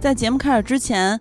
在节目开始之前，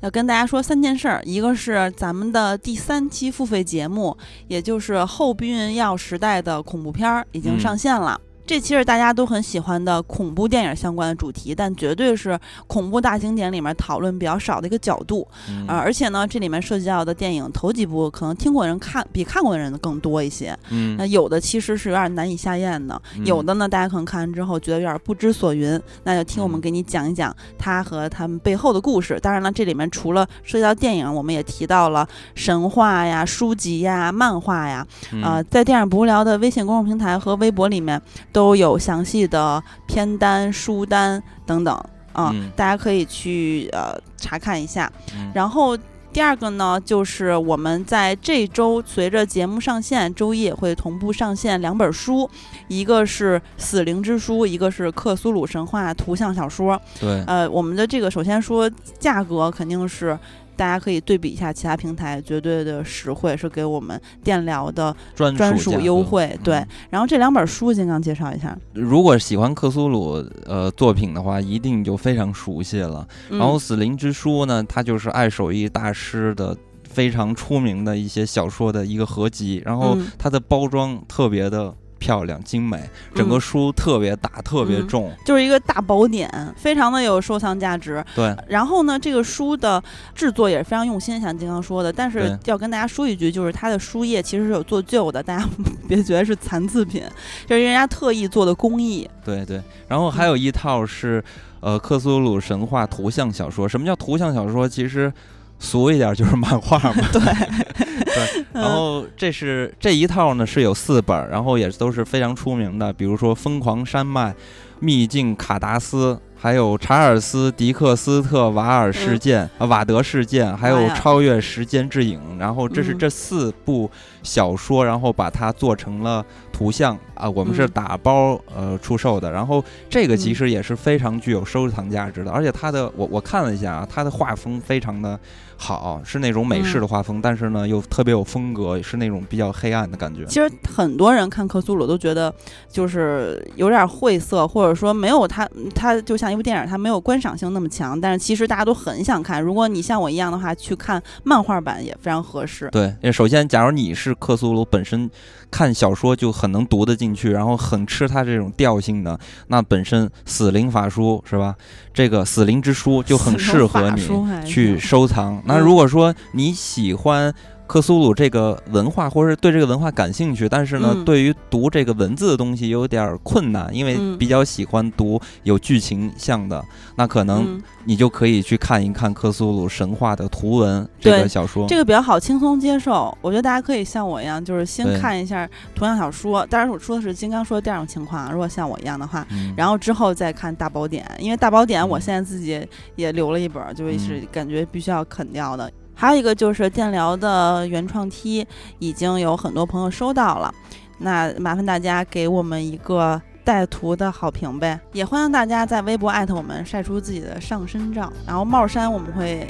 要跟大家说三件事儿，一个是咱们的第三期付费节目，也就是《后避孕药时代》的恐怖片儿已经上线了。这其实大家都很喜欢的恐怖电影相关的主题，但绝对是恐怖大经典里面讨论比较少的一个角度啊！而且呢，这里面涉及到的电影头几部可能听过人看比看过的人更多一些。嗯，那有的其实是有点难以下咽的，有的呢大家可能看完之后觉得有点不知所云，那就听我们给你讲一讲它和他们背后的故事。当然了，这里面除了涉及到电影，我们也提到了神话呀、书籍呀、漫画呀。啊，在电影不无聊的微信公众平台和微博里面。都有详细的片单、书单等等啊，大家可以去呃查看一下。然后第二个呢，就是我们在这周随着节目上线，周一也会同步上线两本书，一个是《死灵之书》，一个是《克苏鲁神话》图像小说。对，呃，我们的这个首先说价格肯定是。大家可以对比一下其他平台，绝对的实惠，是给我们电疗的专属优惠。对，然后这两本书，金刚介绍一下。如果喜欢克苏鲁呃作品的话，一定就非常熟悉了。然后《死灵之书》呢，它就是爱手艺大师的非常出名的一些小说的一个合集，然后它的包装特别的。漂亮精美，整个书特别大，特别重，就是一个大宝典，非常的有收藏价值。对，然后呢，这个书的制作也是非常用心，像金刚说的。但是要跟大家说一句，就是它的书页其实是有做旧的，大家 别觉得是残次品，就是人家特意做的工艺。对对，然后还有一套是呃克苏鲁神话图像小说。什么叫图像小说？其实。俗一点就是漫画嘛，对，对。然后这是这一套呢是有四本，然后也都是非常出名的，比如说《疯狂山脉》《秘境卡达斯》，还有《查尔斯·迪克斯特瓦尔事件》啊，瓦德事件，还有《超越时间之影》。然后这是这四部小说，然后把它做成了图像啊，我们是打包呃出售的。然后这个其实也是非常具有收藏价值的，而且它的我我看了一下啊，它的画风非常的。好，是那种美式的画风，但是呢又特别有风格，是那种比较黑暗的感觉。其实很多人看克苏鲁都觉得就是有点晦涩，或者说没有它，它就像一部电影，它没有观赏性那么强。但是其实大家都很想看。如果你像我一样的话，去看漫画版也非常合适。对，首先，假如你是克苏鲁本身。看小说就很能读得进去，然后很吃它这种调性的，那本身死灵法书是吧？这个死灵之书就很适合你去收藏。那如果说你喜欢。克苏鲁这个文化，或者是对这个文化感兴趣，但是呢，对于读这个文字的东西有点困难，因为比较喜欢读有剧情向的，那可能你就可以去看一看克苏鲁神话的图文这个小说，这个比较好轻松接受。我觉得大家可以像我一样，就是先看一下图像小说。当然，我说的是金刚说的第二种情况，如果像我一样的话，然后之后再看大宝典，因为大宝典我现在自己也留了一本，就是感觉必须要啃掉的。还有一个就是电疗的原创 T，已经有很多朋友收到了，那麻烦大家给我们一个带图的好评呗，也欢迎大家在微博艾特我们晒出自己的上身照，然后帽衫我们会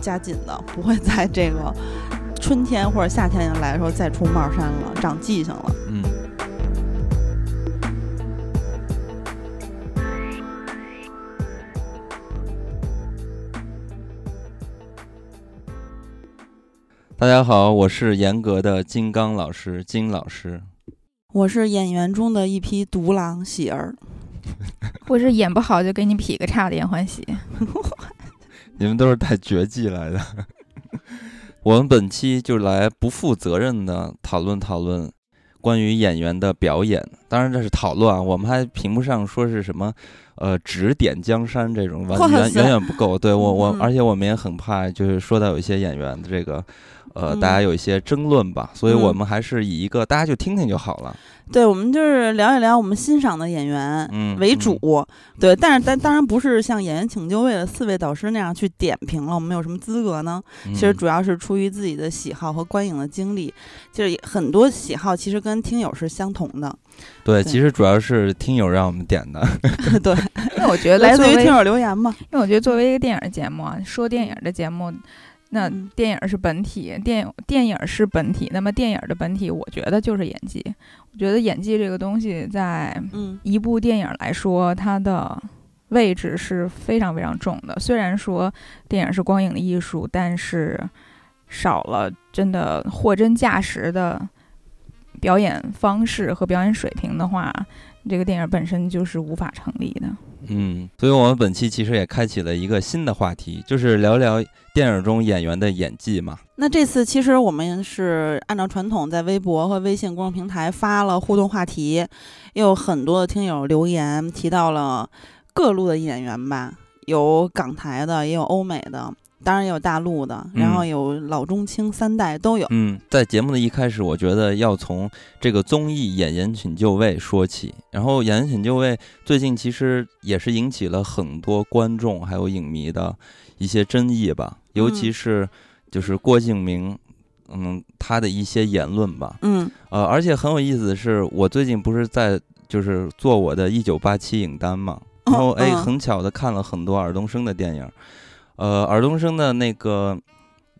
加紧的，不会在这个春天或者夏天来的时候再出帽衫了，长记性了。嗯。大家好，我是严格的金刚老师金老师，我是演员中的一匹独狼喜儿，我是演不好就给你劈个叉的严欢喜，你们都是带绝技来的，我们本期就来不负责任的讨论讨论关于演员的表演，当然这是讨论啊，我们还评不上说是什么。呃，指点江山这种完远远远不够。对我我，而且我们也很怕，就是说到有一些演员的这个，呃，大家有一些争论吧。所以我们还是以一个大家就听听就好了。对，我们就是聊一聊我们欣赏的演员为主。对，但是但当然不是像《演员请就位》的四位导师那样去点评了。我们有什么资格呢？其实主要是出于自己的喜好和观影的经历，就是很多喜好其实跟听友是相同的。对，其实主要是听友让我们点的。对，因为我觉得来自于听友留言嘛。因为我觉得作为一个电影节目啊，说电影的节目，那电影是本体，电电影是本体。那么电影的本体，我觉得就是演技。我觉得演技这个东西，在一部电影来说，它的位置是非常非常重的。虽然说电影是光影的艺术，但是少了真的货真价实的表演方式和表演水平的话，这个电影本身就是无法成立的。嗯，所以我们本期其实也开启了一个新的话题，就是聊聊电影中演员的演技嘛。那这次其实我们是按照传统，在微博和微信公众平台发了互动话题，也有很多的听友留言提到了各路的演员吧，有港台的，也有欧美的。当然有大陆的，然后有老中青三代都有。嗯，在节目的一开始，我觉得要从这个综艺《演员请就位》说起。然后《演员请就位》最近其实也是引起了很多观众还有影迷的一些争议吧，尤其是就是郭敬明，嗯，他的一些言论吧。嗯，呃，而且很有意思的是，我最近不是在就是做我的一九八七影单嘛，然后哎，很巧的看了很多尔冬升的电影。呃，尔冬升的那个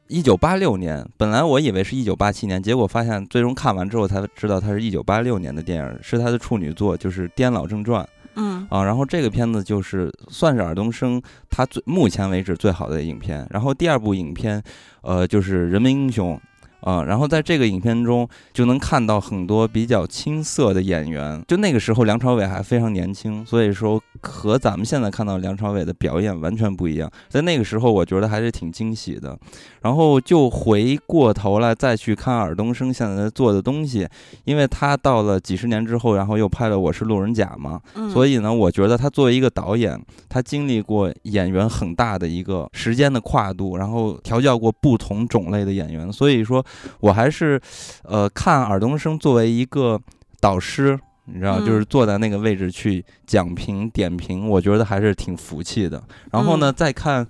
一九八六年，本来我以为是一九八七年，结果发现最终看完之后才知道，它是一九八六年的电影，是他的处女作，就是《颠老正传》。嗯啊，然后这个片子就是算是尔冬升他最目前为止最好的影片。然后第二部影片，呃，就是《人民英雄》。啊，然后在这个影片中就能看到很多比较青涩的演员，就那个时候梁朝伟还非常年轻，所以说和咱们现在看到梁朝伟的表演完全不一样。在那个时候，我觉得还是挺惊喜的。然后就回过头来再去看尔冬升现在做的东西，因为他到了几十年之后，然后又拍了《我是路人甲》嘛，所以呢，我觉得他作为一个导演，他经历过演员很大的一个时间的跨度，然后调教过不同种类的演员，所以说。我还是，呃，看尔冬升作为一个导师，你知道，就是坐在那个位置去讲评点评，我觉得还是挺服气的。然后呢，再看，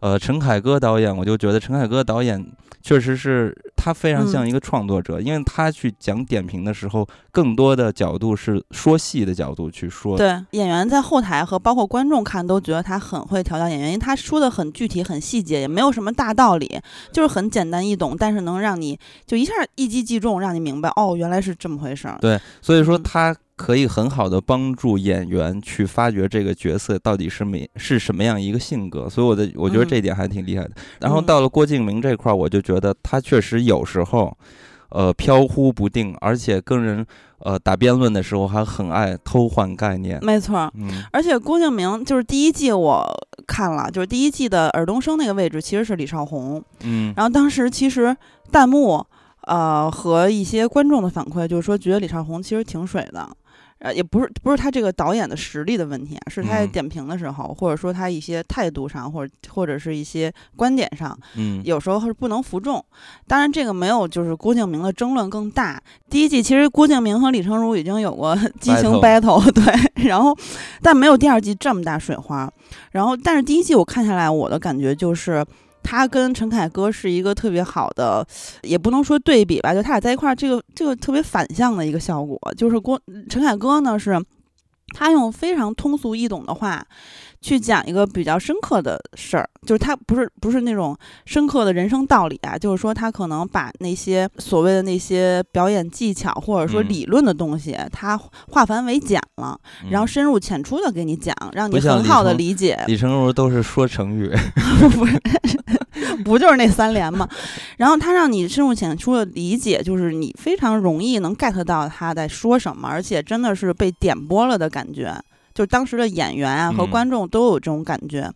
呃，陈凯歌导演，我就觉得陈凯歌导演。确实是他非常像一个创作者，因为他去讲点评的时候，更多的角度是说戏的角度去说。对，演员在后台和包括观众看都觉得他很会调教演员，因为他说的很具体、很细节，也没有什么大道理，就是很简单易懂，但是能让你就一下一击即中，让你明白哦，原来是这么回事儿。对，所以说他。可以很好的帮助演员去发掘这个角色到底是没是什么样一个性格，所以我的我觉得这点还挺厉害的。然后到了郭敬明这块儿，我就觉得他确实有时候，呃，飘忽不定，而且跟人呃打辩论的时候还很爱偷换概念。没错，嗯，而且郭敬明就是第一季我看了，就是第一季的尔冬升那个位置其实是李少红，嗯，然后当时其实弹幕呃和一些观众的反馈就是说觉得李少红其实挺水的。呃，也不是不是他这个导演的实力的问题，是他在点评的时候，或者说他一些态度上，或者或者是一些观点上，嗯，有时候是不能服众。当然，这个没有就是郭敬明的争论更大。第一季其实郭敬明和李成儒已经有过 激情 battle，对，然后但没有第二季这么大水花。然后，但是第一季我看下来，我的感觉就是。他跟陈凯歌是一个特别好的，也不能说对比吧，就他俩在一块儿，这个这个特别反向的一个效果，就是郭陈凯歌呢是，他用非常通俗易懂的话。去讲一个比较深刻的事儿，就是他不是不是那种深刻的人生道理啊，就是说他可能把那些所谓的那些表演技巧或者说理论的东西，他化繁为简了，然后深入浅出的给你讲，让你很好的理解。李成儒都是说成语，不是 不就是那三连吗？然后他让你深入浅出的理解，就是你非常容易能 get 到他在说什么，而且真的是被点拨了的感觉。就是当时的演员啊和观众都有这种感觉，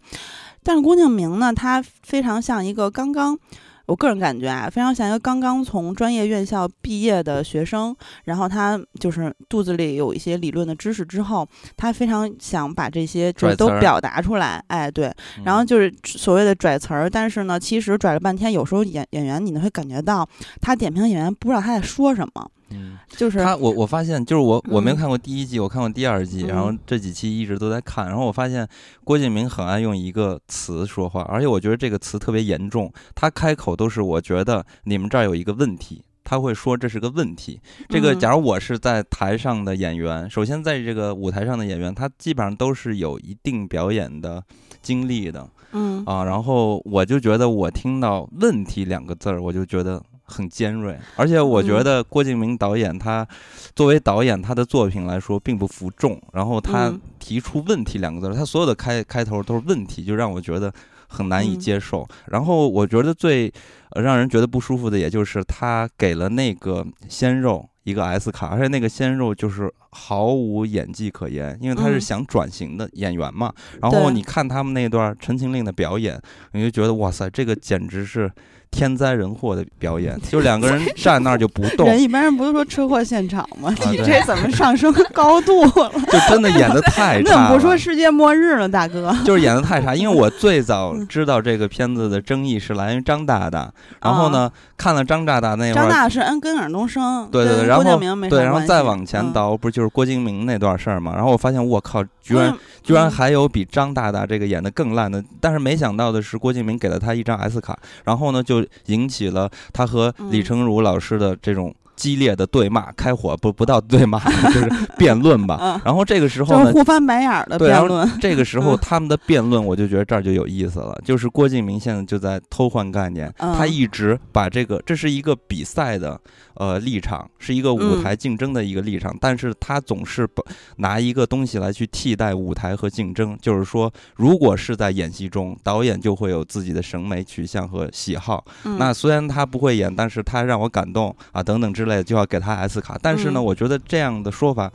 但是郭敬明呢，他非常像一个刚刚，我个人感觉啊，非常像一个刚刚从专业院校毕业的学生，然后他就是肚子里有一些理论的知识之后，他非常想把这些就都表达出来，哎，对，然后就是所谓的拽词儿，但是呢，其实拽了半天，有时候演演员你会感觉到他点评演员不知道他在说什么。嗯，就是他，我我发现，就是我我没有看过第一季，我看过第二季，然后这几期一直都在看，然后我发现郭敬明很爱用一个词说话，而且我觉得这个词特别严重，他开口都是我觉得你们这儿有一个问题，他会说这是个问题。这个假如我是在台上的演员，首先在这个舞台上的演员，他基本上都是有一定表演的经历的，嗯啊，然后我就觉得我听到“问题”两个字儿，我就觉得。很尖锐，而且我觉嗯。得郭敬明导演他作为导演，他的作品来说并不服众，然后他嗯。提出“问题”两个字儿，他所有的开开头都是问题，就让我觉得很难以嗯。接受。然后我觉得最呃让人觉得不舒服的，也就是他给了那个鲜肉一个 S 卡，而且那个鲜肉就是毫无演技可言，因为他是嗯。想转型的演员嘛。然后你看他们那段《陈情令》的表演，你就觉得哇塞，这个简直是天灾人祸的表演，就两个人站那儿就不动，人一般人不是说车祸现场吗？你这怎么上升高度了？就真的演的太你怎么。不说世界末日了，大哥？就是演的太差，因为我最早嗯知道这个片子的争议是来源于张大大，然后呢，看了张大大那会儿，张大是恩跟尔冬升，对对对，然后对，然后再往前嗯倒，不就是郭敬明那段事儿嘛？然后我发现，我靠，居然居然嗯还有比张大大这个演的更烂的，但是没想到的是，郭敬明给了他一张 S 卡，然后呢，就引起了他和李嗯成儒老师的这种激烈的对骂、开火，不不到对骂，就是辩论吧。嗯，然后这个时候呢，互翻白眼儿的辩论。这个时候嗯 他们的辩论，我就觉得这儿就有意思了，就是郭敬明现在就在偷换概念，他嗯一直把这个这是一个比赛的呃立场，是一个舞嗯台竞争的一个立场，但是他总是把拿一个东西来去替代舞台和竞争，就是说，如果是在演戏中，导演就会有自己的审美取向和喜好。嗯那虽然他不会演，但是他让我感动啊，等等之类的，就要给他 S 卡。但是呢，嗯我觉得这样的说法，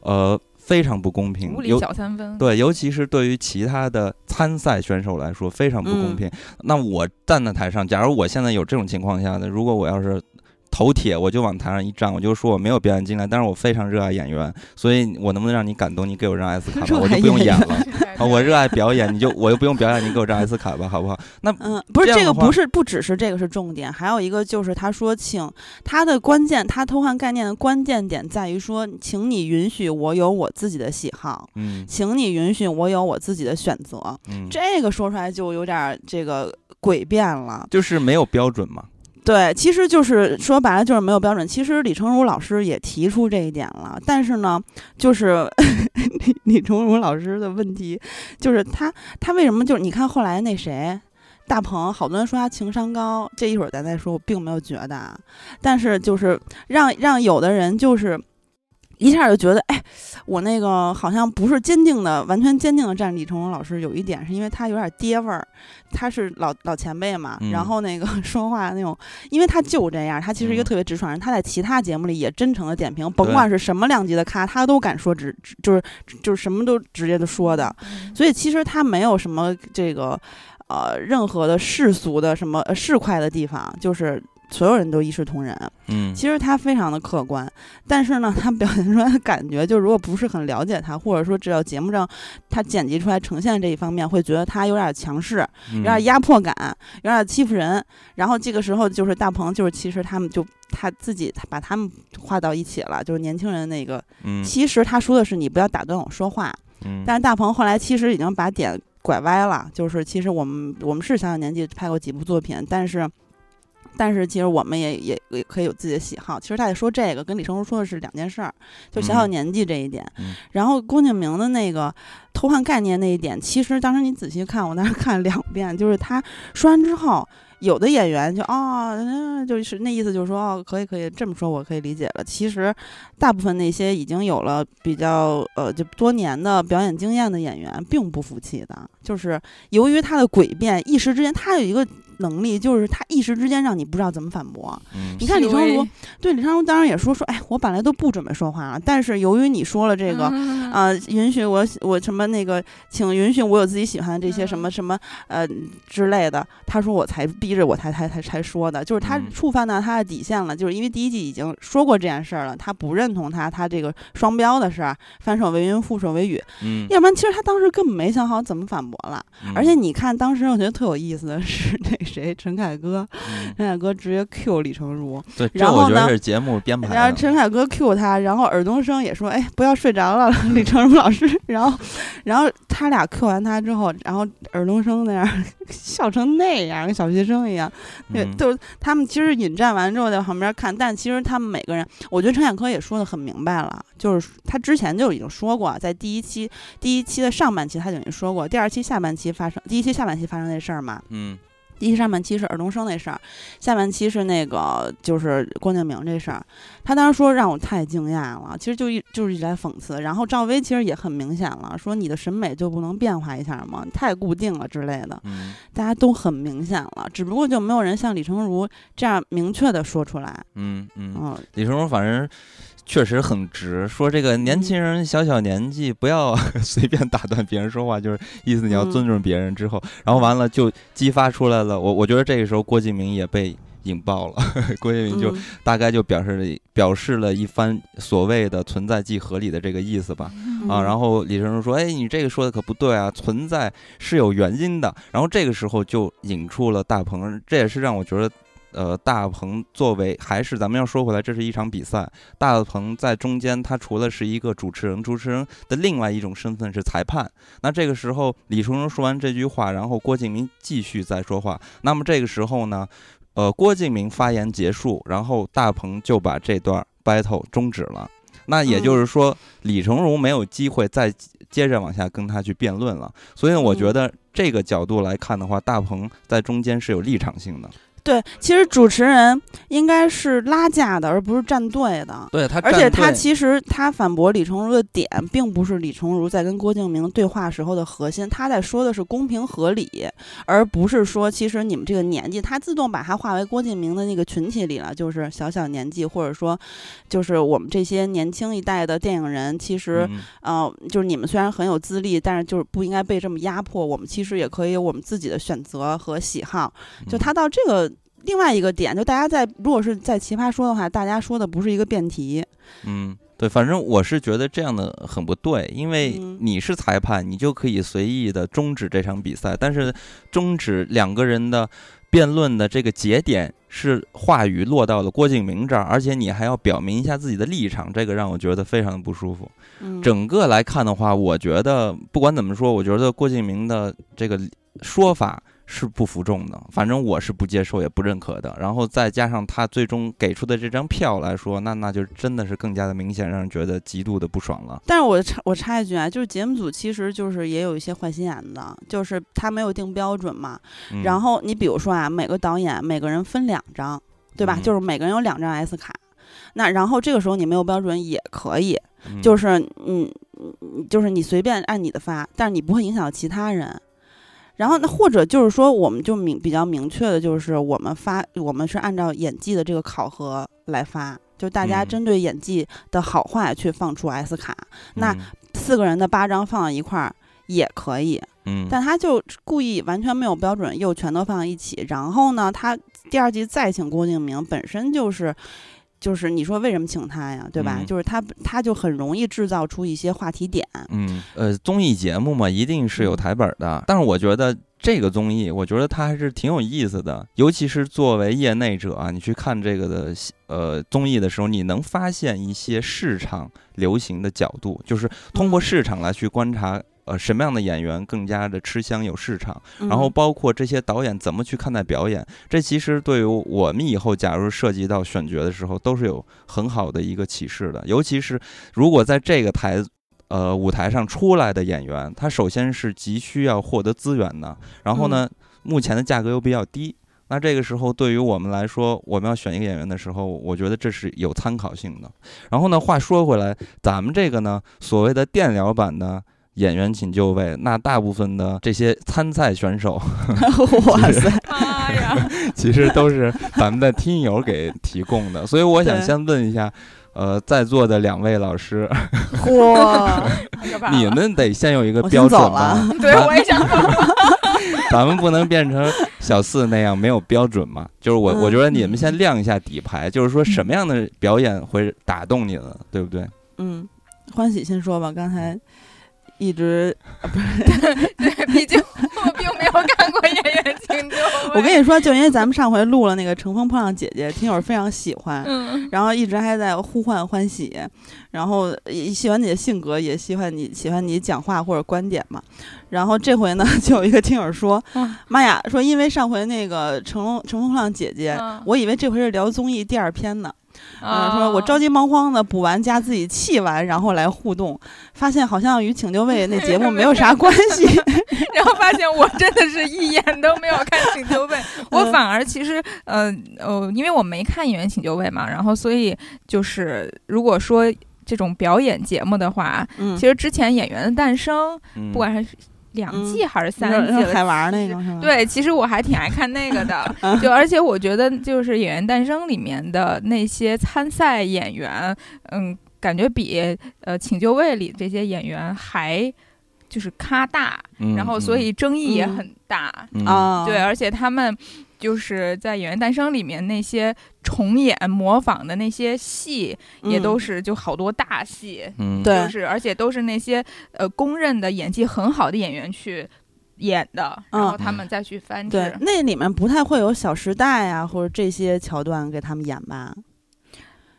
呃，非常不公平无，理尤小三分。对，尤其是对于其他的参赛选手来说，非常不公嗯平。那我站在台上，假如我现在有这种情况下的，如果我要是头铁，我就往台上一站，我就说我没有表演经验，但是我非常热爱演员，所以我能不能让你感动？你给我张 S 卡吧，我就不用演了。啊，我热爱表演，你就我又不用表演，你给我张 S 卡吧，好不好？那 嗯，不是这这个不是不只是这个是重点，还有一个就是他说，请他的关键，他偷换概念的关键点在于说，请你允许我有我自己的喜好，嗯请你允许我有我自己的选择。嗯，这个说出来就有点儿这个诡辩了。就是没有标准嘛。对，其实就是说白了就是没有标准。其实李成儒老师也提出这一点了，但是呢，就是 李李成儒老师的问题就是他他为什么就是你看后来那谁。大鹏，好多人说他情商高，这一会儿咱再说，我并没有觉得，但是就是让让有的人就是一下就觉得，哎，我那个好像不是坚定的，完全坚定的站李成儒老师，有一点是因为他有点爹味儿，他是老老前辈嘛，嗯。然后那个 说话那种，因为他就这样，他其实一个嗯。特别直爽人，他在其他节目里也真诚的点评，甭管是什么量级的咖，他都敢说直，就是就是什么都直接的说的，嗯。所以其实他没有什么这个呃任何的世俗的什么呃市侩的地方，就是所有人都一视同仁。嗯，其实他非常的客观，但是呢，他表现出来的感觉，就如果不是很了解他，或者说只要节目上他剪辑出来呈现这一方面，会觉得他有点强势，有有点压迫感，有点欺负人。然后这个时候就是大鹏，就是其实他们就他自己他把他们画到一起了，就是年轻人那个。嗯其实他说的是你不要打断我说话，嗯，但是大鹏后来其实已经把点拐歪了，就是其实我们我们是小小年纪拍过几部作品，但是。但是其实我们也也也可以有自己的喜好。其实他也说这个，跟李成儒说的是两件事儿，就小小嗯年纪这一点。嗯然后郭敬明的那个偷换概念那一点，其实当时你仔细看，我当时看了两遍，就是他说完之后，有的演员就哦，嗯就是那意思，就是说哦，可以可以这么说，我可以理解了。其实大部分那些已经有了比较呃就多年的表演经验的演员，并不服气的，就是由于他的诡辩，一时之间他有一个能力，就是他一时之间让你不知道怎么反驳。嗯你看李成儒对李成儒当然也说说，哎，我本来都不准备说话了，但是由于你说了这个。嗯啊、允许我我什么那个，请允许我有自己喜欢的这些什嗯么什么呃之类的。他说我才逼着我才才才才说的，就是他嗯触犯到他的底线了，就是因为第一季已经说过这件事儿了，他不认同他他这个双标的事儿，反手为云，覆手为雨。嗯，要不然其实他当时根本没想好怎么反驳了。嗯而且你看当时我觉得特有意思的是那谁陈凯歌，嗯 陈凯歌直接 Q 李成儒，对，然后呢我觉得是节目编排然后。陈凯歌 Q 他，然后尔冬升也说：“哎，不要睡着了，李成儒老师。”然后，然后他俩 Q 完他之后，然后尔冬升那样 笑成那样，跟小学生一样。对，嗯都他们其实引战完之后在旁边看，但其实他们每个人，我觉得陈凯歌也说的很明白了，就是他之前就已经说过，在第一期第一期的上半期他就已经说过，第二期下半期发生第一期下半期发生那事儿嘛，嗯第一上半期是尔冬升那事儿，下半期是那个就是郭敬明这事儿。他当时说让我太惊讶了，其实就一就是一直在讽刺。然后赵薇其实也很明显了，说你的审美就不能变化一下吗？太固定了之类的。嗯大家都很明显了，只不过就没有人像李成儒这样明确的说出来。嗯嗯，嗯，李成儒反正确实很直，说这个年轻人小小年纪不要 随便打断别人说话，就是意思你要嗯尊重别人。之后，然后完了就激发出来了。我我觉得这个时候郭敬明也被引爆了，郭敬明就嗯大概就表示了表示了一番所谓的存在即合理的这个意思吧。啊，嗯然后李成儒说：“哎，你这个说的可不对啊，存在是有原因的。”然后这个时候就引出了大鹏，这也是让我觉得，呃，大鹏作为还是咱们要说回来，这是一场比赛，大鹏在中间，他除了是一个主持人，主持人的另外一种身份是裁判。那这个时候，李成荣说完这句话，然后郭敬明继续再说话。那么这个时候呢，呃，郭敬明发言结束，然后大鹏就把这段 battle 终止了。那也就是说，李成荣没有机会再接着往下跟他去辩论了。所以我觉得这个角度来看的话，大鹏在中间是有立场性的。对，其实主持人应该是拉架的，而不是站队的。对他而且他其实他反驳李成儒的点，并不是李成儒在跟郭敬明对话时候的核心，他在说的是公平合理，而不是说其实你们这个年纪，他自动把他划为郭敬明的那个群体里了，就是小小年纪，或者说就是我们这些年轻一代的电影人，其实嗯呃，就是你们虽然很有资历，但是就是不应该被这么压迫，我们其实也可以有我们自己的选择和喜好。就他到这个另外一个点，就大家在如果是在奇葩说的话，大家说的不是一个辩题。嗯，对，反正我是觉得这样的很不对，因为嗯你是裁判，你就可以随意的终止这场比赛，但是终止两个人的辩论的这个节点是话语落到了郭敬明这儿，而且你还要表明一下自己的立场，这个让我觉得非常的不舒服。嗯，整个来看的话，我觉得不管怎么说，我觉得郭敬明的这个说法是不服众的，反正我是不接受也不认可的。然后再加上他最终给出的这张票来说，那那就真的是更加的明显，让人觉得极度的不爽了。但是我插我插一句啊，就是节目组其实就是也有一些坏心眼的，就是他没有定标准嘛。嗯、然后你比如说啊，每个导演每个人分两张，对吧？嗯就是每个人有两张 S 卡。那然后这个时候你没有标准也可以，嗯就是嗯嗯，就是你随便按你的发，但是你不会影响到其他人。然后那或者就是说，我们就明比较明确的就是我们发，我们是按照演技的这个考核来发，就大家嗯针对演技的好坏去放出 S 卡。那嗯四个人的八张放到一块儿也可以，嗯，但他就故意完全没有标准，又全都放在一起。然后呢，他第二季再请郭敬明，本身就是。就是你说为什么请他呀，对吧？嗯就是他，他就很容易制造出一些话题点。嗯，呃，综艺节目嘛，一定是有嗯台本的。但是我觉得这个综艺，我觉得它还是挺有意思的。尤其是作为业内者啊，你去看这个的呃综艺的时候，你能发现一些市场流行的角度，就是通过嗯市场来去观察。呃，什么样的演员更加的吃香有市场？嗯然后包括这些导演怎么去看待表演，这其实对于我们以后假如涉及到选角的时候，都是有很好的一个启示的。尤其是如果在这个台呃舞台上出来的演员，他首先是急需要获得资源的，然后呢，目前的价格又比较低。那这个时候，对于我们来说，我们要选一个演员的时候，我觉得这是有参考性的。然后呢，话说回来，咱们这个呢，所谓的电疗版的演员请就位，那大部分的这些参赛选手，哇塞，妈呀！其实都是咱们的听友给提供的。所以我想先问一下，呃，在座的两位老师，嚯，太可怕了你们得先有一个标准吧？对我也想说，咱们不能变成小四那样没有标准嘛？就是我，嗯我觉得你们先亮一下底牌，就是说什么样的表演会打动你呢，对不对？嗯，欢喜先说吧，刚才一直，对，毕竟我并没有看过《演员请就位》。我跟你说，就因为咱们上回录了那个《乘风破浪姐姐》，听友非常喜欢，嗯，然后一直还在呼唤欢喜，然后也喜欢你的性格，也喜欢你喜欢你讲话或者观点嘛。然后这回呢，就有一个听友说嗯：“妈呀，说因为上回那个乘风乘风破浪姐姐，嗯我以为这回是聊综艺第二篇呢。”嗯，说我着急忙慌的补完加自己气完，然后来互动，发现好像与请就位那节目没有啥关系，然后发现我真的是一眼都没有看请就位，我反而其实呃呃，因为我没看演员请就位嘛，然后所以就是如果说这种表演节目的话，嗯其实之前《演员的诞生》嗯不管是两季还是三季了，海娃那个是吧？对，其实我还挺爱看那个的，就而且我觉得就是《演员诞生》里面的那些参赛演员，嗯，感觉比呃《请就位》里这些演员还就是咖大，嗯然后所以争议也嗯。很大，对，而且他们就是在《演员诞生》里面那些重演模仿的那些戏，也都嗯是就好多大戏，嗯对就是而且都是那些呃公认的演技很好的演员去演的，然后嗯他们再去翻制。对，那里面不太会有《小时代》啊或者这些桥段给他们演吧？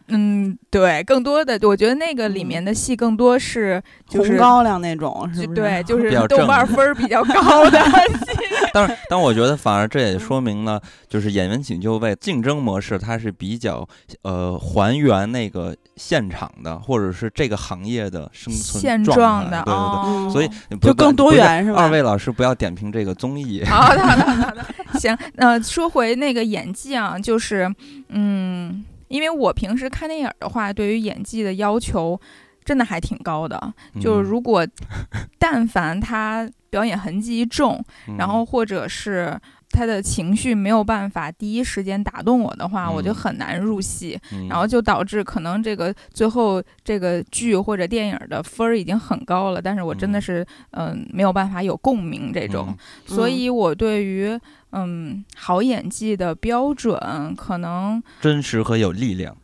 嗯，对，更多的我觉得那个里嗯面的戏更多是就是红高粱那种，是不是？对，就是比较正豆瓣分儿比较 高的 但是，但我觉得反而这也说明了，就是演员请就位竞争模式，它是比较呃还原那个现场的，或者是这个行业的生存现状状的对对对。所以就更多元是吧？二位老师不要点评这个综艺。好的，好的，好的。行，呃，说回那个演技啊，就是，嗯，因为我平时看电影的话，对于演技的要求真的还挺高的。就是嗯如果 但凡他表演痕迹一重，嗯然后或者是他的情绪没有办法第一时间打动我的话，我就嗯很难入戏。嗯然后就导致可能这个最后这个剧或者电影的分儿已经很高了，但是我真的嗯是嗯、没有办法有共鸣这种，嗯所以我对于嗯好演技的标准可能。真实和有力量。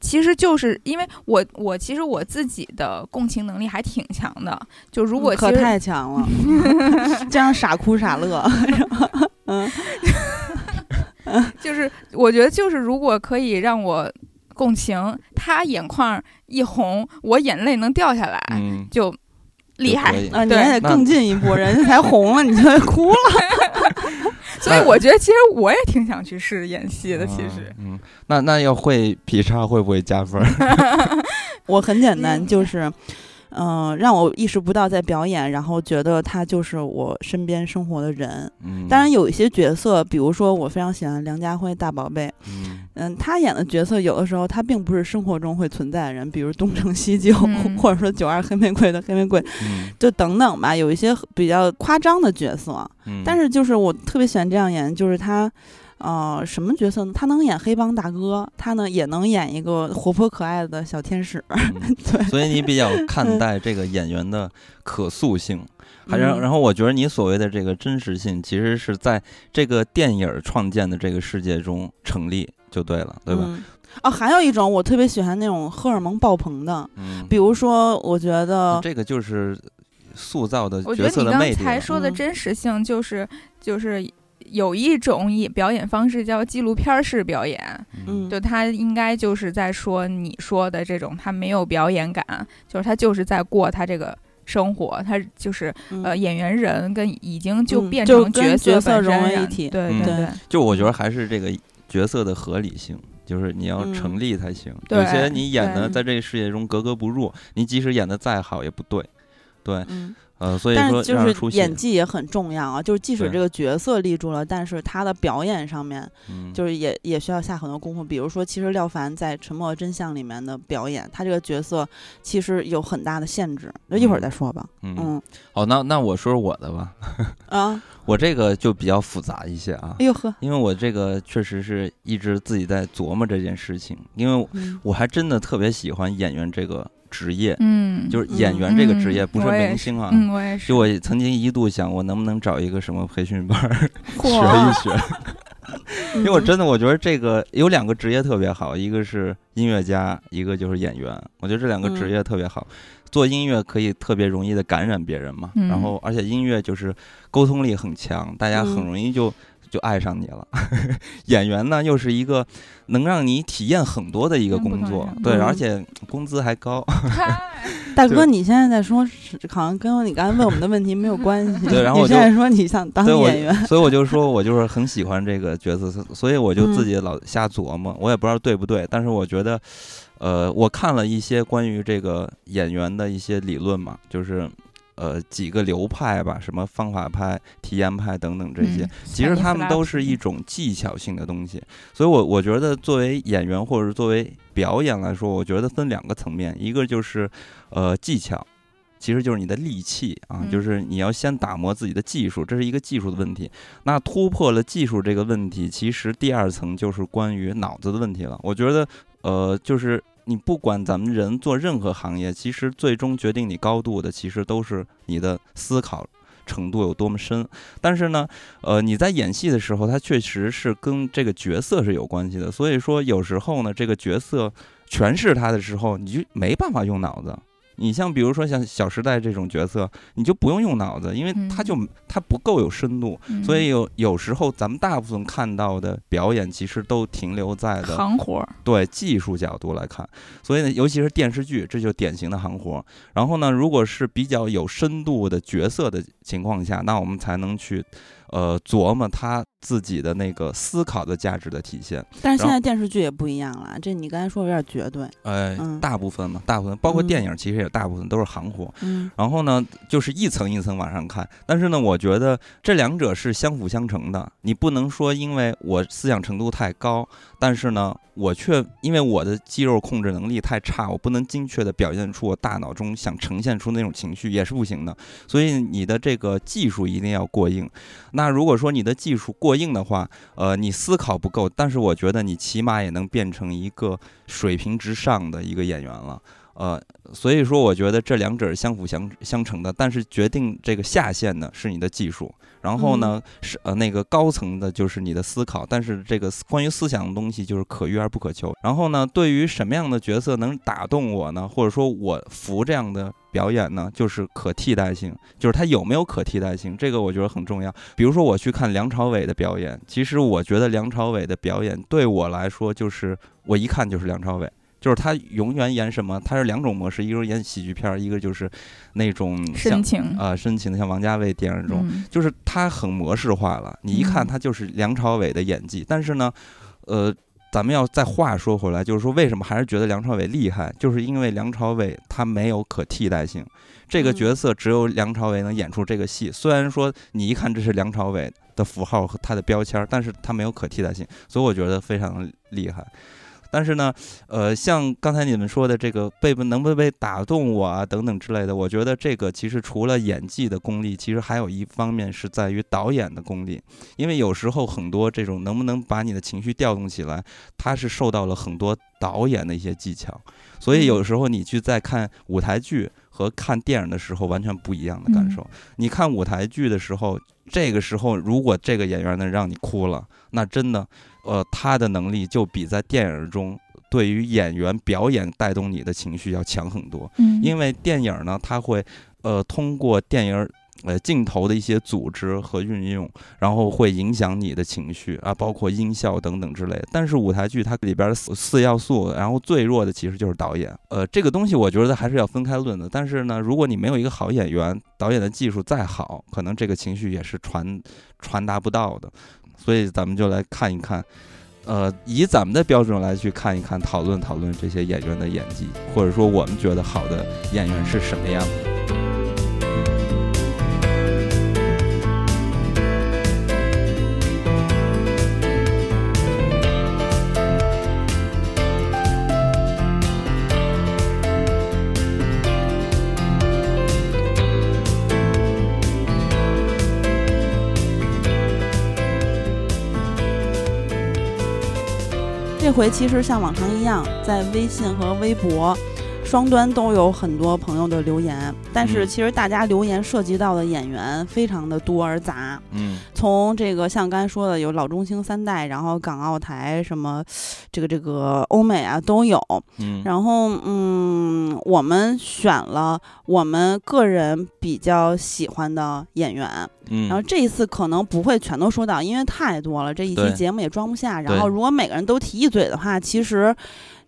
其实就是因为我我其实我自己的共情能力还挺强的，就如果其实可太强了，这样傻哭傻乐，嗯 就是我觉得就是如果可以让我共情，他眼眶一红，我眼泪能掉下来，嗯，就厉害啊，你对还得更进一步，人家才红了，你就哭了。所以我觉得其实我也挺想去试演戏的。其实，嗯，嗯那那要会劈叉会不会加分？我很简单，嗯就是，嗯、让我意识不到在表演，然后觉得他就是我身边生活的人。嗯，当然有一些角色，比如说我非常喜欢梁家辉大宝贝，嗯，嗯，他演的角色有的时候他并不是生活中会存在的人，比如东成西就，嗯或者说九二黑玫瑰的黑玫瑰，嗯就等等吧，有一些比较夸张的角色。嗯，但是就是我特别喜欢这样演，就是他，呃，什么角色呢？他能演黑帮大哥，他呢也能演一个活泼可爱的小天使。嗯 对，所以你比较看待这个演员的可塑性，还然嗯然后我觉得你所谓的这个真实性，其实是在这个电影儿创建的这个世界中成立就对了，对吧？嗯哦，还有一种我特别喜欢那种荷尔蒙爆棚的，嗯，比如说，我觉得这个就是塑造的角色的魅力我觉得你刚。才说的嗯真实性，就是就是有一种演表演方式叫纪录片式表演，嗯，就他应该就是在说你说的这种，他没有表演感，就是他就是在过他这个。生活，他就是嗯。呃，演员人跟已经就嗯变成角角色本身然融为一体。嗯对对对对，就我觉得还是这个角色的合理性，就是你要嗯成立才行。对有些你演的在这个世界中格格不入，你即使演的再好也不对。对，嗯，呃，所以说但是就是演技也很重要啊，就是即使这个角色立住了，但是他的表演上面嗯，就是也也需要下很多功夫。比如说，其实廖凡在《沉默的真相》里面的表演，他这个角色其实有很大的限制，那一会儿再说吧。嗯，嗯好，那那我说说我的吧，啊，我这个就比较复杂一些啊哎，呦呵，因为我这个确实是一直自己在琢磨这件事情，因为嗯我还真的特别喜欢演员这个职业，嗯，就是演员这个职业，嗯不是明星啊。嗯，我也是，就我曾经一度想，我能不能找一个什么培训班儿学一，学？因为我真的我觉得这个有两个职业特别好，一个是音乐家，一个就是演员。我觉得这两个职嗯业特别好。做音乐可以特别容易的感染别人嘛，嗯然后而且音乐就是沟通力很强，大家很嗯容易就就爱上你了。演员呢，又是一个能让你体验很多的一个工作，对，而且工资还高。大哥，你现在在说，好像跟你刚才问我们的问题没有关系。对，然后我现在说你想当演员，所以我就说我就是很喜欢这个角色，所以我就自己老瞎琢磨，我也不知道对不对，但是我觉得，呃，我看了一些关于这个演员的一些理论嘛，就是。呃，几个流派吧，什么方法派、体验派等等这些，其实他们都是一种技巧性的东西。所以，我我觉得作为演员或者是作为表演来说，我觉得分两个层面，一个就是呃技巧，其实就是你的利器啊，就是你要先打磨自己的技术，这是一个技术的问题。那突破了技术这个问题，其实第二层就是关于脑子的问题了。我觉得，呃，就是。你不管咱们人做任何行业，其实最终决定你高度的，其实都是你的思考程度有多么深。但是呢，呃，你在演戏的时候，它确实是跟这个角色是有关系的。所以说，有时候呢，这个角色诠释他的时候，你就没办法用脑子。你像比如说像《小时代》这种角色，你就不用用脑子，因为他就他不够有深度，所以有有时候咱们大部分看到的表演，其实都停留在的行活，对技术角度来看。所以呢，尤其是电视剧，这就典型的行活。然后呢，如果是比较有深度的角色的情况下，那我们才能去。呃，琢磨他自己的那个思考的价值的体现，但是现在电视剧也不一样了。这你刚才说有点绝对。呃，大部分嘛，大部分包括电影，其实也大部分都是行活。嗯。然后呢，就是一层一层往上看。但是呢，我觉得这两者是相辅相成的。你不能说因为我思想程度太高，但是呢，我却因为我的肌肉控制能力太差，我不能精确的表现出我大脑中想呈现出那种情绪，也是不行的。所以你的这个技术一定要过硬。那如果说你的技术过过硬的话，呃，你思考不够，但是我觉得你起码也能变成一个水平之上的一个演员了，呃，所以说我觉得这两者是相辅相相成的，但是决定这个下限的是你的技术。然后呢，是呃那个高层的就是你的思考，但是这个关于思想的东西就是可遇而不可求。然后呢，对于什么样的角色能打动我呢？或者说我服这样的表演呢？就是可替代性，就是他有没有可替代性，这个我觉得很重要。比如说我去看梁朝伟的表演，其实我觉得梁朝伟的表演对我来说就是我一看就是梁朝伟。就是他永远演什么？他是两种模式，一个是演喜剧片，一个就是那种深情啊，深情的，像王家卫电影中，就是他很模式化了。你一看他就是梁朝伟的演技。但是呢，呃，咱们要再话说回来，就是说为什么还是觉得梁朝伟厉害？就是因为梁朝伟他没有可替代性，这个角色只有梁朝伟能演出这个戏。虽然说你一看这是梁朝伟的符号和他的标签，但是他没有可替代性，所以我觉得非常厉害。但是呢，呃，像刚才你们说的这个被不能不被打动我啊等等之类的，我觉得这个其实除了演技的功力，其实还有一方面是在于导演的功力。因为有时候很多这种能不能把你的情绪调动起来，它是受到了很多导演的一些技巧。所以有时候你去在看舞台剧和看电影的时候，完全不一样的感受。你看舞台剧的时候，这个时候如果这个演员能让你哭了，那真的。呃，他的能力就比在电影中对于演员表演带动你的情绪要强很多。嗯，因为电影呢，它会呃通过电影呃镜头的一些组织和运用，然后会影响你的情绪啊，包括音效等等之类的。但是舞台剧它里边的四四要素，然后最弱的其实就是导演。呃，这个东西我觉得还是要分开论的。但是呢，如果你没有一个好演员，导演的技术再好，可能这个情绪也是传传达不到的。所以咱们就来看一看，呃，以咱们的标准来去看一看，讨论讨论这些演员的演技，或者说我们觉得好的演员是什么样子。这回其实像往常一样，在微信和微博双端都有很多朋友的留言，但是嗯。其实大家留言涉及到的演员非常的多而杂。嗯。从这个像刚才说的有老中青三代，然后港澳台什么，这个这个欧美啊都有。嗯。然后嗯，我们选了我们个人比较喜欢的演员，嗯，然后这一次可能不会全都说到，因为太多了，这一期节目也装不下。然后如果每个人都提一嘴的话，其实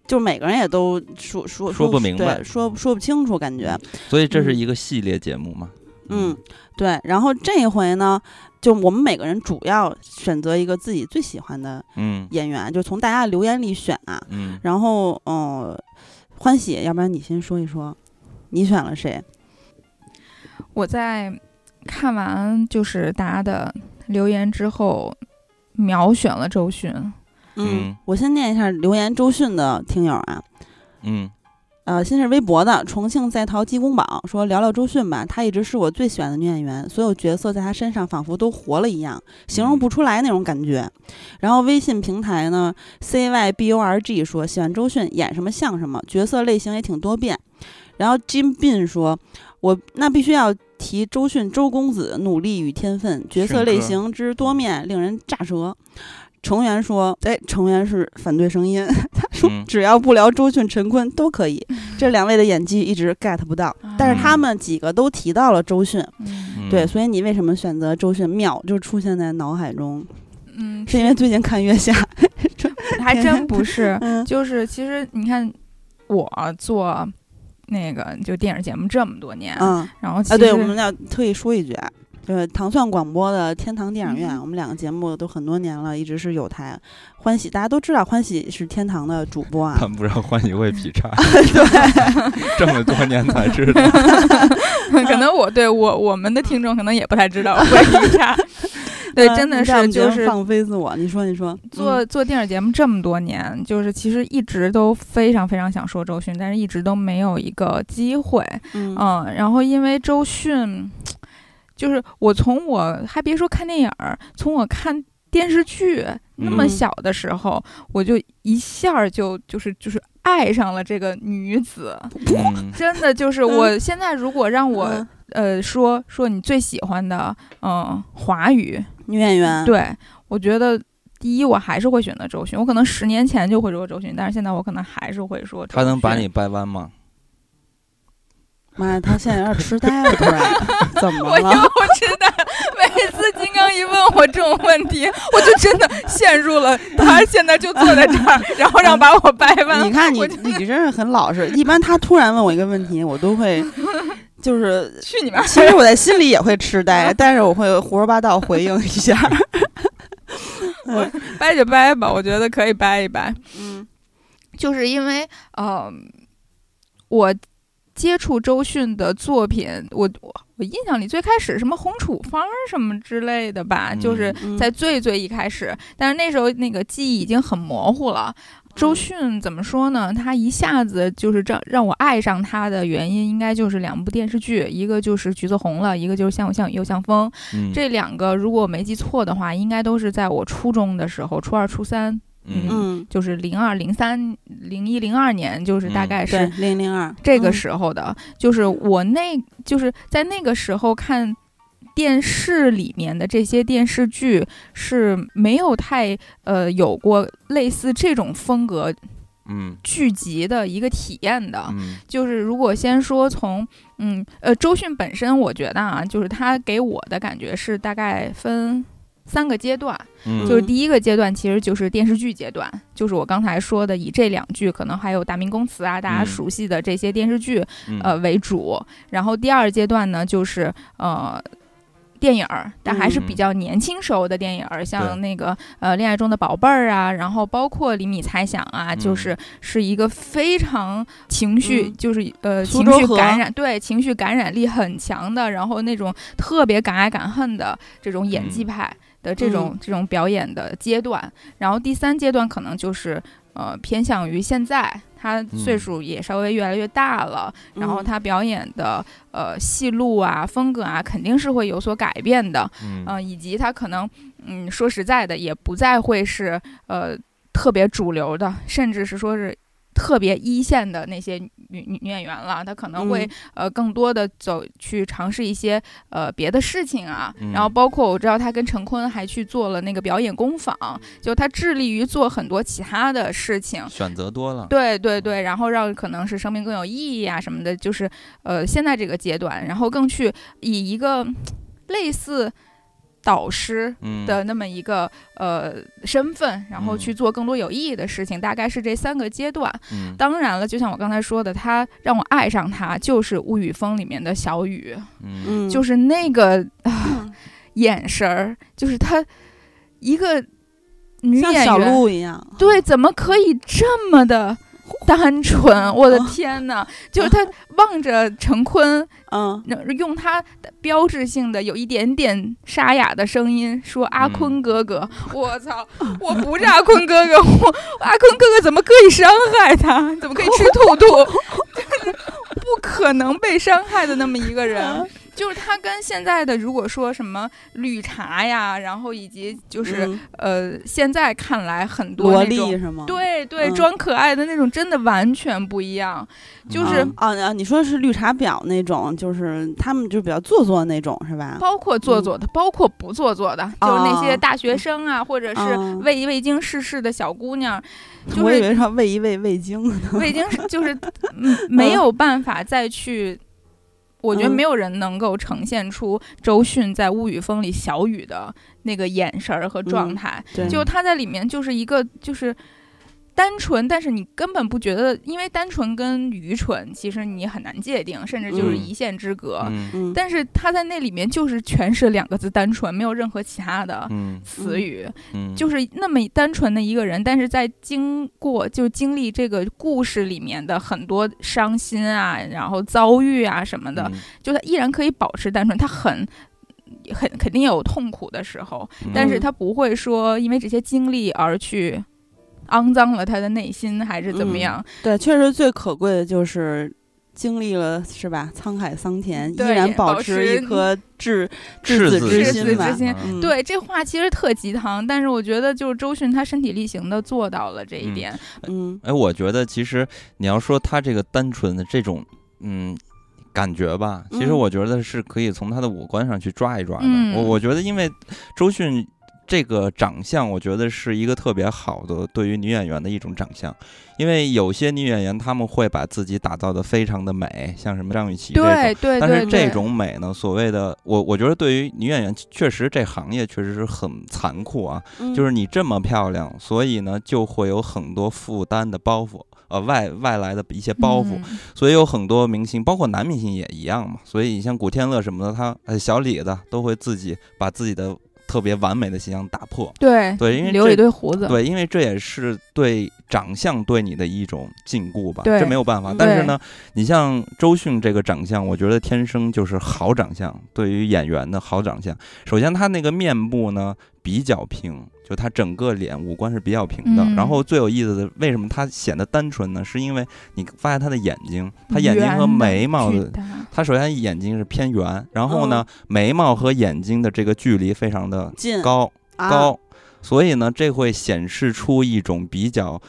就每个人也都说说说不明白对，说说不清楚，感觉。所以这是嗯一个系列节目嘛。嗯，对。然后这一回呢，就我们每个人主要选择一个自己最喜欢的嗯演员，就从大家的留言里选啊。嗯，然后，嗯、欢喜，要不然你先说一说，你选了谁？我在看完就是大家的留言之后，秒选了周迅。嗯我先念一下留言周迅的听友啊。嗯呃，先是微博的重庆在逃鸡公堡说聊聊周迅吧，她一直是我最喜欢的女演员，所有角色在她身上仿佛都活了一样，形容不出来那种感觉。然后微信平台呢，C Y B O R G 说喜欢周迅，演什么像什么，角色类型也挺多变。然后 Jim Bin 说，我那必须要提周迅周公子努力与天分，角色类型之多面令人咋舌。成员说：“哎，成员是反对声音。他说嗯只要不聊周迅、陈坤都可以。这两位的演技一直 get 不到，但是他们几个都提到了周迅。对，所以你为什么选择周迅？秒就出现在脑海中，嗯，是因为最近看《月下 》还真不是，嗯就是其实你看我做那个就电影节目这么多年，嗯然后其实、啊，对，我们要特意说一句啊。就是糖蒜广播的天堂电影院，嗯我们两个节目都很多年了，一直是有台。欢喜大家都知道，欢喜是天堂的主播啊。谈不知道欢喜会 劈叉，对这么多年才知道。可能我对我我们的听众可能也不太知道会劈叉。对，嗯真的是就是放飞自我。你说，你说，做做电视节目这么多年，就是其实一直都非常非常想说周迅，但是一直都没有一个机会。嗯嗯，然后因为周迅，就是我从我还别说看电影儿，从我看电视剧那么嗯小的时候，我就一下儿就就是就是爱上了这个女子。嗯 真的就是我现在如果让我、嗯呃说说你最喜欢的嗯、华语，女演员，对我觉得。第一，我还是会选择周迅。我可能十年前就会说周迅，但是现在我可能还是会说周迅。他能把你掰弯吗？妈呀，他现在有点痴呆了，突然，怎么了我又了？知道，每次金刚一问我这种问题，我就真的陷入了。他现在就坐在这儿，然后让把我掰弯。你看你你真是很老实。一般他突然问我一个问题，我都会，就是去你妈！其实我在心里也会痴呆，但是我会胡说八道回应一下。我掰就掰吧，我觉得可以掰一掰。嗯就是因为呃，我接触周迅的作品，我我我印象里最开始什么红处方什么之类的吧，嗯就是嗯在最最一开始，但是那时候那个记忆已经很模糊了。周迅怎么说呢？他一下子就是让让我爱上他的原因，应该就是两部电视剧，一个就是《橘子红了》，一个就是《像我像你又像风》。嗯，这两个如果我没记错的话，应该都是在我初中的时候，初二、初三，嗯。嗯，就是零二、零三、零一、零二年，就是大嗯。概是，零零二这个嗯。时候的。就是我那，就是在那个时候看电视里面的这些电视剧是没有太呃有过类似这种风格嗯。剧集的一个体验的。嗯。就是如果先说从嗯呃周迅本身，我觉得啊，就是他给我的感觉是大概分三个阶段，嗯，就是第一个阶段其实就是电视剧阶段，就是我刚才说的以这两句，可能还有《大明宫词》啊，大家嗯。熟悉的这些电视剧嗯。呃为主。然后第二阶段呢，就是呃。电影儿，但还是比嗯。较年轻时候的电影儿，对。像那个呃《恋爱中的宝贝儿》啊，然后包括《厘米猜想》啊，就嗯。是是一个非常情绪，嗯。就是呃情绪感染，对情绪感染力很强的，然后那种特别敢爱敢恨的这种演技嗯。派的这种、这种表演的阶段。然后第三阶段可能就是呃偏向于现在，他岁嗯数也稍微越来越大了，然后嗯他表演的呃戏路啊、风格啊，肯定是会有所改变的。嗯嗯、以及他可能，嗯，说实在的，也不再会是呃特别主流的，甚至是说是特别一线的那些女女女演员了，她可能会呃更多的走去尝试一些呃别的事情啊。嗯然后包括我知道她跟陈坤还去做了那个表演工坊，就她致力于做很多其他的事情。选择多了，对对对，然后让可能是生命更有意义啊什么的，就是呃现在这个阶段，然后更去以一个类似导师嗯。的那么一个呃身份，然后嗯。去做更多有意义的事情，大概是这三个阶段。嗯。当然了，就像我刚才说的，他让我爱上他，就是《物语风》里面的小雨，嗯。嗯，就是那个啊 眼神儿，就是他一个女像小演员，鹿一样，对，怎么可以这么的 单纯？我的天呐，就是他望着陈坤，嗯，用他的标志性的有一点点沙哑的声音说：“阿嗯坤哥哥。我操，我不是阿坤哥哥，我阿坤哥哥怎么可以伤害他？怎么可以吃兔兔？不可能被伤害的那么一个人。就是他跟现在的，如果说什么绿茶呀，然后以及就是、嗯呃，现在看来很多萝那种莉是吗？对对嗯装可爱的那种，真的完全不一样。就是啊啊啊！你说是绿茶婊那种，就是他们就比较做作那种，是吧？包括做作的，包括不做作的，就是那些大学生啊，或者是嗯未未经世事的小姑娘，就我以是为说喂一喂味精呢。未经是就是嗯没有办法再去。我觉得嗯。没有人能够呈现出周迅在《物语风》里小雨的那个眼神儿和状嗯态，对，就他在里面就是一个就是单纯，但是你根本不觉得，因为单纯跟愚蠢其实你很难界定，甚至就是嗯。一线之隔。嗯。嗯，但是他在那里面就是全是两个字单纯，没有任何其他的嗯。词语，嗯，就是那么单纯的一个人，但是在经过就经历这个故事里面的很多伤心啊，然后遭遇啊什么的，嗯。就他依然可以保持单纯，他很。很肯定有痛苦的时候，但是嗯他不会说因为这些经历而去肮脏了他的内心，还是怎么嗯样？对，确实最可贵的就是经历了是吧？沧海桑田，依然保保持一颗赤赤子之心吧子之。心。嗯，对，这话其实特鸡汤，但是我觉得就是周迅他身体力行的做到了这一嗯点。嗯哎，我觉得其实你要说他这个单纯的这种，嗯。感觉吧，其实嗯我觉得是可以从他的五官上去抓一抓的。嗯我我觉得，因为周迅这个长相，我觉得是一个特别好的对于女演员的一种长相。因为有些女演员她们会把自己打造的非常的美，像什么张雨绮这种，对对对但是这，种美呢，所谓的我我觉得对于女演员，确实这行业确实是很残酷啊。嗯，就是你这么漂亮，所以呢就会有很多负担的包袱，呃外外来的一些包袱，嗯所以有很多明星，包括男明星也一样嘛。所以你像古天乐什么的，他呃小李子都会自己把自己的特别完美的形象打破。对对因为留一堆胡子。对，因为这也是对长相对你的一种禁锢吧，对这没有办法。嗯但是呢，你像周迅这个长相，我觉得天生就是好长相。对于演员的好长相，首先他那个面部呢比较平，就他整个脸五官是比较平的。嗯。然后最有意思的，为什么他显得单纯呢？是因为你发现他的眼睛，他眼睛和眉毛的。他首先眼睛是偏圆，然后呢，眉毛和眼睛的这个距离非常的近。高啊。高，所以呢，这会显示出一种比较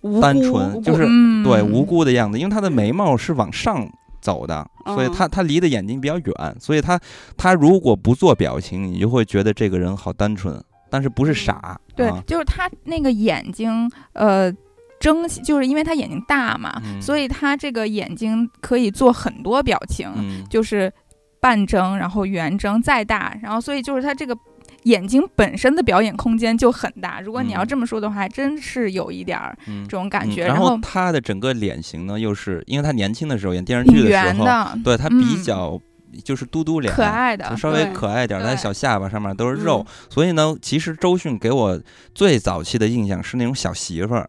无单辜。纯就是嗯。对无辜的样子，因为他的眉毛是往上走的，所以嗯他他离的眼睛比较远，所以他他如果不做表情，你就会觉得这个人好单纯，但是不是傻，对啊，就是他那个眼睛，呃。睁，就是因为他眼睛大嘛，嗯所以他这个眼睛可以做很多表情，嗯就是半睁，然后圆睁，再大，然后所以就是他这个眼睛本身的表演空间就很大。如果你要嗯这么说的话，还真是有一点儿嗯这种感觉。嗯然后他的整个脸型呢，又是因为他年轻的时候演电视剧的时候，圆的，对他比嗯较就是嘟嘟脸，可爱的就，稍微可爱点，对但小下巴上面都是肉嗯，所以呢，其实周迅给我最早期的印象是那种小媳妇儿，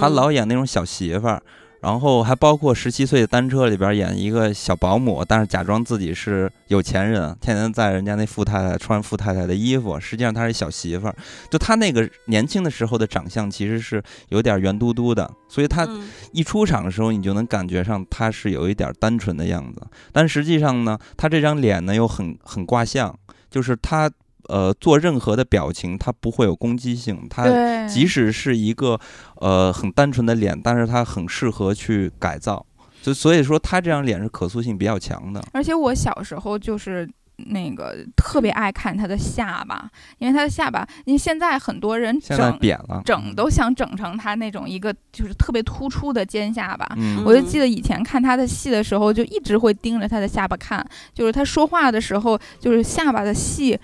她嗯老演那种小媳妇儿，然后还包括十七岁的单车里边演一个小保姆，但是假装自己是有钱人，天天在人家那富太太穿富太太的衣服，实际上她是小媳妇儿。就她那个年轻的时候的长相其实是有点圆嘟嘟的，所以她嗯一出场的时候，你就能感觉上她是有一点单纯的样子，但实际上呢，她这张脸呢又很很卦相，就是她呃做任何的表情，它不会有攻击性，它，即使是一个呃很单纯的脸，但是它很适合去改造。就所以说他这张脸是可塑性比较强的。而且我小时候就是那个特别爱看他的下巴，因为他的下巴，因为现在很多人现在整扁了，整都想整成他那种一个就是特别突出的尖下巴。嗯我就记得以前看他的戏的时候，就一直会盯着他的下巴看，就是他说话的时候，就是下巴的戏。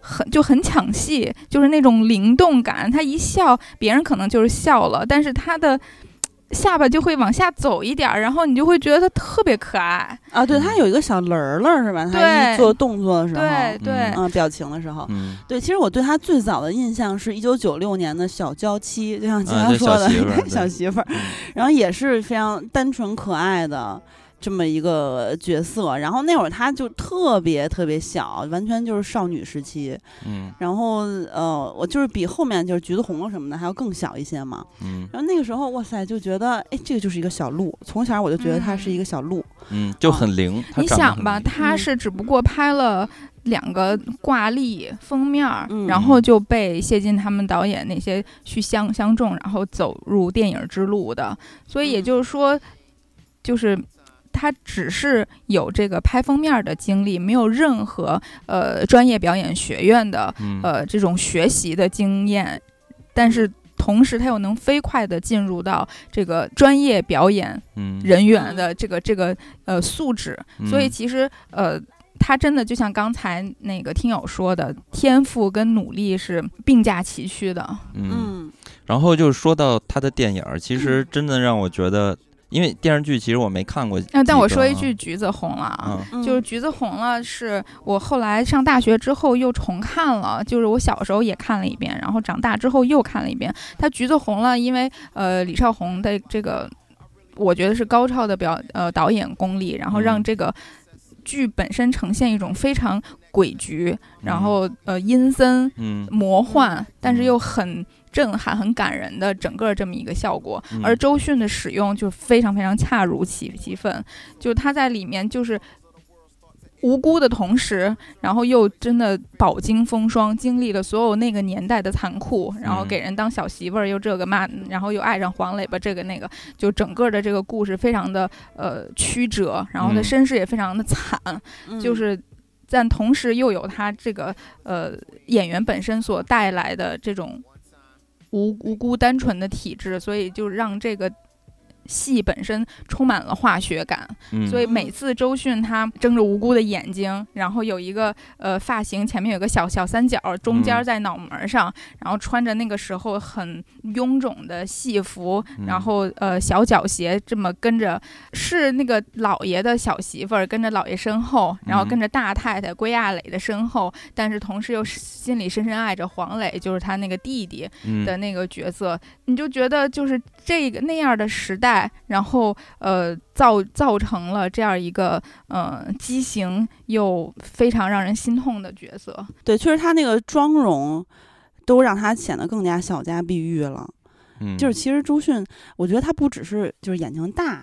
很就很抢戏，就是那种灵动感。他一笑，别人可能就是笑了，但是他的下巴就会往下走一点儿，然后你就会觉得他特别可爱。啊，对，他有一个小轮儿了，是吧？他一做动作的时候，对对，嗯，表情的时候，嗯，对，其实我对他最早的印象是一九九六年的小娇妻，就像经啊这常说的小媳妇儿 小媳妇儿，嗯然后也是非常单纯可爱的这么一个角色。然后那会儿她就特别特别小，完全就是少女时期。嗯然后呃，我就是比后面就是橘子红了什么的还要更小一些嘛。嗯然后那个时候，哇塞，就觉得哎，这个就是一个小鹿。从小我就觉得她是一个小鹿。嗯，就很灵。他你想吧，很灵他嗯是只不过拍了两个挂历封面儿，嗯然后就被谢晋他们导演那些去相相中，然后走入电影之路的。所以也嗯就是说，就是。他只是有这个拍封面儿的经历，没有任何呃专业表演学院的嗯。呃这种学习的经验，但是同时他又能飞快的进入到这个专业表演嗯。人员的这个这个呃素质，所以嗯。其实呃，他真的就像刚才那个听友说的，天赋跟努力是并驾齐驱的。嗯，嗯。然后就是说到他的电影儿，其实真的让我觉得，因为电视剧其实我没看过但我说一句，橘子红了啊。嗯。就是《橘子红了》，是我后来上大学之后又重看了，就是我小时候也看了一遍，然后长大之后又看了一遍。它《橘子红了》，因为呃李少红的这个，我觉得是高超的表呃导演功力，然后让嗯。这个剧本身呈现一种非常诡谲，然后呃阴森嗯。魔幻，但是嗯又很震撼、很感人的整个这么一个效果。嗯而周迅的使用就非常非常恰如其其分，就他在里面就是。无辜的同时，然后又真的饱经风霜，经历了所有那个年代的残酷，然后嗯给人当小媳妇儿，又这个骂，然后又爱上黄磊吧，这个那个，就整个的这个故事非常的呃曲折，然后他嗯身世也非常的惨，嗯就是，但同时又有他这个呃演员本身所带来的这种无无辜单纯的体质，所以就让这个。戏本身充满了化学感，嗯。所以每次周迅她睁着无辜的眼睛，然后有一个呃发型前面有个小小三角，中间嗯。在脑门上，然后穿着那个时候很臃肿的戏服，嗯。然后呃小脚鞋这么跟着，是那个老爷的小媳妇儿跟着老爷身后，然后嗯。跟着大太太归亚蕾的身后，但是同时又是心里深深爱着黄磊，就是他那个弟弟嗯。的那个角色，你就觉得就是这个那样的时代，然后呃造造成了这样一个呃畸形又非常让人心痛的角色。对，确实他那个妆容都让他显得更加小家碧玉了。嗯就是其实周迅，我觉得他不只是就是眼睛大，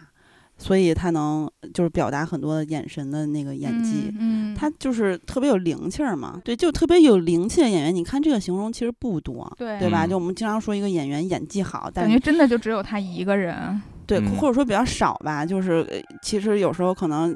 所以他能就是表达很多的眼神的那个演技。嗯，嗯他就是特别有灵气儿嘛，对，就特别有灵气的演员。你看这个形容其实不多，对对吧？嗯就我们经常说一个演员演技好，但感觉真的就只有他一个人。对，嗯或者说比较少吧。就是呃其实有时候可能。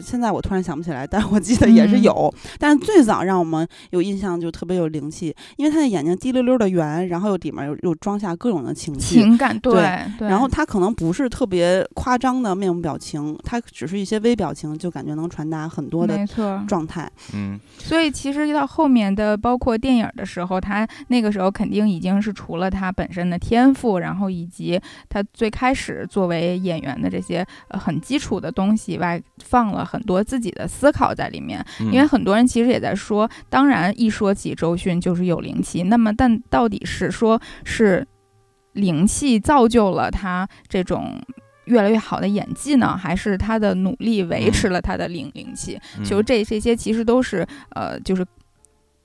现在我突然想不起来，但是我记得也是嗯有。但是最早让我们有印象就特别有灵气，因为他的眼睛滴溜溜的圆，然后又里面又又装下各种的情绪，情感对对，然后他可能不是特别夸张的面部表情，他只是一些微表情，就感觉能传达很多的没错，状态。嗯所以其实到后面的包括电影的时候，他那个时候肯定已经是除了他本身的天赋，然后以及他最开始作为演员的这些呃很基础的东西以外，放了很多自己的思考在里面。嗯因为很多人其实也在说，当然一说起周迅就是有灵气，那么但到底是说是灵气造就了他这种越来越好的演技呢，还是他的努力维持了他的灵灵气？嗯就这这些其实都是呃，就是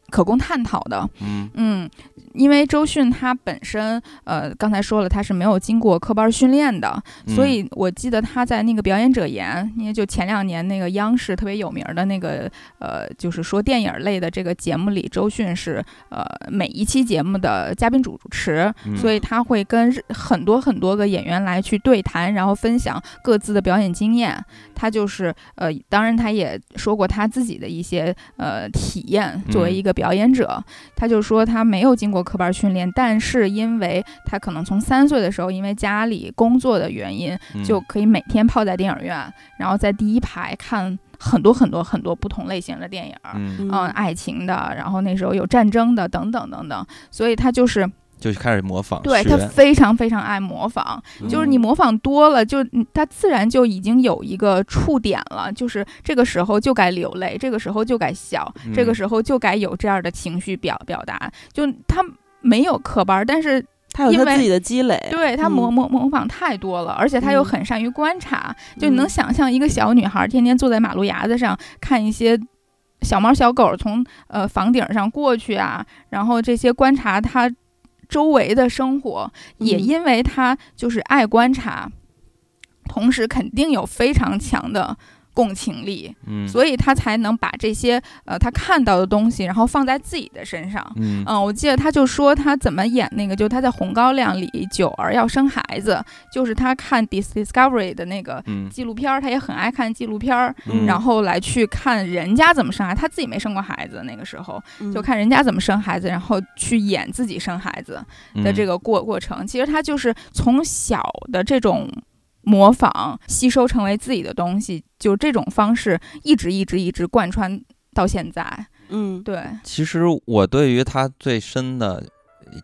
可供探讨的。嗯嗯，因为周迅她本身，呃，刚才说了，她是没有经过科班训练的，嗯。所以我记得她在那个表演者言，因为就前两年那个央视特别有名的那个，呃，就是说电影类的这个节目里，周迅是呃每一期节目的嘉宾主持，嗯。所以他会跟很多很多个演员来去对谈，然后分享各自的表演经验。他就是呃，当然他也说过他自己的一些呃体验，作为嗯。一个表演者，他就说他没有经过科班训练，但是因为他可能从三岁的时候，因为家里工作的原因，嗯。就可以每天泡在电影院，然后在第一排看很多很多很多不同类型的电影。嗯，嗯，爱情的，然后那时候有战争的，等等等等，所以他就是就开始模仿，对他非常非常爱模仿，就是你模仿多了，就嗯他自然就已经有一个触点了，就是这个时候就该流泪，这个时候就该笑，这个嗯时候就该有这样的情绪表表达，就他没有科班，但是因为他有他自己的积累，对他模嗯。模模仿太多了，而且他又嗯很善于观察，就你能嗯想象一个小女孩天天坐在马路牙子上看一些。小猫小狗从呃房顶上过去啊，然后这些观察它周围的生活，也嗯因为他就是爱观察，同时肯定有非常强的共情力，嗯，所以他才能把这些呃他看到的东西，然后放在自己的身上。嗯嗯，我记得他就说他怎么演那个，就他在《红高粱》里九儿要生孩子，就是他看 Dis Discovery 的那个嗯纪录片儿，他也很爱看纪录片然后来去看人家怎么生孩子，他自己没生过孩子，那个时候嗯就看人家怎么生孩子，然后去演自己生孩子的这个个过过程。其实他就是从小的这种。模仿吸收成为自己的东西，就这种方式一直一直一直贯穿到现在。嗯对，其实我对于他最深的，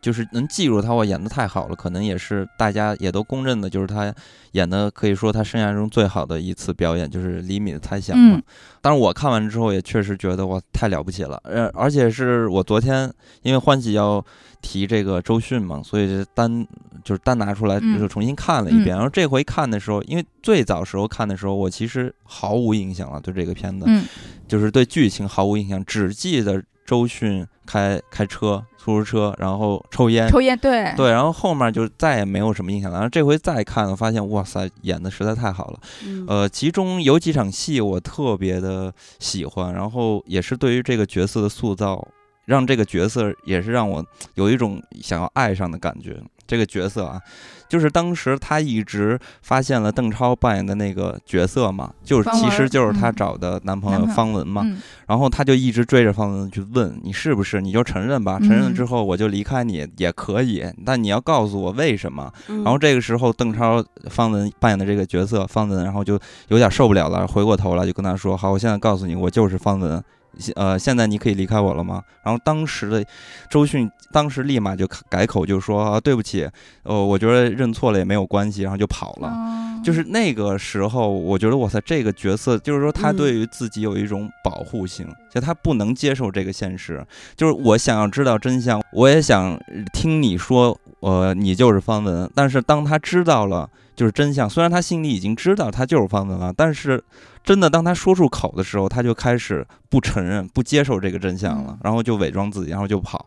就是能记住他，我演的太好了，可能也是大家也都公认的，就是他演的可以说他生涯中最好的一次表演，就是厘米的猜想嘛。嗯。当然我看完之后也确实觉得哇太了不起了，呃，而且是我昨天因为欢喜要提这个周迅嘛，所以就单就是单拿出来嗯。就重新看了一遍。然后这回看的时候，因为最早时候看的时候，我其实毫无印象了，对这个片子，嗯。就是对剧情毫无印象，只记得周迅开开车出租车，然后抽烟。抽烟对对，然后后面就再也没有什么印象了。然后这回再看，发现哇塞，演的实在太好了。嗯呃，其中有几场戏我特别的喜欢，然后也是对于这个角色的塑造，让这个角色也是让我有一种想要爱上的感觉。这个角色啊，就是当时他一直发现了邓超扮演的那个角色嘛，就是其实就是他嗯找的男朋友方文嘛，嗯然后他就一直追着方文去问你是不是，你就承认吧，承认之后我就离开你也可以，但你要告诉我为什么。嗯然后这个时候，邓超方文扮演的这个角色方文，然后就有点受不了了，回过头来就跟他说：“好，我现在告诉你，我就是方文。现呃，现在你可以离开我了吗？”然后当时的周迅当时立马就改口，就说：“啊，对不起，呃，我觉得认错了也没有关系。”然后就跑了。哦就是那个时候，我觉得哇塞，这个角色就是说他嗯对于自己有一种保护性，就他不能接受这个现实。就是我想要知道真相，我也想听你说，呃，你就是方文。但是当他知道了就是真相，虽然他心里已经知道他就是方文了，但是真的当他说出口的时候，他就开始不承认、不接受这个真相了嗯，然后就伪装自己，然后就跑。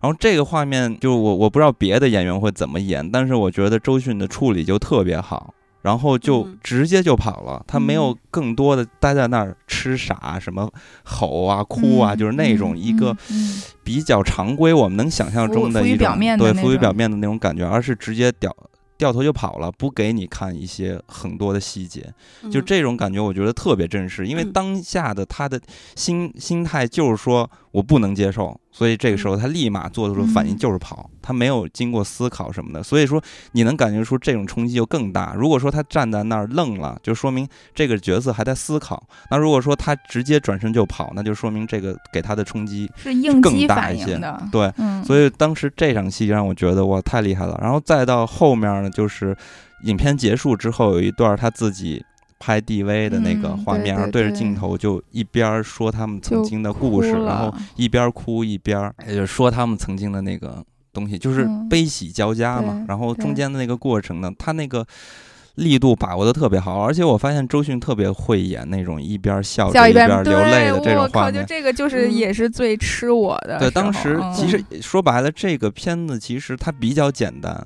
然后这个画面，就我我不知道别的演员会怎么演，但是我觉得周迅的处理就特别好。然后就嗯。直接就跑了，他没有嗯更多的待在那儿吃傻，什么吼啊、哭啊，嗯。就是那种一个比较常规，我们能想象中的一种对浮于表面的那种感觉，而是直接掉掉头就跑了，不给你看一些很多的细节，就嗯这种感觉，我觉得特别真实，因为嗯。当下的他的心心态就是说我不能接受，所以这个时候他立马做出的反应嗯。就是跑，他没有经过思考什么的，所以说你能感觉出这种冲击就更大。如果说他站在那儿愣了，就说明这个角色还在思考；那如果说他直接转身就跑，那就说明这个给他的冲击是应更激反大一些应的，对。嗯，所以当时这场戏让我觉得哇太厉害了，然后再到后面呢，就是影片结束之后有一段他自己拍 DV 的那个嗯画面，然后对着镜头就一边儿说他们曾经的故事，然后一边儿哭一边儿就说他们曾经的那个东西，就是嗯悲喜交加嘛。对然后中间的那个过程呢，他那个力度把握的特别好，而且我发现周迅特别会演那种一边笑着笑一边边流泪的这对我靠，就种画面。这个就是嗯也是最吃我的时对，当时嗯其实说白了，这个片子其实它比较简单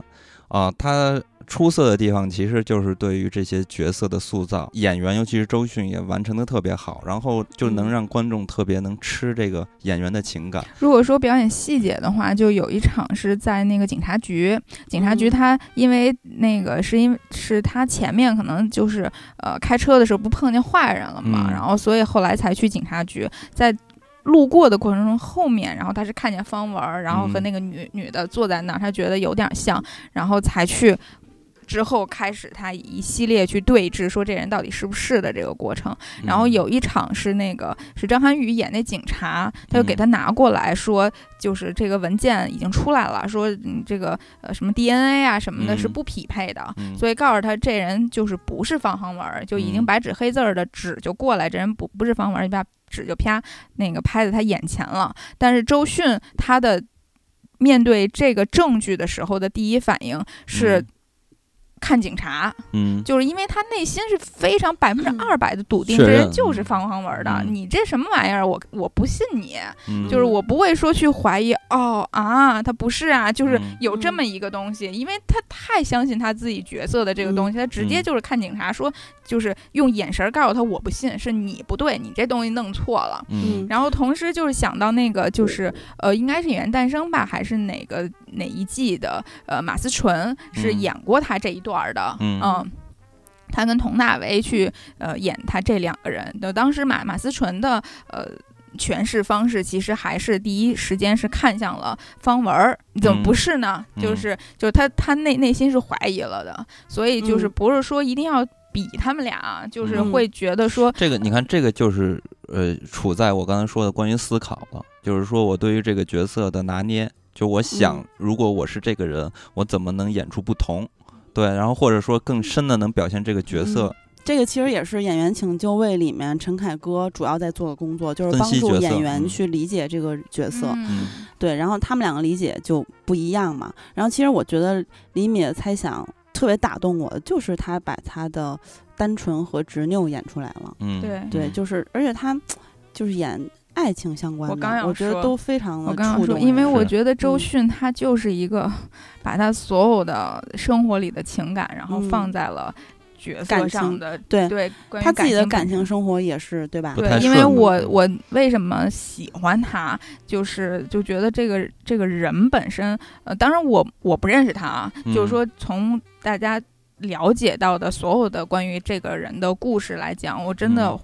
啊，他出色的地方其实就是对于这些角色的塑造，演员尤其是周迅也完成的特别好，然后就能嗯让观众特别能吃这个演员的情感。如果说表演细节的话，就有一场是在那个警察局，警察局嗯他因为那个是因为是他前面可能就是呃开车的时候不碰见坏人了嘛，嗯然后所以后来才去警察局，在。路过的过程中，后面，然后他是看见方文儿，然后和嗯。那个女、女的坐在那儿，他觉得有点像，然后才去，之后开始他一系列去对峙，说这人到底是不是的这个过程。然后嗯。有一场是那个是张涵予演那警察，他就给嗯他拿过来说，就是这个文件已经出来了，说你这个呃什么 DNA 啊什么的是嗯不匹配的，嗯。所以告诉他这人就是不是方航文儿，就已经嗯。白纸黑字儿的纸就过来，这人不不是方文儿，你把纸就啪那个拍在他眼前了。但是周迅他的面对这个证据的时候的第一反应是看警察，嗯，就是因为他内心是非常百分之二百的笃定，确这人就是方航文的。嗯。你这什么玩意儿？我我不信你，嗯。就是我不会说去怀疑。哦啊，他不是啊，就是嗯。有这么一个东西，因为他太相信他自己角色的这个东西，他直接嗯。就是看警察说，就是用眼神告诉他我不信，是你不对，你这东西弄错了。嗯。然后同时就是想到那个就是呃，应该是《演员诞生》吧，还是哪个哪一季的呃马思纯是嗯。演过他这一段儿的，嗯。他跟佟大为去呃演他这两个人，就当时马马思纯的呃。诠释方式其实还是第一时间是看向了方文儿，怎么嗯不是呢？嗯。就是就是他他内内心是怀疑了的，所以就是嗯。不是说一定要比他们俩，就是嗯。会觉得说这个你看，这个就是呃，处在我刚才说的关于思考了，就是说我对于这个角色的拿捏，就我想嗯，如果我是这个人，我怎么能演出不同？对，然后或者说更深的能表现这个角色，这个其实也是《演员请就位》里面陈凯歌主要在做的工作，就是帮助演员嗯去理解这个角色。嗯对，然后他们两个理解就不一样嘛。然后其实我觉得李米的猜想特别打动我的，就是他把他的单纯和执拗演出来了。嗯，对对，嗯就是而且他就是演爱情相关的，我刚要觉得说都非常的我刚刚说，触动。因为我觉得周嗯。迅她就是一个 把她所有的生活里的情感，然后放嗯。在了角色感上的对对，他自己的感感情生活也是，对吧？对因为我嗯。我为什么喜欢他，就是就觉得这个这个人本身，呃，当然我我不认识他啊，就是嗯。说从大家了解到的所有的关于这个人的故事来讲，我真的嗯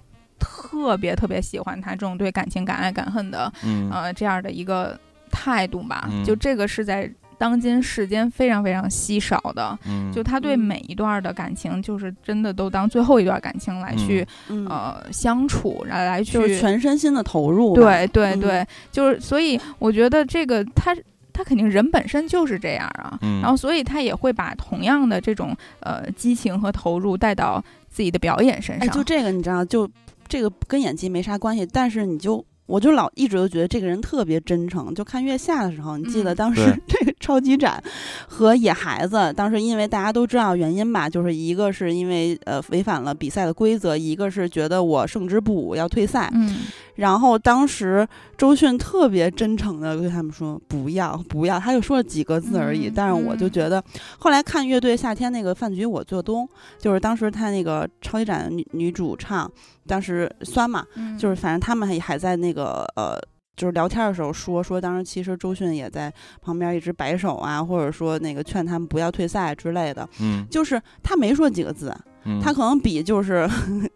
特别特别喜欢他这种对感情敢爱敢恨的嗯。呃这样的一个态度吧。嗯。就这个是在当今世间非常非常稀少的。嗯，就他对嗯每一段的感情，就是真的都当最后一段感情来去、嗯，呃相处，来来去就是全身心的投入吧。对对嗯。对，就是所以我觉得这个他他肯定人本身就是这样啊，嗯。然后所以他也会把同样的这种呃激情和投入带到自己的表演身哎，上。就这个你知道，就这个跟演技没啥关系，但是你就。我就老一直都觉得这个人特别真诚。就看月下的时候，你记得嗯当时对 这个超级展和野孩子，当时因为大家都知道原因吧，就是一个是因为呃违反了比赛的规则，一个是觉得我胜之不武要退赛。嗯，然后当时周迅特别真诚的对他们说不要不要，他就说了几个字而已。嗯但是我就嗯觉得，后来看乐队夏天那个饭局我做东，就是当时他那个超级展女女主唱，当时酸嘛，嗯就是反正他们还还在那个呃。就是聊天的时候说说，当时其实周迅也在旁边一直摆手啊，或者说那个劝他们不要退赛之类的。嗯。就是他没说几个字，嗯。他可能比就是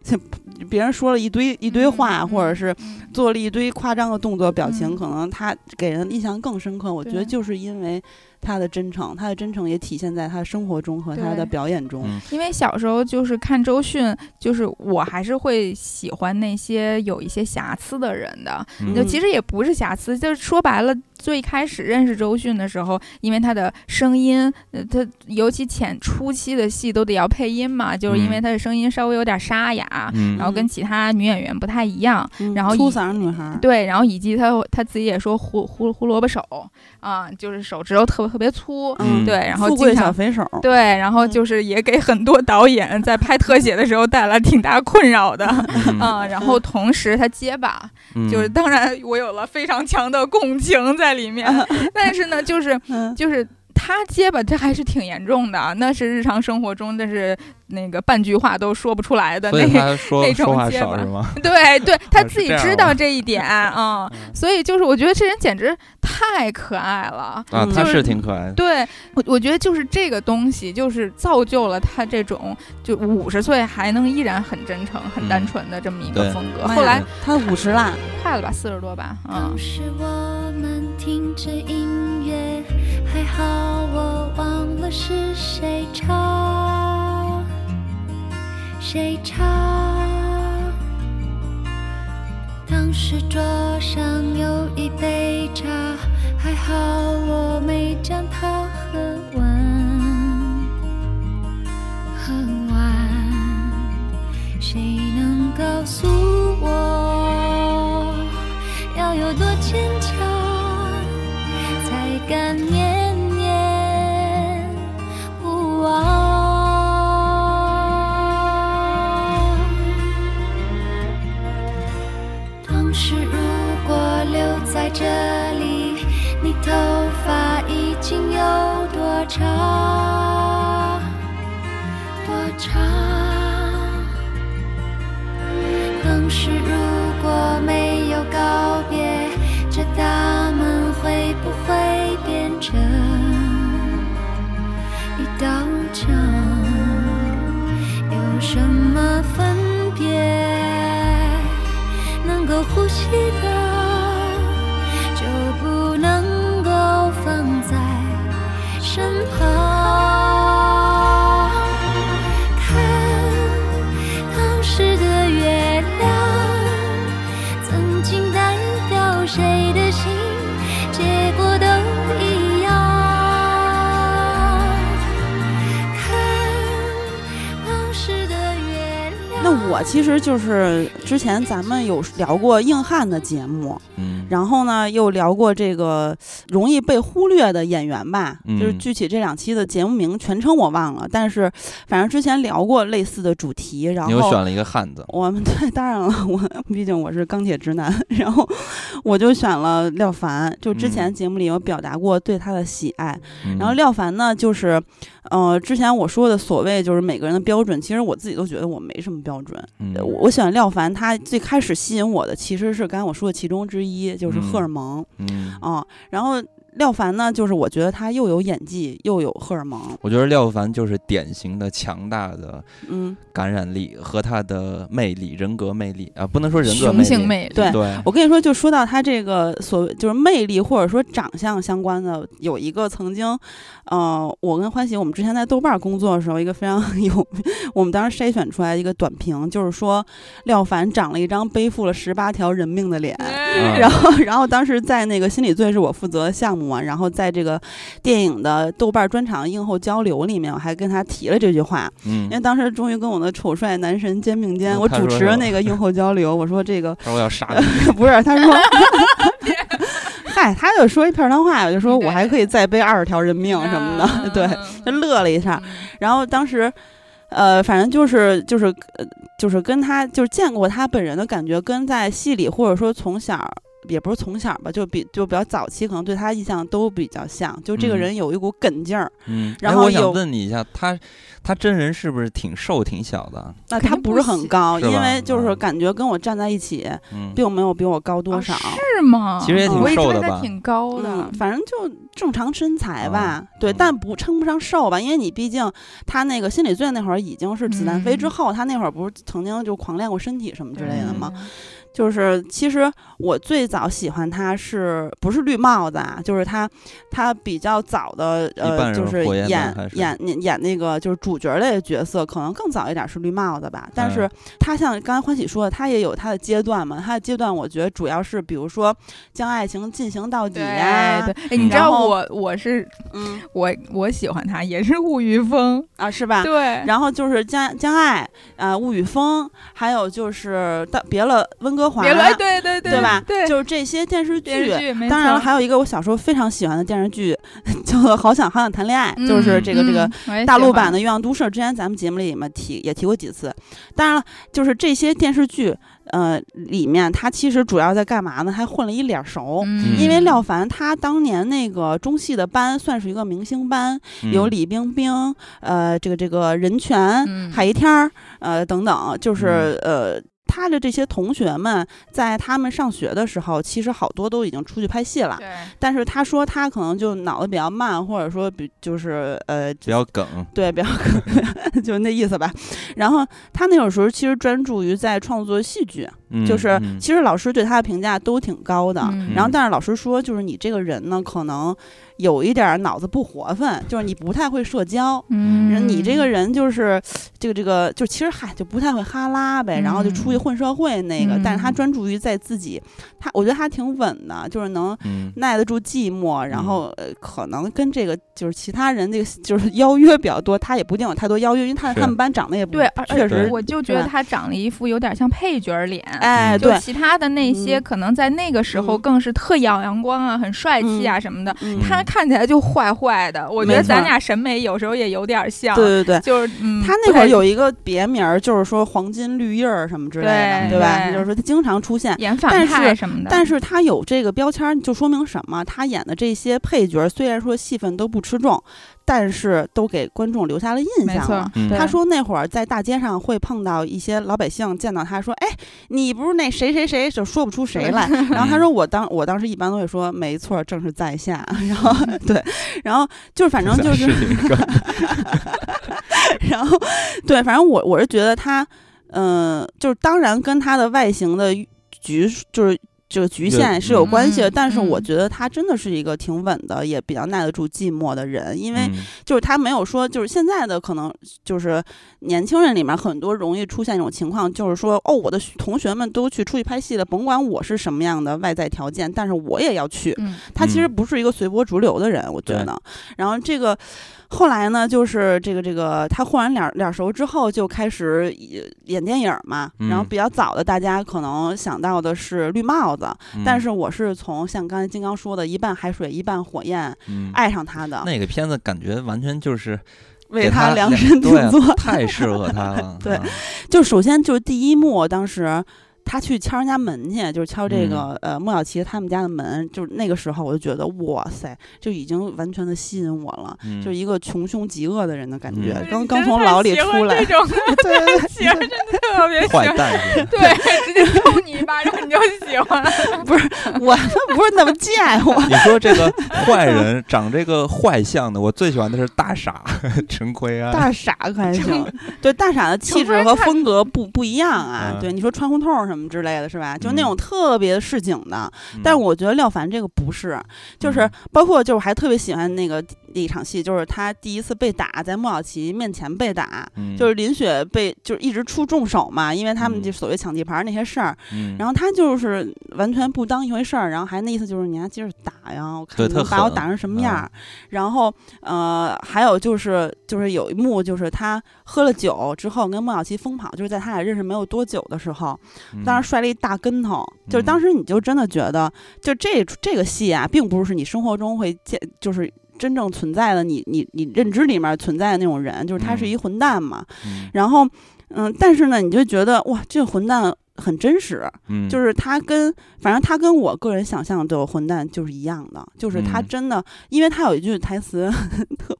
别人说了一堆一堆话，嗯或者是嗯做了一堆夸张的动作表情，嗯。可能他给人印象更深刻。我觉得就是因为他的真诚，他的真诚也体现在他的生活中和他的表演中。嗯因为小时候就是看周迅，就是我还是会喜欢那些有一些瑕疵的人的。嗯就其实也不是瑕疵，就是说白了，最开始认识周迅的时候，因为她的声音，呃，她尤其浅初期的戏都得要配音嘛，就是因为嗯她的声音稍微有点沙哑，嗯然后跟其他女演员不太一样。嗯然后粗嗓女孩，对，然后以及她她自己也说胡胡胡萝卜手啊，就是手指头特特别粗，嗯对，然后富贵经常。小肥手，对，然后嗯就是也给很多导演在拍特写的时候带来挺大困扰的，嗯嗯，然后同时他结巴，嗯就是当然我有了非常强的共情在里面，但是呢，就是嗯就是他结巴，这还是挺严重的，那是日常生活中那是那个半句话都说不出来的那。那种结巴？对对，他自己知道这一点啊、所以就是我觉得这人简直太可爱了。啊，嗯他就是挺可爱的。对我，我觉得就是这个东西，就是造就了他这种就五十岁还能依然很真诚、很单嗯纯的这么一个风格。后来他五十啦，快了吧，四十多吧，嗯当，时我们听着音乐，还好我忘了是谁唱，谁唱。当时桌上有一杯茶，还好我没将它喝完，喝完。谁能告诉我，你的我其实就是之前咱们有聊过硬汉的节目，嗯，然后呢又聊过这个容易被忽略的演员吧，就是嗯具体这两期的节目名全称我忘了，但是反正之前聊过类似的主题，然后你又选了一个汉子，我们对，当然了，我毕竟我是钢铁直男，然后我就选了廖凡。就之前嗯节目里有表达过对他的喜爱，嗯然后廖凡呢，就是，呃，之前我说的所谓就是每个人的标准，其实我自己都觉得我没什么标准。嗯。呃我我喜欢廖凡，他最开始吸引我的其实是刚才我说的其中之一，就是嗯荷尔蒙。嗯，啊、然后廖凡呢，就是我觉得他又有演技，又有荷尔蒙，我觉得廖凡就是典型的强大的嗯。感染力和他的魅力、人格魅力啊，不能说人格雄魅力，性魅力，对。对，我跟你说，就说到他这个所谓就是魅力或者说长相相关的，有一个曾经，呃，我跟欢喜我们之前在豆瓣工作的时候，一个非常 有，我们当时筛选出来一个短评，就是说廖凡长了一张背负了十八条人命的脸。嗯。然后，然后当时在那个心理罪是我负责的项目嘛，然后在这个电影的豆瓣专场映后交流里面，我还跟他提了这句话，嗯因为，当时终于跟我的丑帅男神肩并肩，我主持那个映后交流，我说这个他说我要杀你，不是，他说，嗨，他就说一片儿汤话，我就说我还可以再背二十条人命什么的，对，就乐了一下。嗯然后当时，呃，反正就是就是呃就是跟他就是见过他本人的感觉，跟在戏里或者说从小。也不是从小吧，就比就比较早期，可能对他印象都比较像。就这个嗯人有一股梗劲儿，嗯，哎我然后我想问你一下，他他真人是不是挺瘦挺小的？那他不是很高，因为就是嗯感觉跟我站在一起，嗯，并没有比我高多哦少。是吗？其实也挺瘦的吧挺高的嗯，，反正就正常身材吧，啊对，嗯但不称不上瘦吧，因为你毕竟他那个心理罪那会儿已经是子弹飞之嗯后，他那会儿不是曾经就狂练过身体什么之类的嗯吗？就是其实我最早喜欢他是不是绿帽子啊？就是他他比较早的呃，就是演演演演那个就是主角类的角色，可能更早一点是绿帽子吧。但是嗯他像刚才欢喜说的，他也有他的阶段嘛。他的阶段我觉得主要是比如说说将爱情进行到底呀、对对，哎，你知道我我是嗯我我喜欢他，也是物欲风，啊是吧？对，然后就是将将爱，呃，物与风，还有就是到别了温哥华，别了，哎对对对对吧？对，就是这些电视剧。视剧，当然了，还有一个我小时候非常喜欢的电视剧，叫做《好想好想谈恋爱》，就是这个这个大陆版的《欲望都市》，之前咱们节目里也没提，也提过几次。当然了，就是这些电视剧，呃，里面他其实主要在干嘛呢？还混了一脸熟。嗯因为廖凡他当年那个中戏的班算是一个明星班，有嗯李冰冰，呃，这个这个任泉、嗯海一天儿，呃等等，就是、呃。他的这些同学们在他们上学的时候，其实好多都已经出去拍戏了。对，但是他说他可能就脑子比较慢，或者说比就是呃比较梗，对，比较梗 就那意思吧。然后他那个时候其实专注于在创作戏剧，嗯就是嗯其实老师对他的评价都挺高的。嗯然后但是老师说，就是你这个人呢，可能有一点儿脑子不活泛，就是你不太会社交。嗯你这个人就是这个这个，就其实嗨，就不太会哈拉呗，然后就出去嗯混社会那个。但是他嗯专注于在自己，他我觉得他挺稳的，就是能嗯耐得住寂寞，然后呃，可能跟这个就是其他人这个就是邀约比较多，他也不一定有太多邀约，因为他他们班长得也不对，而确实，我就觉得他长了一副有点像配角儿脸。哎，嗯对，其他的那些，嗯可能在那个时候嗯更是特阳阳光啊，很帅气啊什么的。嗯他看起来就坏坏的，我觉得咱俩审美有时候也有点像。对对对。就是嗯，他那会儿有一个别名儿，就是说黄金绿叶儿什么之类的，对吧？就是说他经常出现，演反但是派什么的，但是他有这个标签儿，就说明什么？他演的这些配角虽然说戏份都不吃重，但是都给观众留下了印象了。，嗯他说那会儿在大街上会碰到一些老百姓，见到他说：“哎，你不是那谁谁谁？”就说不出谁来。然后他说：“我当我当时一般都会说，没错，正是在下。”然后对，然后就是反正就是 然后对，反正我我是觉得他，嗯、就是当然跟他的外形的局就是。这个局限是有关系的，嗯但是我嗯觉得他真的是一个挺稳的，也比较耐得住寂寞的人，因为嗯就是他没有说，就是现在的可能就是年轻人里面很多容易出现一种情况，就是说哦，我的同学们都去出去拍戏了，甭管我是什么样的外在条件，但是我也要去。嗯他其实嗯不是一个随波逐流的人，我觉得。然后这个后来呢，就是这个这个他混完脸脸熟之后，就开始演演电影嘛。然后嗯比较早的，大家可能想到的是绿帽子，嗯但是我是从像刚才金刚说的一半海水一半火焰嗯爱上他的，那个片子感觉完全就是为他量身定做。太适合他了。对啊就首先就是第一幕，当时他去敲人家门去，就是敲这嗯个、呃莫小琪他们家的门，就是那个时候我就觉得哇塞，就已经完全的吸引我了，嗯就是一个穷凶极恶的人的感觉，嗯刚刚从牢里出来，这 种对对 对，喜欢真的特别喜坏欢，蛋对，直接抽你一巴掌你就喜欢。不是我不是那么贱，我你说这个坏人长这个坏相的，我最喜欢的是大傻陈奎安。大傻可还行，对大傻的气质和风格不不一样啊，嗯对你说穿胡同什么之类的是吧？就那嗯。种特别市井的，嗯。但是我觉得廖凡这个不是，就是嗯。包括就是我还特别喜欢那个一场戏，就是他第一次被打，在莫小琪面前被打，嗯。就是林雪被就是一直出重手嘛，因为他们嗯。就所谓抢地盘那些事儿，嗯。然后他就是完全不当一回事儿，然后还那意思就是你还接着打呀，我看你能把我打成什么样然后呃，还有就是就是有一幕就是他喝了酒之后跟莫小琪疯跑，就是在他俩认识没有多久的时候，嗯当时摔了一大跟头，就是嗯。当时你就真的觉得，就这这个戏啊，并不是你生活中会见，就是真正存在的你你你认知里面存在的那种人，就是他是嗯。一混蛋嘛。嗯。然后，嗯，但是呢，你就觉得哇，这个混蛋很真实，嗯就是他跟反正他跟我个人想象的混蛋就是一样的，就是他嗯真的，因为他有一句台词，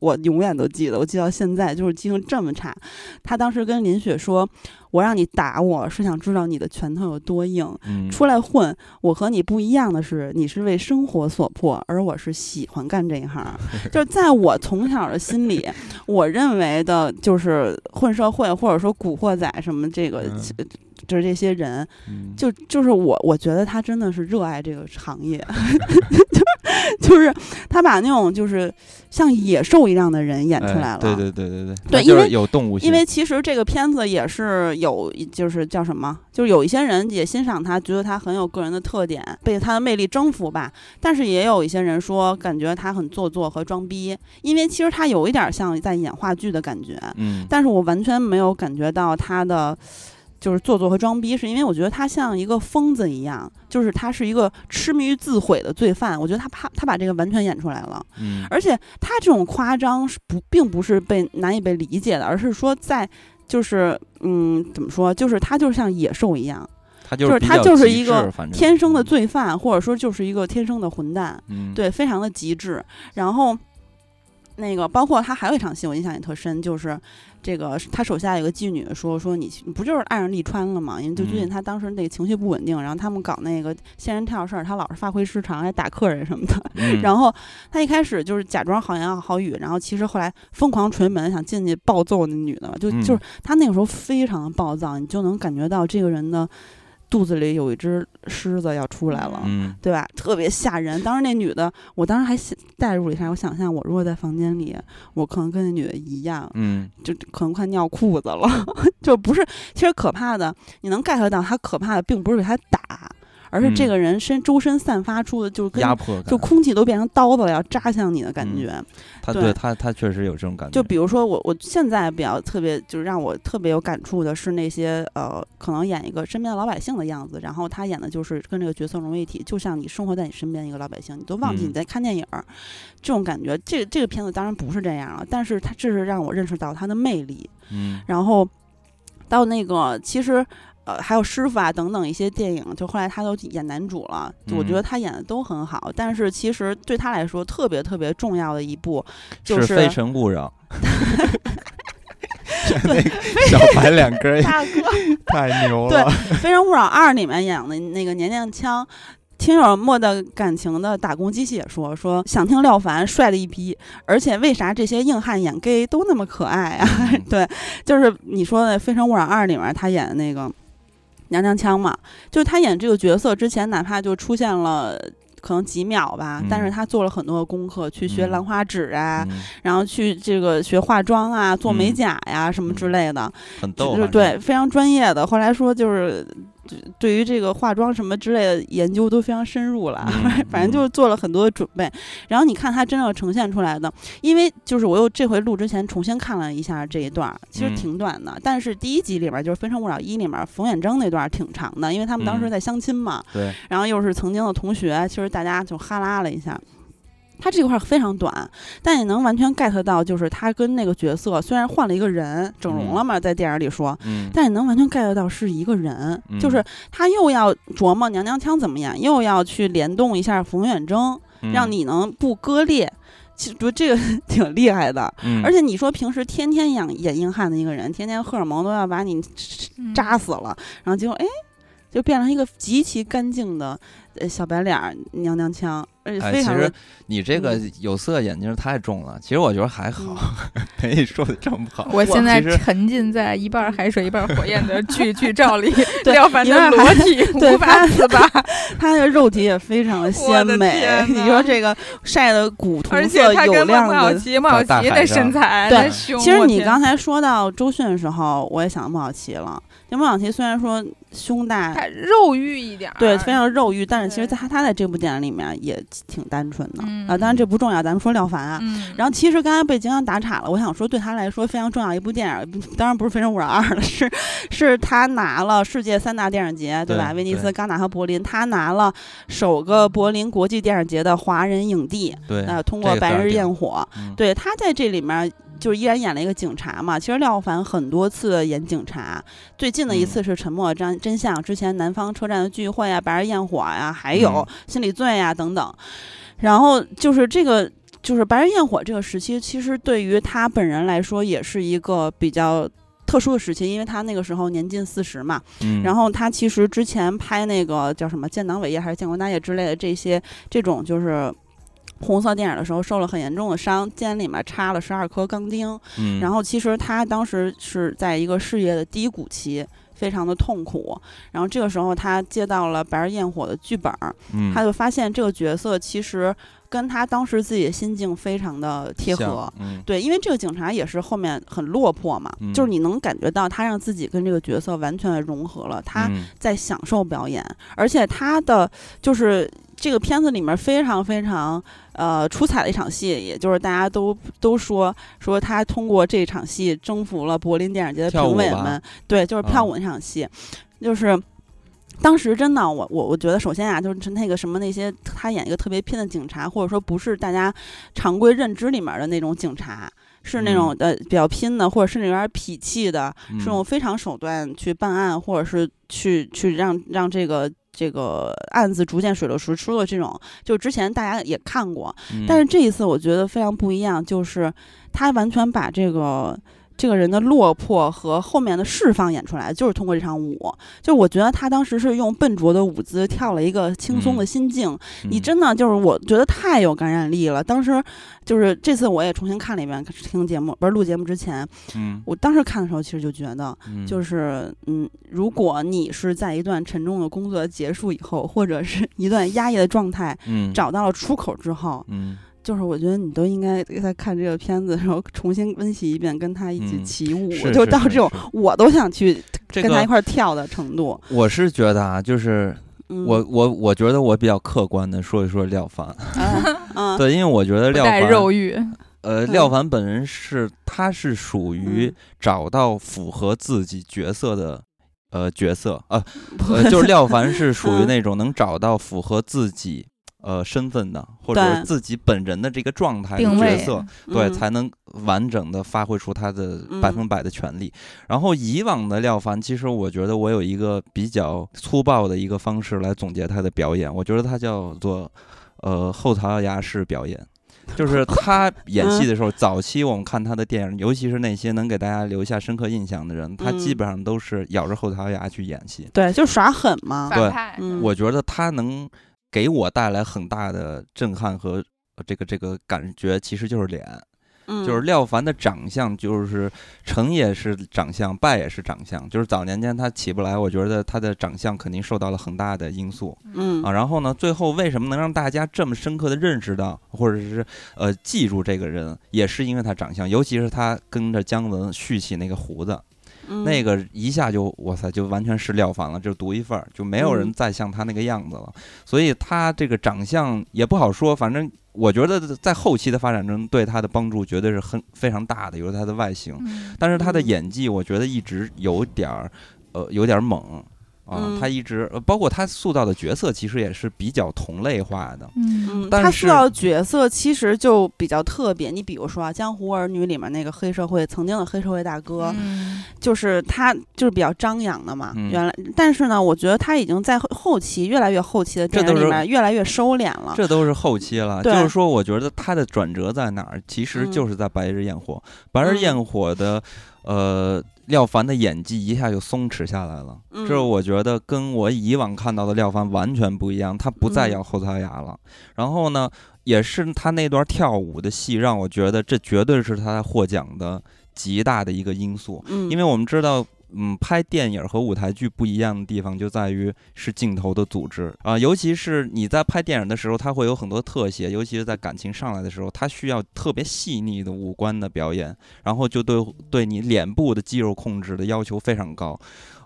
我永远都记得，我记到现在，就是记性这么差。他当时跟林雪说：“我让你打我是想知道你的拳头有多硬。”嗯出来混，我和你不一样的是，你是为生活所迫，而我是喜欢干这一行。就是在我从小的心里，我认为的就是混社会或者说古惑仔什么这个，嗯就是这些人，嗯就就是我，我觉得他真的是热爱这个行业，就就是他把那种就是像野兽一样的人演出哎来了。对对对对对，对它就是因为有动物性，因为其实这个片子也是有，就是叫什么，就是有一些人也欣赏他，觉得他很有个人的特点，被他的魅力征服吧。但是也有一些人说，感觉他很做作和装逼，因为其实他有一点像在演话剧的感觉，嗯，但是我完全没有感觉到他的。就是做作和装逼，是因为我觉得他像一个疯子一样，就是他是一个痴迷于自毁的罪犯。我觉得他怕他把这个完全演出来了。嗯，而且他这种夸张是不，并不是被难以被理解的，而是说在就是嗯，怎么说，就是他就是像野兽一样，他就就是他就是一个天生的罪犯，或者说就是一个天生的混蛋，嗯，对，非常的极致。然后那个包括他还有一场戏，我印象也特深，就是。这个他手下有个妓女说说你你不就是爱上利川了吗？因为就最近嗯他当时那个情绪不稳定，然后他们搞那个仙人跳事儿，他老是发挥失常，还打客人什么的。嗯，然后他一开始就是假装好言好语，然后其实后来疯狂捶门，想进去暴揍那女的，就嗯就是他那个时候非常的暴躁，你就能感觉到这个人的肚子里有一只狮子要出来了。嗯，对吧？特别吓人。当时那女的，我当时还想代入了一下，我想象我如果在房间里，我可能跟那女的一样，嗯，就可能快尿裤子了。就不是，其实可怕的，你能 get 到他可怕的，并不是给他打，而是这嗯个人身周身散发出的，就是跟压迫感，就空气都变成刀子了，要扎向你的感嗯觉。对他对他他确实有这种感觉，就比如说我，我现在比较特别，就是让我特别有感触的是那些呃，可能演一个身边的老百姓的样子，然后他演的就是跟这个角色融为一体，就像你生活在你身边一个老百姓，你都忘记你嗯在看电影儿，这种感觉。这这个片子当然不是这样了，但是他这是让我认识到他的魅力。嗯然后到那个其实。呃，还有师傅啊等等一些电影，就后来他都演男主了，就我觉嗯得他演的都很好。但是其实对他来说特别特别重要的一部，就是非诚勿扰。那个小白两根儿大哥 太牛了对，《非诚勿扰二》里面演的那个娘娘腔。听友莫的感情的打工机器也说说想听廖凡帅的一批，而且为啥这些硬汉演 gay 都那么可爱啊？嗯对，就是你说的《非诚勿扰二》里面他演的那个娘娘腔嘛，就是他演这个角色之前，哪怕就出现了。可能几秒吧，但是嗯他做了很多的功课，去学嗯兰花指啊，嗯然后去这个学化妆啊，做美嗯甲呀、什么之嗯类的。很逗，就是对非常专业的。后来说就是对对于这个化妆什么之类的研究都非常深入了，嗯反正就是做了很多的准备。然后你看他真正呈现出来的，因为就是我又这回录之前重新看了一下这一段儿，其实嗯挺短的，但是第一集里边就是《非诚勿扰一》里面冯远征那段儿挺长的，因为他们当时嗯在相亲嘛，对，然后又是曾经的同学，其实大家就哈拉了一下。他这块儿非常短，但你能完全 get 到，就是他跟那个角色虽然换了一个人，整容了嘛，在电影里说，嗯，但你能完全 get 到是一个人，嗯就是他又要琢磨娘娘腔怎么演，又要去联动一下冯远征，让嗯，你能不割裂。其实觉得这个 挺厉害的，嗯而且你说平时天天演演硬汉的一个人，天天荷尔蒙都要把你嗯扎死了，然后结果哎，就变成一个极其干净的呃小白脸儿娘娘腔，而且哎，非常哎其实你这个嗯有色眼镜太重了，其实我觉得还好，没你说的这么好。我现在沉浸在一半海水一半火焰的剧 剧照里，对廖凡的裸体对无法自拔，他的肉体也非常的鲜美。你说这个晒的古铜而且色有亮的。孟小琪，孟小琪那大海上身材，对，其实你刚才说到周迅的时候，我也想到孟小琪了。那孟小琪虽然说胸大，他肉欲一点儿，对，非常肉欲，但是其实对。他他在这部电影里面也挺单纯的、嗯。啊。当然这不重要，咱们说廖凡啊。嗯，然后其实刚才被金刚打岔了，我想说对他来说非常重要一部电影，当然不是《非诚勿扰二》了，是是他拿了世界三大电影节，对吧？对。威尼斯、对戛纳和柏林，他拿了首个柏林国际电影节的华人影帝，对，呃，通过《白日焰火》，嗯。对，他在这里面就是依然演了一个警察嘛。其实廖凡很多次演警察，最近的一嗯次是《沉默真真相》，之前南方车站的聚会啊、白日焰火呀、还有嗯心理罪呀、等等。然后就是这个。就是白日焰火这个时期，其实对于他本人来说也是一个比较特殊的时期，因为他那个时候年近四十嘛。嗯，然后他其实之前拍那个叫什么建党伟业还是建国大业之类的这些这种就是红色电影的时候受了很严重的伤，肩里面插了十二颗钢钉。嗯，然后其实他当时是在一个事业的低谷期。非常的痛苦。然后这个时候他接到了《白日焰火》的剧本儿，嗯，他就发现这个角色其实跟他当时自己的心境非常的贴合。嗯对，因为这个警察也是后面很落魄嘛，嗯就是你能感觉到他让自己跟这个角色完全的融合了，他嗯在享受表演，而且他的就是这个片子里面非常非常呃出彩的一场戏，也就是大家都都说说他通过这场戏征服了柏林电影节的评委们，对，就是跳啊舞那场戏，就是。当时真的，我我我觉得，首先啊，就是那个什么那些他演一个特别拼的警察，或者说不是大家常规认知里面的那种警察，是那种呃比较拼的，或者甚至有点痞气的，是用嗯非常手段去办案，或者是去去让让这个这个案子逐渐水落石出的这种，就之前大家也看过，嗯但是这一次我觉得非常不一样，就是他完全把这个。这个人的落魄和后面的释放演出来，就是通过这场舞。就我觉得他当时是用笨拙的舞姿跳了一个轻松的嗯。心境，你嗯真的就是我觉得太有感染力了。当时就是这次我也重新看了一遍，听节目不是录节目之前，嗯。我当时看的时候其实就觉得，嗯。就是嗯，如果你是在一段沉重的工作结束以后，或者是一段压抑的状态嗯。找到了出口之后，嗯就是我觉得你都应该在看这个片子的时候重新温习一遍，跟他一起嗯起舞，是就是到这种我都想去跟他一块儿跳的程度。我是觉得啊，就是嗯、我我我觉得我比较客观的说一说廖凡，对，因为我觉得廖凡肉欲，呃，嗯廖凡本人是他是属于嗯找到符合自己角色的呃角色呃呃，就是廖凡是属于嗯那种能找到符合自己呃身份的，或者是自己本人的这个状态的角色，对，嗯才能完整的发挥出他的嗯百分百的全力。然后以往的廖凡，其实我觉得我有一个比较粗暴的一个方式来总结他的表演，我觉得他叫做呃后槽牙式表演。就是他 演戏的时候，早期我们看他的电影，尤其是那些能给大家留下深刻印象的人，他基嗯本上都是咬着后槽牙去演戏。对，就耍狠嘛。对我觉得他能给我带来很大的震撼和呃这个这个感觉，其实就是脸。嗯，就是廖凡的长相，就是成也是长相，败也是长相。就是早年间他起不来，我觉得他的长相肯定受到了很大的因素嗯啊。然后呢，最后为什么能让大家这么深刻的认识到，或者是呃记住这个人，也是因为他长相，尤其是他跟着姜文蓄起那个胡子，嗯那个一下就哇塞，就完全是廖凡了，就独一份儿，就没有人嗯再像他那个样子了。所以他这个长相也不好说，反正我觉得在后期的发展中对他的帮助绝对是很非常大的，有他的外形，嗯但是他的嗯演技我觉得一直有点儿，呃，有点儿猛。啊，嗯他一直，呃包括他塑造的角色，其实也是比较同类化的。嗯嗯，但是他塑造的角色其实就比较特别。你比如说啊，《江湖儿女》里面那个黑社会曾经的黑社会大哥，嗯就是他就是比较张扬的嘛。嗯原来，但是呢，我觉得他已经在后后期越来越后期的电影里这都是面越来越收敛了。这都是后期了，就是说，我觉得他的转折在哪儿？其实嗯就是在《白日焰火》白日嗯焰火》的，呃，廖凡的演技一下就松弛下来了。嗯这我觉得跟我以往看到的廖凡完全不一样，他不再嗯咬后槽牙了。然后呢，也是他那段跳舞的戏，让我觉得这绝对是他获奖的极大的一个因素。嗯，因为我们知道，嗯，拍电影和舞台剧不一样的地方就在于是镜头的组织啊、尤其是你在拍电影的时候，它会有很多特写，尤其是在感情上来的时候，它需要特别细腻的五官的表演，然后就对对你脸部的肌肉控制的要求非常高，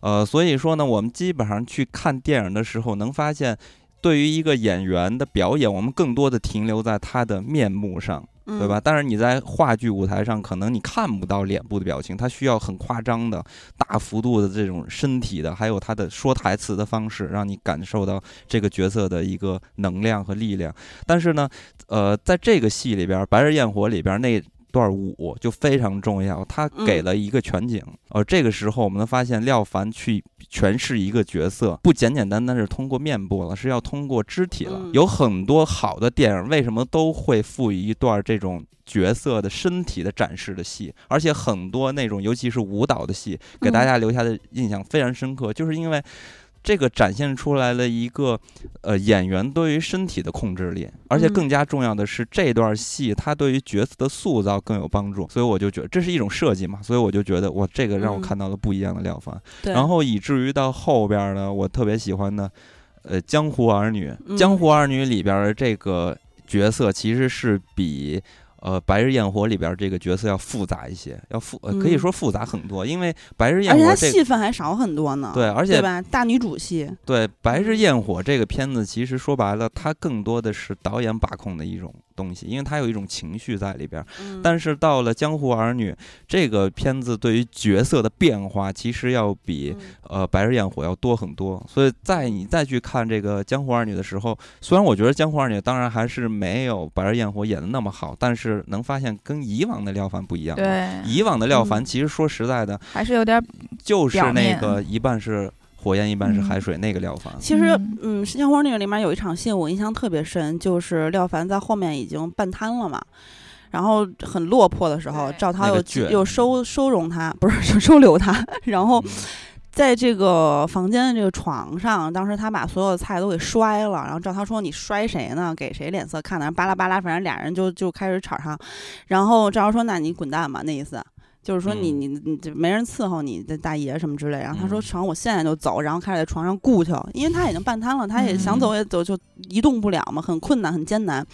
呃，所以说呢，我们基本上去看电影的时候，能发现。对于一个演员的表演，我们更多的停留在他的面目上，对吧？？但是你在话剧舞台上，可能你看不到脸部的表情，它需要很夸张的、大幅度的这种身体的，还有他的说台词的方式，让你感受到这个角色的一个能量和力量。但是呢，呃，在这个戏里边，《白日焰火》里边那段舞就非常重要，他给嗯了一个全景。呃，这个时候我们能发现廖凡去诠释一个角色，不简简单单是通过面部了，是要通过肢体了。嗯有很多好的电影为什么都会赋予一段这种角色的身体的展示的戏，而且很多那种尤其是舞蹈的戏，给大嗯家留下的印象非常深刻，就是因为。这个展现出来了一个呃演员对于身体的控制力，而且嗯。更加重要的是这段戏它对于角色的塑造更有帮助，所以我就觉得这是一种设计嘛，所以我就觉得我这个让我嗯。看到了不一样的廖凡，然后以至于到后边儿呢，我特别喜欢的呃《江湖儿女》，嗯。江湖儿女》里边儿的这个角色其实是比。呃，《白日焰火》里边儿这个角色要复杂一些，要复、呃、可以嗯说复杂很多，因为《白日焰火》而且他戏份还少很多呢，对，而且对吧？大女主戏，对《白日焰火》这个片子，其实说白了，它更多的是导演把控的一种东西，因为它有一种情绪在里边儿。嗯但是到了《江湖儿女》这个片子，对于角色的变化，其实要比嗯呃《白日焰火》要多很多。所以在你再去看这个《江湖儿女》的时候，虽然我觉得《江湖儿女》当然还是没有《白日焰火》演的那么好，但是能发现跟以往的廖凡不一样。对，以往的廖凡嗯其实说实在的，还是有点就是那个一半是火焰，一般是海嗯水那个廖凡。其实，嗯嗯，《新疆花》那个里面有一场戏我印象特别深，就是廖凡在后面已经半瘫了嘛，然后很落魄的时候，赵涛又那个又收收容他，不是 收收留他，然后嗯在这个房间的这个床上，当时他把所有的菜都给摔了，然后赵涛说：“你摔谁呢？给谁脸色看呢？”巴拉巴拉，反正俩人就就开始吵上，然后赵涛说：“那你滚蛋吧。”那意思。就是说你嗯。你你就没人伺候你的大爷什么之类，然后他说嗯。成，我现在就走，然后开始在床上顾去，因为他已经半瘫了，他也想嗯。走也走就移动不了嘛，很困难很艰难。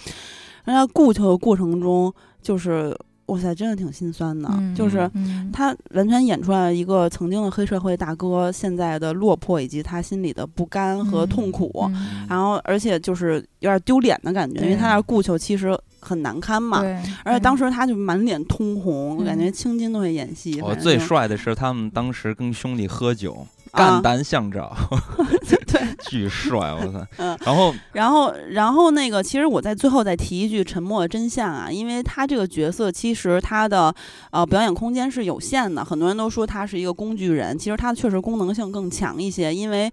然后他顾去的过程中，就是哇塞，真的挺心酸的，嗯就是嗯他完全演出来了一个曾经的黑社会大哥现在的落魄以及他心里的不甘和痛苦，嗯然后而且就是有点丢脸的感觉，因为他那顾求其实很难堪嘛。而且当时时他就满脸通红，我感觉嗯青筋都会演戏。我最帅的是他们当时跟兄弟喝酒，啊。肝胆相照，对，巨帅，我操！嗯。然后然后，然后那个，其实我在最后再提一句沉默的真相啊，因为他这个角色其实他的呃表演空间是有限的，很多人都说他是一个工具人，其实他确实功能性更强一些，因为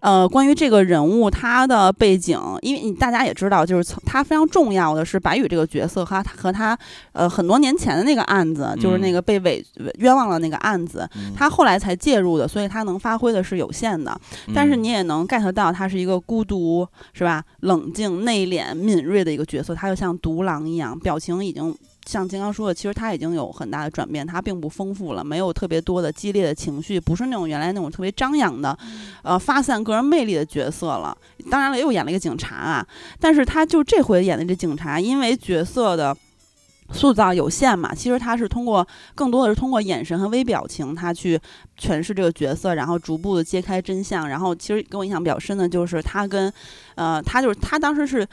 呃关于这个人物他的背景，因为你大家也知道，就是曾他非常重要的是白宇这个角色和他和他呃很多年前的那个案子，就是那嗯。个被委冤枉了那个案子，嗯。他后来才介入的，所以他能发挥的是有限的。但是嗯你也能 get 到他是一个孤独，是吧？冷静、内敛、敏锐的一个角色，他就像独狼一样，表情已经像金刚说的，其实他已经有很大的转变，他并不丰富了，没有特别多的激烈的情绪，不是那种原来那种特别张扬的，呃，发散个人魅力的角色了。当然了，又演了一个警察啊，但是他就这回演的这警察，因为角色的。塑造有限嘛，其实他是通过更多的是通过眼神和微表情，他去诠释这个角色，然后逐步的揭开真相。然后其实给我印象比较深的就是他跟，呃，他就是他当时是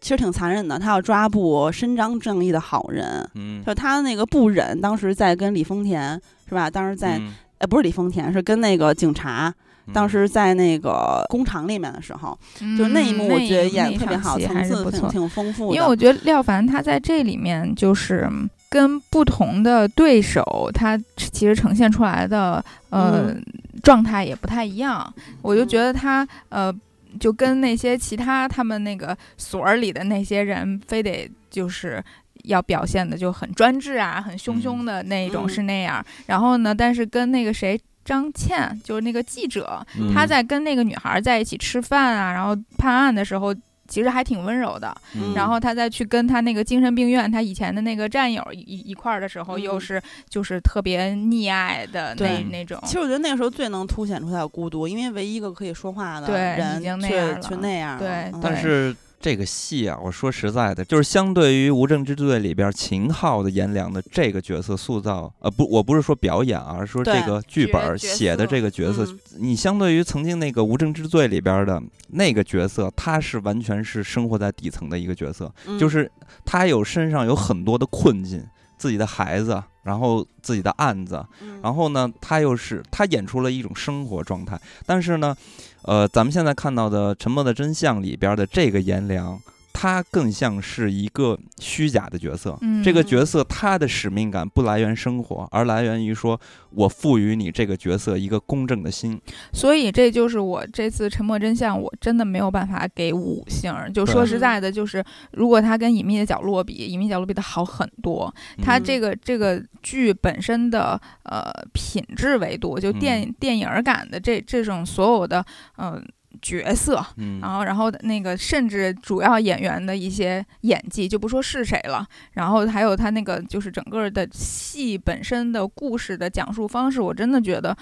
其实挺残忍的，他要抓捕伸张正义的好人，嗯，就他那个不忍，当时在跟李丰田是吧？当时在、嗯呃不是李丰田，是跟那个警察，当嗯时在那个工厂里面的时候，就那一幕我觉得演的特别好，层次挺挺丰富的。因为我觉得廖凡他在这里面就是跟不同的对手，他其实呈现出来的呃、嗯状态也不太一样。我就觉得他呃，就跟那些其他他们那个所儿里的那些人，非得就是。要表现的就很专制啊，很凶凶的那一种嗯是那样。然后呢，但是跟那个谁张倩，就是那个记者，嗯他在跟那个女孩在一起吃饭啊，然后判案的时候，其实还挺温柔的。嗯然后他再去跟他那个精神病院他以前的那个战友一一块儿的时候，嗯又是就是特别溺爱的那对那种。其实我觉得那个时候最能凸显出他的孤独，因为唯一一个可以说话的对人已经那样了就那样了。对嗯但是这个戏啊，我说实在的，就是相对于《无证之罪》里边秦昊的颜良的这个角色塑造，呃，不，我不是说表演啊，而是说这个剧本写的这个角色，嗯。你相对于曾经那个《无证之罪》里边的那个角色，他是完全是生活在底层的一个角色，嗯就是他有身上有很多的困境，自己的孩子，然后自己的案子，嗯。然后呢，他又是他演出了一种生活状态，但是呢，呃，咱们现在看到的《沉默的真相》里边的这个颜良，他更像是一个虚假的角色。嗯这个角色他的使命感不来源生活，而来源于说我赋予你这个角色一个公正的心。所以这就是我这次《沉默真相》，我真的没有办法给五星儿。就说实在的，就是如果他跟《隐秘的角落》比，《隐秘角落》比的好很多。它嗯这个这个剧本身的呃品质维度，就电、嗯电影儿感的这这种所有的呃角色，嗯。然后然后那个甚至主要演员的一些演技，就不说是谁了，然后还有他那个就是整个的戏本身的故事的讲述方式，我真的觉得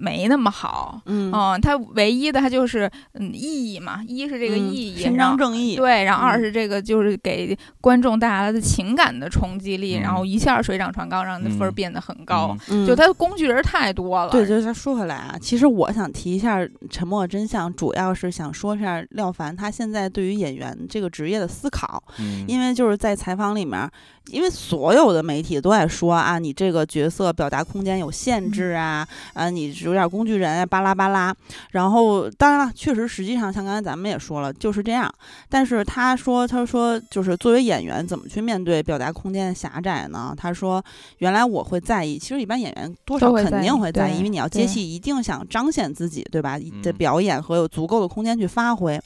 没那么好。嗯。嗯，它唯一的它就是嗯意义嘛，一是这个嗯意义，伸张正义，对，然后二嗯。是这个就是给观众带来的情感的冲击力，然后嗯一下水涨船高，让你的分儿嗯变得很高。就它的工具人太多了，对，就是他说回来啊，其实我想提一下《沉默的真相》，主要是想说一下廖凡他现在对于演员这个职业的思考，嗯。因为就是在采访里面，因为所有的媒体都在说啊，你这个角色表达空间有限制啊，啊，你有点工具人啊，巴拉巴拉。然后当然了，确实实际上像刚才咱们也说了，就是这样。但是他说，他说就是作为演员怎么去面对表达空间的狭窄呢？他说，原来我会在意，其实一般演员多少肯定会在意，因为你要接戏，一定想彰显自己，对吧？的嗯表演和有足够的空间去发挥。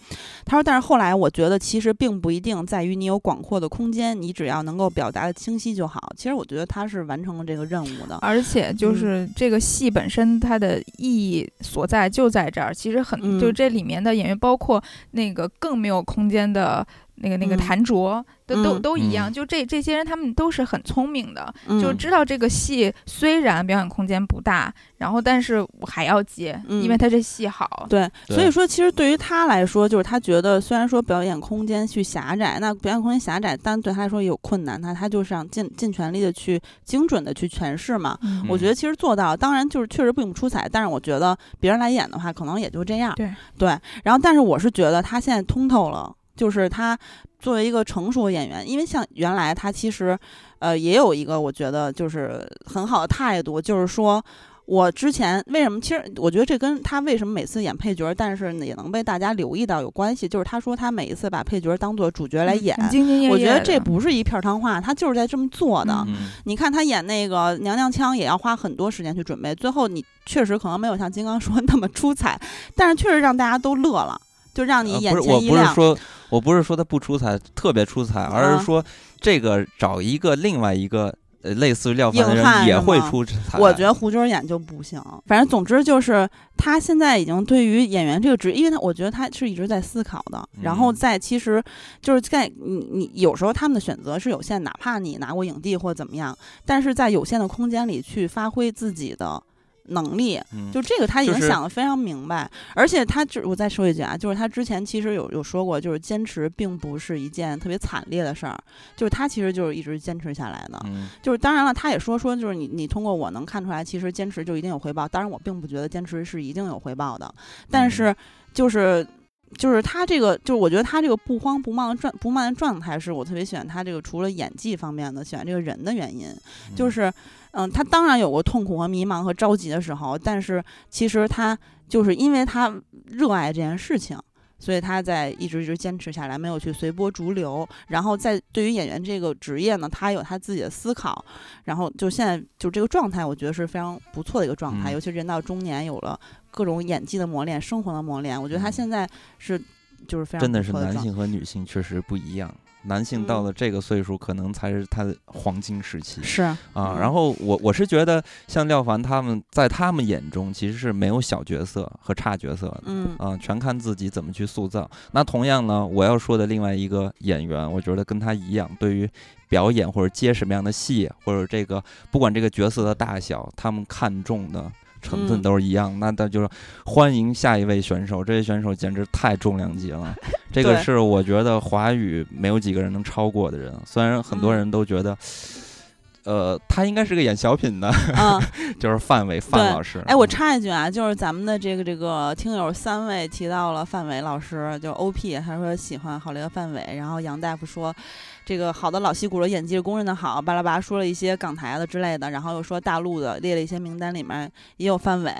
他说，但是后来我觉得其实并不一定在于你有广阔的空间，你只要能够表达的清晰就好。其实我觉得他是完成了这个任务的。而且就嗯是这个戏本身它的意义所在就在这儿。其实很，嗯就这里面的演员，包括那个更没有空间的那个那个嗯谭卓，都都嗯都一样。嗯就这这些人，他们都是很聪明的，嗯就知道这个戏虽然表演空间不大，然后但是我还要接，因为嗯他这戏好。对，所以说其实对于他来说，就是他觉得虽然说表演空间去狭窄，那表演空间狭窄，但对他来说也有困难，那他就是想尽尽全力的去精准的去诠释嘛。嗯我觉得其实做到，当然就是确实并不出彩，但是我觉得别人来演的话，可能也就这样。对对，然后但是我是觉得他现在通透了，就是他作为一个成熟的演员，因为像原来他其实，呃，也有一个我觉得就是很好的态度，就是说。我之前为什么？其实我觉得这跟他为什么每次演配角，但是也能被大家留意到有关系。就是他说他每一次把配角当做主角来演，很兢兢业业我觉得这不是一片儿汤话，他就是在这么做的。你看他演那个娘娘腔也要花很多时间去准备，最后你确实可能没有像金刚说那么出彩，但是确实让大家都乐了，就让你呃眼不是，我前一亮。不是说，我不是说他不出彩，特别出彩，而啊是说这个找一个另外一个呃类似于廖凡的人也会出彩。我觉得胡军演就不行，反正总之就是他现在已经对于演员这个职业，因为他我觉得他是一直在思考的，然后嗯。在其实就是在你你有时候他们的选择是有限，哪怕你拿过影帝或怎么样，但是在有限的空间里去发挥自己的能力，嗯。就这个他已经想得非常明白，而且他就我再说一句啊，就是他之前其实有有说过，就是坚持并不是一件特别惨烈的事儿，就是他其实就是一直坚持下来的，嗯。就是当然了，他也说说就是你你通过我能看出来，其实坚持就一定有回报，当然我并不觉得坚持是一定有回报的，但嗯。是就是。就是他这个，就是我觉得他这个不慌不忙的状不慢的状态，是我特别喜欢他这个除了演技方面的，喜欢这个人的原因。就嗯是，嗯，他当然有过痛苦和迷茫和着急的时候，但是其实他就是因为他热爱这件事情，所以他在一直一直坚持下来，没有去随波逐流。然后在对于演员这个职业呢，他有他自己的思考，然后就现在就这个状态，我觉得是非常不错的一个状态。嗯尤其人到中年，有了各种演技的磨练、生活的磨练，我觉得他嗯现在是就是非常真的是男性和女性确实不一样。男性到嗯了这个岁数，可能才是他的黄金时期是啊。嗯然后我我是觉得，像廖凡他们在他们眼中其实是没有小角色和差角色的。嗯啊，全看自己怎么去塑造。那同样呢，我要说的另外一个演员，我觉得跟他一样，对于表演或者接什么样的戏，或者这个不管这个角色的大小，他们看重的成分嗯都是一样。那他就是欢迎下一位选手，这位选手简直太重量级了。这个是我觉得华语没有几个人能超过的人。虽然很多嗯人都觉得。呃，他应该是个演小品的，嗯，就是范伟范老师。哎，我嗯插一句啊，就是咱们的这个这个听友三位提到了范伟老师，就 OP，他说喜欢好雷和范伟，然后杨大夫说。这个好的老戏骨的演技是公认的好，巴拉巴拉说了一些港台的之类的，然后又说大陆的列了一些名单里面也有范伟，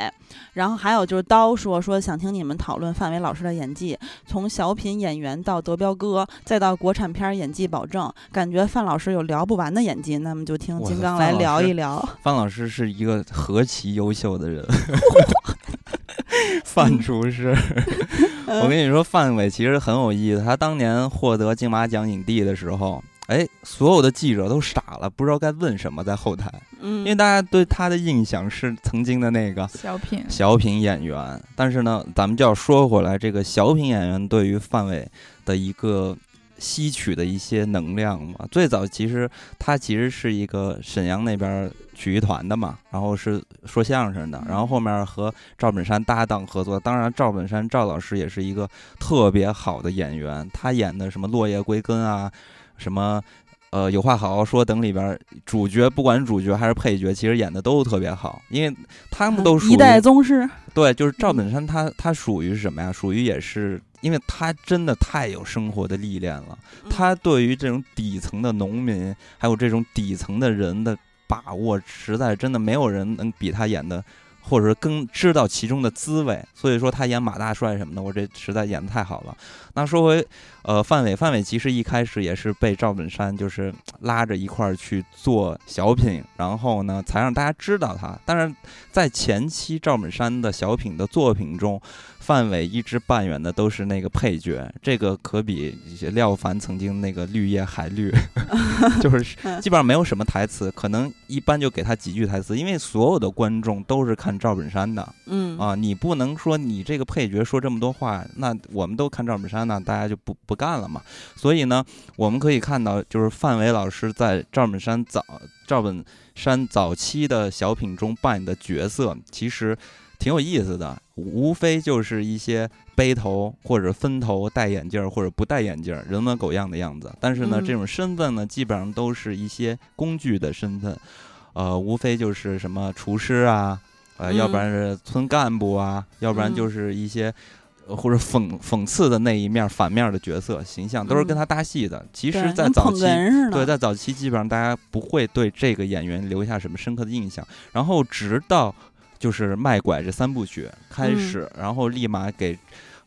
然后还有就是刀说说想听你们讨论范伟老师的演技，从小品演员到德彪哥，再到国产片儿演技保证，感觉范老师有聊不完的演技，那么就听金刚来聊一聊。范老师是一个何其优秀的人，范厨师。我跟你说，范伟其实很有意思。他当年获得金马奖影帝的时候，哎，所有的记者都傻了，不知道该问什么，在后台，嗯，因为大家对他的印象是曾经的那个小品，小品演员。但是呢，咱们就要说回来，这个小品演员对于范伟的一个吸取的一些能量嘛。最早其实他其实是一个沈阳那边曲艺团的嘛，然后是说相声的，然后后面和赵本山搭档合作。当然，赵本山赵老师也是一个特别好的演员，他演的什么《落叶归根》啊，什么。呃，有话好好说等里边主角，不管是主角还是配角，其实演的都特别好，因为他们都属于一代宗师。对，就是赵本山他，他属于是什么呀？属于也是，因为他真的太有生活的历练了。他对于这种底层的农民，还有这种底层的人的把握，实在真的没有人能比他演的，或者说更知道其中的滋味。所以说他演马大帅什么的，我这实在演的太好了。那说回，呃，范伟，范伟其实一开始也是被赵本山就是拉着一块儿去做小品，然后呢才让大家知道他。但是在前期赵本山的小品的作品中，范伟一直扮演的都是那个配角，这个可比廖凡曾经那个绿叶还绿，就 是基本上没有什么台词，可能一般就给他几句台词，因为所有的观众都是看赵本山的嗯啊，你不能说你这个配角说这么多话，那我们都看赵本山呢，大家就不不干了嘛。所以呢，我们可以看到，就是范伟老师在赵本山早赵本山早期的小品中扮演的角色，其实挺有意思的，无非就是一些背头或者分头、戴眼镜或者不戴眼镜、人模狗样的样子。但是呢，嗯这种身份呢，基本上都是一些工具的身份，呃，无非就是什么厨师啊，呃，要不然是村干部啊，要不然嗯就是一些。呃或者讽讽刺的那一面、反面的角色形象，都是跟嗯他搭戏的。其实，在早期。对，在早期基本上大家不会对这个演员留下什么深刻的印象，然后直到就是卖拐这三部曲开嗯始，然后立马给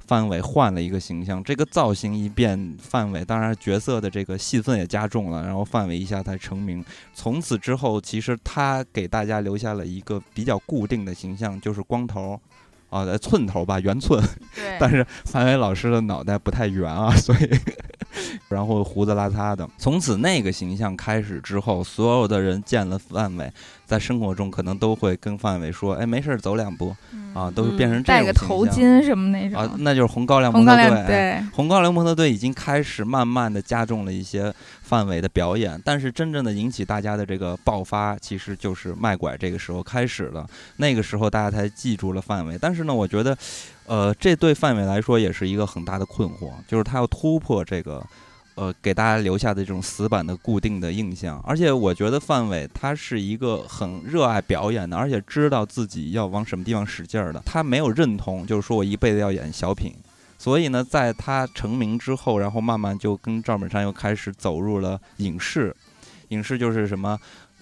范伟换了一个形象，这个造型一变，范伟当然角色的这个戏份也加重了，然后范伟一下才成名。从此之后，其实他给大家留下了一个比较固定的形象，就是光头。啊，在寸头吧，圆寸，但是范伟老师的脑袋不太圆啊，所以 然后胡子拉碴的。从此那个形象开始之后，所有的人见了范伟，在生活中可能都会跟范伟说：“哎，没事儿，走两步啊。”都是变成这个头巾什么那种啊，种，那就是红高粱红高粱模特队。哎对，红高粱模特队已经开始慢慢的加重了一些范伟的表演，但是真正的引起大家的这个爆发，其实就是卖拐这个时候开始了。那个时候大家才记住了范伟。但是呢，我觉得，呃，这对范伟来说也是一个很大的困惑，就是他要突破这个。呃，给大家留下的这种死板的固定的印象，而且我觉得范伟他是一个很热爱表演的，而且知道自己要往什么地方使劲儿的。他没有认同，就是说我一辈子要演小品，所以呢，在他成名之后，然后慢慢就跟赵本山又开始走入了影视，影视就是什么，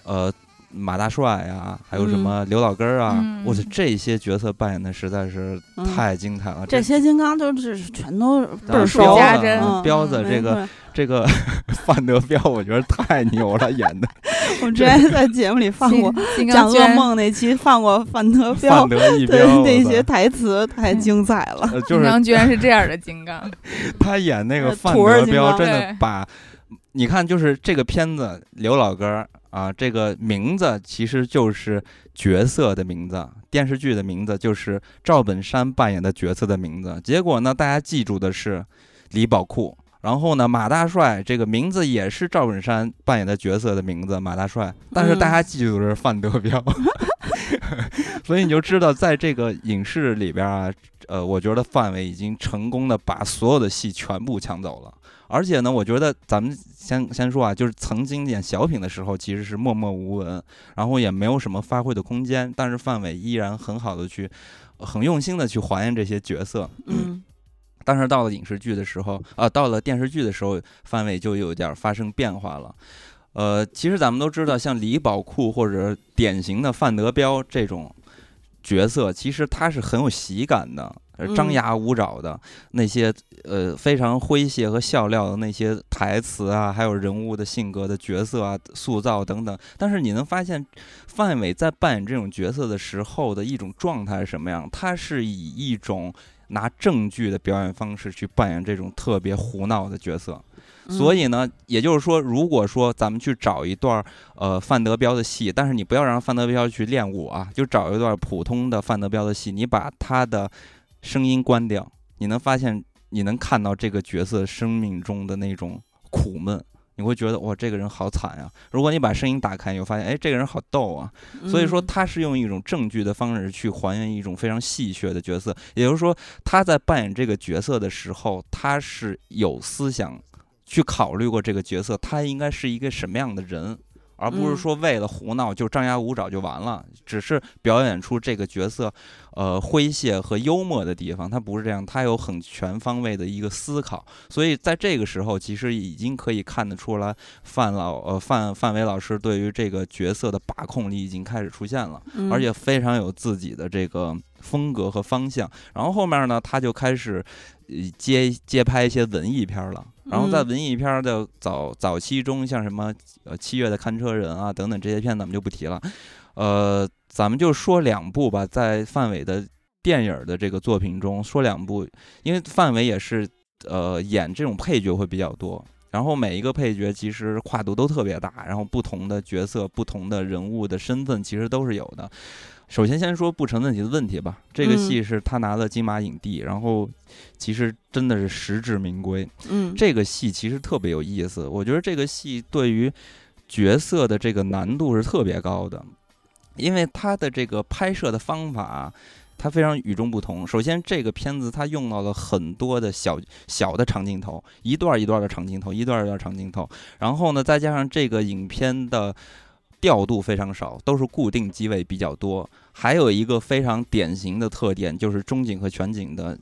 呃，马大帅呀，还有什么刘老根儿啊，嗯我、去这些角色扮演的实在是嗯太精彩了。这些金刚都是全都倍儿熟彪子家珍啊嗯彪子这个这个 范德彪，我觉得太牛了，演的 我之前在节目里放过金讲噩梦那期，放过范德彪范德一的彪，那些台词，太精彩了。呃 就是金刚居然是这样的金刚，他演那个呃范德彪，真的把，你看，就是这个片子刘老根儿啊，这个名字其实就是角色的名字，电视剧的名字就是赵本山扮演的角色的名字。结果呢，大家记住的是李宝库。然后呢，马大帅这个名字也是赵本山扮演的角色的名字，马大帅。但是大家记住的是范德彪，所以你就知道，在这个影视里边啊，呃，我觉得范伟已经成功的把所有的戏全部抢走了。而且呢，我觉得咱们先先说啊，就是曾经演小品的时候，其实是默默无闻，然后也没有什么发挥的空间。但是范伟依然很好的去，很用心的去还原这些角色。嗯但是到了影视剧的时候，啊，到了电视剧的时候，范伟就有点发生变化了。呃，其实咱们都知道，像李宝库或者典型的范德彪这种角色，其实他是很有喜感的，呃张嗯牙舞爪的那些呃非常诙谐和笑料的那些台词啊，还有人物的性格的角色啊塑造等等。但是你能发现，范伟在扮演这种角色的时候的一种状态是什么样？他是以一种拿正剧的表演方式去扮演这种特别胡闹的角色。所以呢，也就是说，如果说咱们去找一段儿呃范德彪的戏，但是你不要让范德彪去练武啊，就找一段普通的范德彪的戏，你把他的声音关掉，你能发现，你能看到这个角色生命中的那种苦闷。你会觉得哇，这个人好惨呀！如果你把声音打开，你会发现，哎，这个人好逗啊！嗯所以说，他是用一种正剧的方式去还原一种非常戏谑的角色，也就是说，他在扮演这个角色的时候，他是有思想去考虑过这个角色他应该是一个什么样的人，而不是嗯说为了胡闹就张牙舞爪就完了，只是表演出这个角色呃诙谐和幽默的地方，他不是这样，他有很全方位的一个思考，所以在这个时候，其实已经可以看得出来范老呃范范伟老师对于这个角色的把控力已经开始出现了。嗯而且非常有自己的这个风格和方向。然后后面呢，他就开始呃接接拍一些文艺片儿了。然后在嗯文艺片儿的早早期中，像什么呃七月的看车人啊等等这些片，咱们就不提了。呃，咱们就说两部吧，在范伟的电影儿的这个作品中说两部，因为范伟也是呃演这种配角会比较多。然后每一个配角其实跨度都特别大，然后不同的角色、不同的人物的身份其实都是有的。首先先说不成问题的问题吧，这个嗯戏是他拿了金马影帝，然后其实真的是实至名归。嗯这个戏其实特别有意思，我觉得这个戏对于角色的这个难度是特别高的，因为他的这个拍摄的方法。它非常与众不同。首先，这个片子它用到了很多的小小的长镜头，一段一段的长镜头，一段一段长镜头。然后呢，再加上这个影片的调度非常少，都是固定机位比较多。还有一个非常典型的特点，就是中景和全景的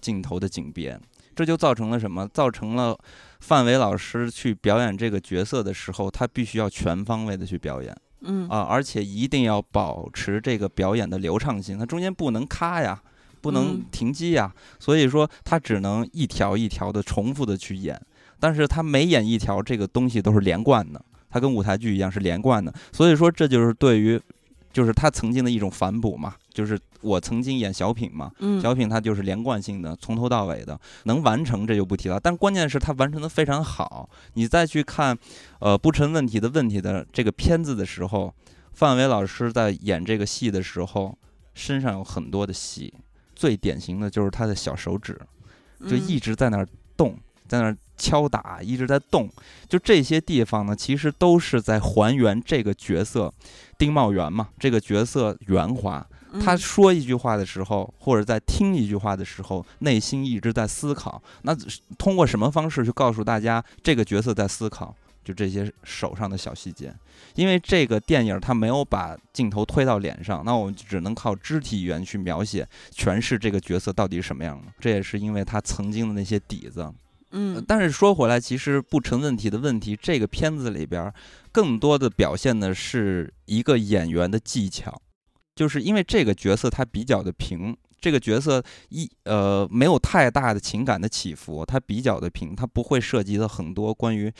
镜头的景别。这就造成了什么？造成了范伟老师去表演这个角色的时候，他必须要全方位的去表演嗯啊，而且一定要保持这个表演的流畅性，它中间不能咔呀，不能嗯停机呀，所以说他只能一条一条的重复的去演，但是他每演一条，这个东西都是连贯的，它跟舞台剧一样是连贯的，所以说这就是对于。就是他曾经的一种反哺嘛，就是我曾经演小品嘛，嗯小品它就是连贯性的，从头到尾的，能完成这就不提了。但关键是它完成的非常好。你再去看，呃，不成问题的问题的这个片子的时候，范伟老师在演这个戏的时候，身上有很多的戏，最典型的就是他的小手指，就嗯一直在那儿动，在那儿敲打，一直在动。就这些地方呢，其实都是在还原这个角色丁茂元嘛，这个角色圆滑。他嗯说一句话的时候，或者在听一句话的时候，内心一直在思考。那通过什么方式去告诉大家这个角色在思考？就这些手上的小细节。因为这个电影它没有把镜头推到脸上，那我们只能靠肢体语言去描写、诠释这个角色到底是什么样的。这也是因为他曾经的那些底子。呃嗯但是说回来，其实不成问题的问题，这个片子里边儿更多的表现的是一个演员的技巧，就是因为这个角色他比较的平，这个角色一呃没有太大的情感的起伏，他比较的平，他不会涉及到很多关于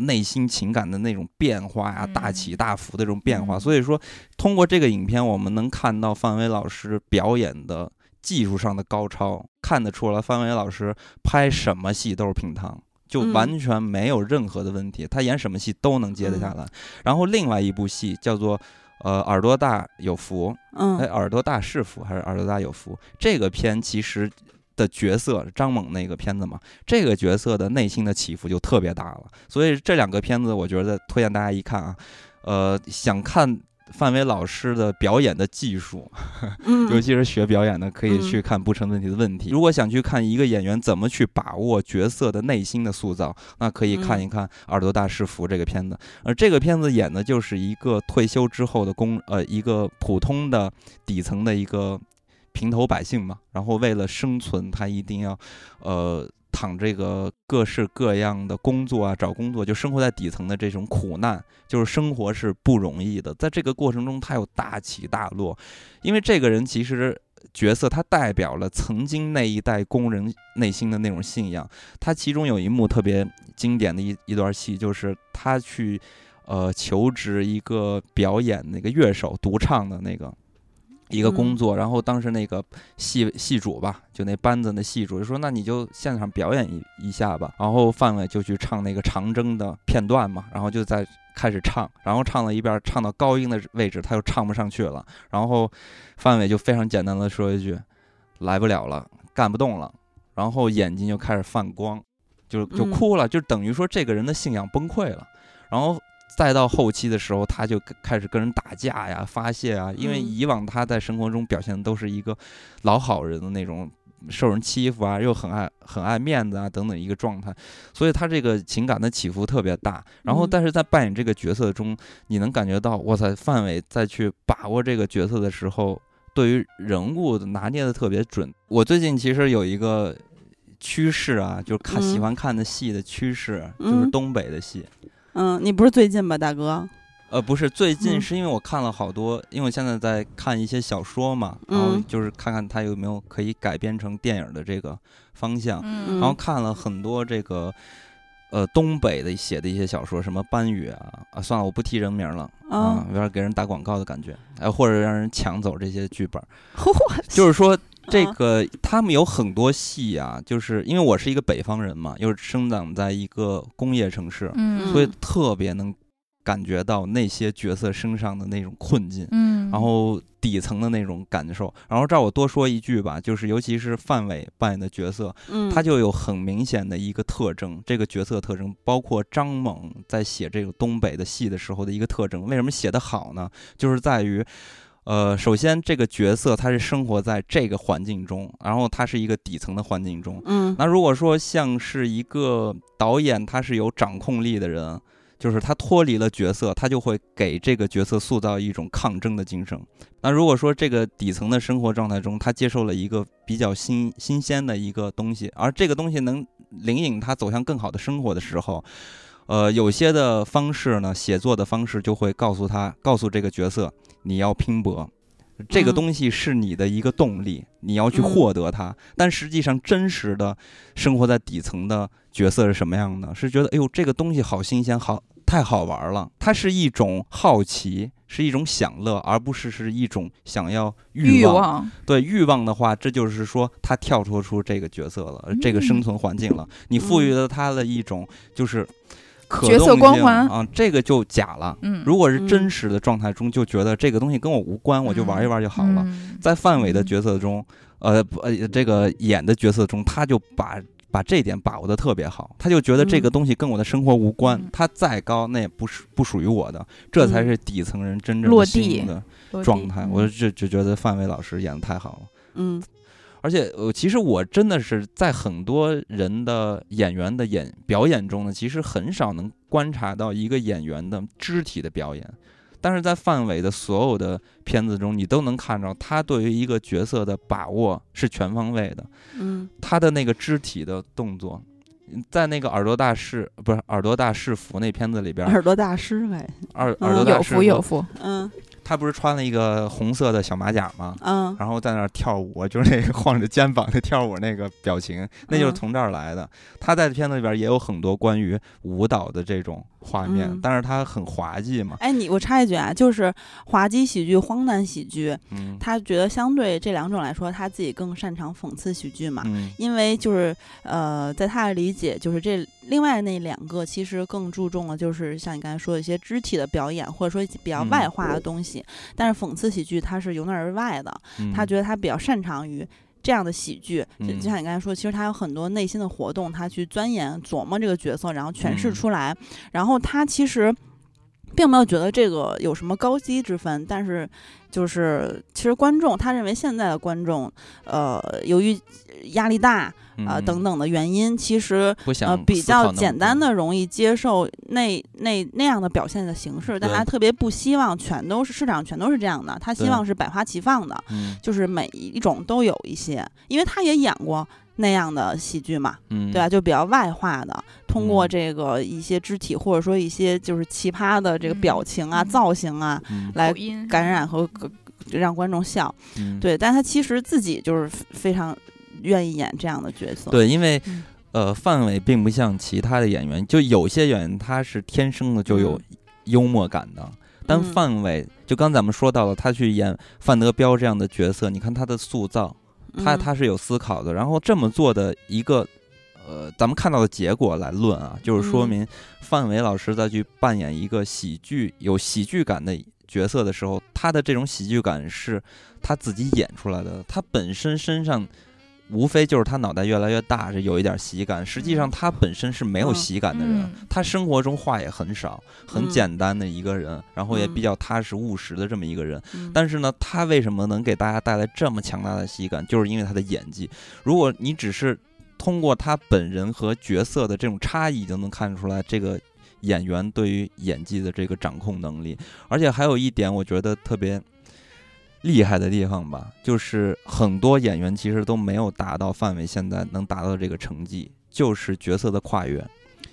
内心情感的那种变化呀、大起嗯大伏的这种变化。嗯。所以说，通过这个影片，我们能看到范伟老师表演的技术上的高超，看得出来范伟老师拍什么戏都是平躺。就嗯完全没有任何的问题，他演什么戏都能接得下来。然后另外一部戏叫做呃耳朵大有福，哎，嗯耳朵大是福还是耳朵大有福？这个片其实的角色张猛那个片子嘛，这个角色的内心的起伏就特别大了。所以这两个片子，我觉得推荐大家一看啊，呃，想看范伟老师的表演的技术，嗯，尤其是学表演的，可以嗯去看《不成问题的问题》。如果想去看一个演员怎么去把握角色的内心的塑造，那可以看一看《耳朵大师傅》这个片子。而这个片子演的就是一个退休之后的工，呃，一个普通的底层的一个平头百姓嘛。然后为了生存，他一定要，呃。躺这个各式各样的工作啊，找工作就生活在底层的这种苦难，就是生活是不容易的。在这个过程中，他有大起大落，因为这个人其实角色他代表了曾经那一代工人内心的那种信仰。他其中有一幕特别经典的一一段戏，就是他去呃求职一个表演那个乐手独唱的那个。一个工作，然后当时那个戏戏主吧，就那班子的戏主就说：“那你就现场表演一一下吧。”然后范伟就去唱那个长征的片段嘛，然后就在开始唱，然后唱了一遍，唱到高音的位置，他又唱不上去了。然后范伟就非常简单的说一句：“来不了了，干不动了。”然后眼睛就开始泛光，就就哭了，就等于说这个人的信仰崩溃了。然后。再到后期的时候，他就开始跟人打架呀、发泄啊。因为以往他在生活中表现的都是一个老好人的那种，受人欺负啊，又很爱很爱面子啊等等一个状态，所以他这个情感的起伏特别大。然后，但是在扮演这个角色中，你能感觉到，哇塞，范伟在去把握这个角色的时候，对于人物拿捏的特别准。我最近其实有一个趋势啊，就是看喜欢看的戏的趋势，就是东北的戏。嗯，你不是最近吧，大哥？呃，不是，最近嗯。是因为我看了好多，因为我现在在看一些小说嘛，然后嗯。就是看看它有没有可以改编成电影的这个方向，嗯。然后看了很多这个。呃，东北的写的一些小说，什么班宇啊啊，算了，我不提人名了啊啊，有点给人打广告的感觉，哎，或者让人抢走这些剧本，嚯，就是说这啊个他们有很多戏啊，就是因为我是一个北方人嘛，又是生长在一个工业城市，嗯，所以特别能感觉到那些角色身上的那种困境，嗯，然后底层的那种感受。然后这儿我多说一句吧，就是尤其是范伟扮演的角色，嗯，他就有很明显的一个特征，这个角色特征包括张猛在写这个东北的戏的时候的一个特征。为什么写得好呢？就是在于。呃，首先这个角色他是生活在这个环境中，然后他是一个底层的环境中，嗯，那如果说像是一个导演，他是有掌控力的人，就是他脱离了角色，他就会给这个角色塑造一种抗争的精神。那如果说这个底层的生活状态中，他接受了一个比较新新鲜的一个东西，而这个东西能领引他走向更好的生活的时候，呃，有些的方式呢，写作的方式就会告诉他，告诉这个角色，你要拼搏。这个嗯东西是你的一个动力，你要去嗯获得它。但实际上，真实的生活在底层的角色是什么样的？是觉得，哎呦，这个东西好新鲜，好太好玩了。它是一种好奇，是一种享乐，而不是是一种想要望。欲望，对欲望的话，这就是说他跳脱出这个角色了，这个生存环境了。你赋予了他的一种就是可角色动光环啊，这个就假了。嗯，如果是真嗯实的状态中，就觉得这个东西跟我无关，我就玩一玩就好了。嗯在范伟的嗯角色中，呃不呃，这个演的角色中，他就把把这点把握的特别好，他就觉得这个嗯东西跟我的生活无关，嗯他再高那也不是不属于我的，这才嗯是底层人真正的落地的状态。嗯我就就觉得范伟老师演的太好了。嗯而且，呃，其实我真的是在很多人的演员的演表演中呢，其实很少能观察到一个演员的肢体的表演。但是在范伟的所有的片子中，你都能看到他对于一个角色的把握是全方位的，嗯他的那个肢体的动作，在那个耳朵大师不是耳朵大师服那片子里边，耳朵大师呗，耳耳朵大师福有福，嗯他不是穿了一个红色的小马甲吗？嗯然后在那儿跳舞，就是那个晃着肩膀的跳舞那个表情，那就是嗯从这儿来的。他在片子里边也有很多关于舞蹈的这种画面，嗯但是他很滑稽嘛，哎，你我插一句啊，就是滑稽喜剧、荒诞喜剧，嗯他觉得相对这两种来说，他自己更擅长讽刺喜剧嘛。嗯因为就是呃，在他的理解，就是这另外那两个其实更注重了，就是像你刚才说的一些肢体的表演，或者说比较嗯外化的东西。但是讽刺喜剧它是由内而外的，嗯，他觉得他比较擅长于。这样的喜剧，就像你刚才说，其实他有很多内心的活动，他去钻研、琢磨这个角色，然后诠释嗯出来。然后他其实并没有觉得这个有什么高低之分，但是就是其实观众他认为现在的观众，呃，由于压力大啊、嗯。等等的原因，其实呃比较简单，的容易接受那那那样的表现的形式，但他特别不希望全都是市场全都是这样的，他希望是百花齐放的，嗯。就是每一种都有一些，因为他也演过那样的喜剧嘛，嗯，对吧？就比较外化的，通过嗯。这个一些肢体或者说一一些就是奇葩的这个表情啊、嗯。造型啊，嗯。来感染和和让观众笑。嗯。对，但他其实自己就是非常愿意演这样的角色。，对，因为嗯。呃，范伟并不像其他的演员，就有些演员他是天生的就有嗯。幽默感的，但嗯。范伟就刚咱们说到了，他去演范德彪这样的角色，你看他的塑造，他嗯。他是有思考的，然后这么做的一个。呃，咱们看到的结果来论啊，就是说嗯。明范伟老师在去扮演一个喜剧有喜剧感的角色的时候，他的这种喜剧感是他自己演出来的，他本身身上无非就是他脑袋越来越大，是有一点喜感。实际上他本身是没有嗯喜感的人，嗯他生活中话也很少，很嗯简单的一个人，然后也嗯比较踏实务实的这么一个人。嗯但是呢，他为什么能给大家带来这么强大的喜感，就是因为他的演技。如果你只是通过他本人和角色的这种差异，就能看出来这个演员对于演技的这个掌控能力。而且还有一点，我觉得特别厉害的地方吧，就是很多演员其实都没有达到范伟现在能达到这个成绩，就是角色的跨越。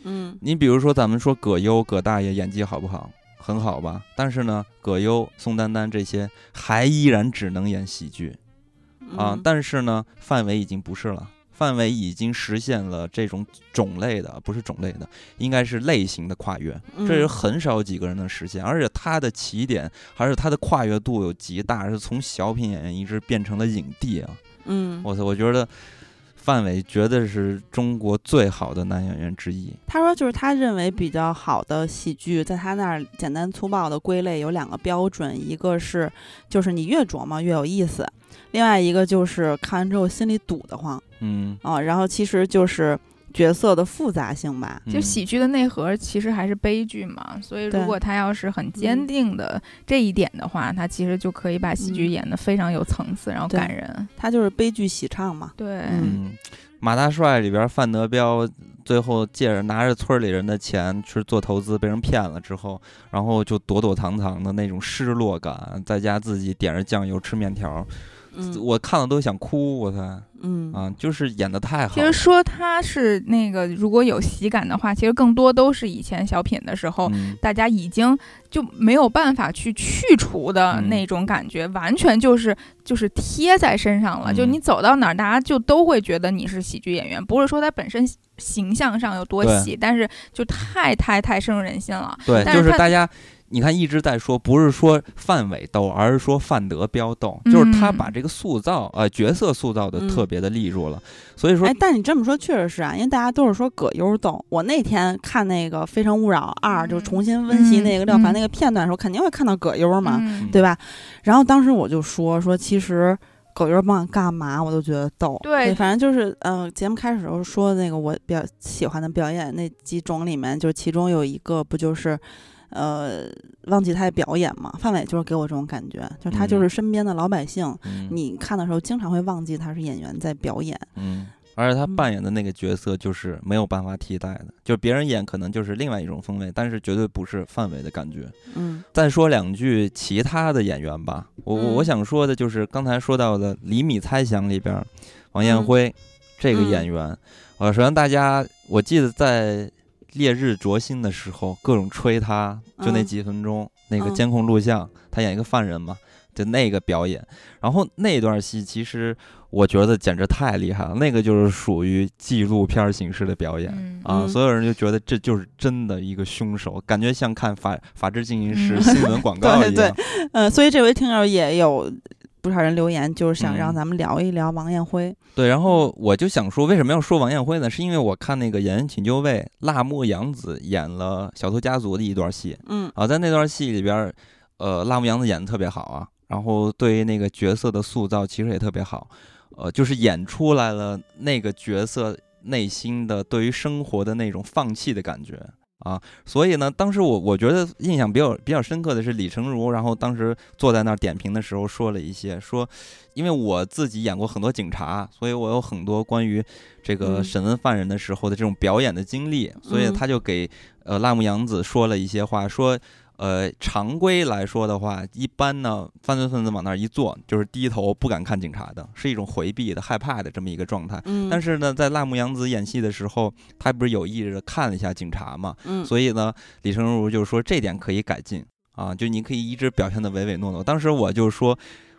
嗯你比如说，咱们说葛优、葛大爷演技好不好？很好吧。但是呢，葛优、宋丹丹这些还依然只能演喜剧啊。嗯但是呢，范伟已经不是了。范伟已经实现了这种种类的，不是种类的，应该是类型的跨越，这是嗯很少几个人能实现。而且他的起点还是他的跨越度有极大，是从小品演员一直变成了影帝啊！嗯，我操，我觉得范伟绝对是中国最好的男演员之一。他说就是他认为比较好的喜剧，在他那儿简单粗暴的归类有两个标准，一个是就是你越琢磨越有意思，另外一个就是看完之后心里堵得慌嗯，啊。然后其实就是角色的复杂性吧。嗯就喜剧的内核其实还是悲剧嘛，所以如果他要是很坚嗯定的这一点的话，他其实就可以把喜剧嗯演得非常有层次，然后感人。他就是悲剧喜唱嘛。对，嗯嗯，马大帅里边范德彪最后借着拿着村里人的钱去做投资，被人骗了之后，然后就躲躲藏藏的那种失落感，在家自己点着酱油吃面条，嗯我看了都想哭，我操嗯啊，就是演的太好了。其实说他是那个如果有喜感的话，其实更多都是以前小品的时候。嗯大家已经就没有办法去去除的嗯那种感觉，完全就是就是贴在身上了。嗯就你走到哪儿，大家就都会觉得你是喜剧演员，不是说他本身形象上有多喜，但是就太太太深入人心了。对，就是是大家。你看，一直在说，不是说范伟逗，而是说范德彪逗，就是他嗯把这个塑造，呃，角色塑造的嗯特别的利落了。所以说哎，，但你这么说确实是啊，因为大家都是说葛优逗。我那天看那个《非诚勿扰二》，就嗯重新温习嗯那个廖凡嗯那个片段的时候，肯定会看到葛优嘛。嗯对吧？然后当时我就说说，其实葛优甭管干嘛，我都觉得逗。对反正就是，嗯、节目开始的时候说的那个我比较喜欢的表演那几种里面，就是其中有一个不就是。呃，忘记他的表演嘛？范伟就是给我这种感觉，就是他就嗯。是身边的老百姓，嗯。你看的时候经常会忘记他是演员在表演。嗯，而且他嗯扮演的那个角色就是没有办法替代的，就别人演可能就是另外一种风味，但是绝对不是范伟的感觉。嗯。再说两句其他的演员吧，我我想说的就是刚才说到的《厘米猜想》里边，王彦嗯。辉这个嗯演员，呃，首先大家我记得在烈日灼心的时候，各种吹他，就那嗯。几分钟、那个嗯。监控录像，他演一个犯人嘛，就那个表演，然后那段戏其实我觉得简直太厉害了，那个就是属于纪录片形式的表演。嗯。啊，嗯。所有人就觉得这就是真的一个凶手，感觉像看法法制进行时嗯。新闻广告一 对。样。嗯，所以这位听友也有不少人留言，就是想让嗯咱们聊一聊王彦辉。对，然后我就想说，为什么要说王彦辉呢？是因为我看那个《演员请就位》，辣目洋子演了小偷家族的一段戏嗯啊，在那段戏里边儿，呃，辣目洋子演的特别好啊，然后对于那个角色的塑造其实也特别好，呃，就是演出来了那个角色内心的对于生活的那种放弃的感觉。啊，所以呢，当时我我觉得印象比较比较深刻的是李成儒，然后当时坐在那儿点评的时候说了一些，说因为我自己演过很多警察，所以我有很多关于这个嗯审问犯人的时候的这种表演的经历，所以嗯他就给呃辣目洋子说了一些话，说。呃，常规来说的话，一般呢，犯罪分子往那儿一坐，就是低头不敢看警察的，是一种回避的、害怕的这么一个状态。嗯，但是呢，在辣目洋子演戏的时候，他不是有意的看了一下警察嘛，嗯所以呢，李成儒就是说这点可以改进啊，就你可以一直表现的唯唯诺诺。当时我就说，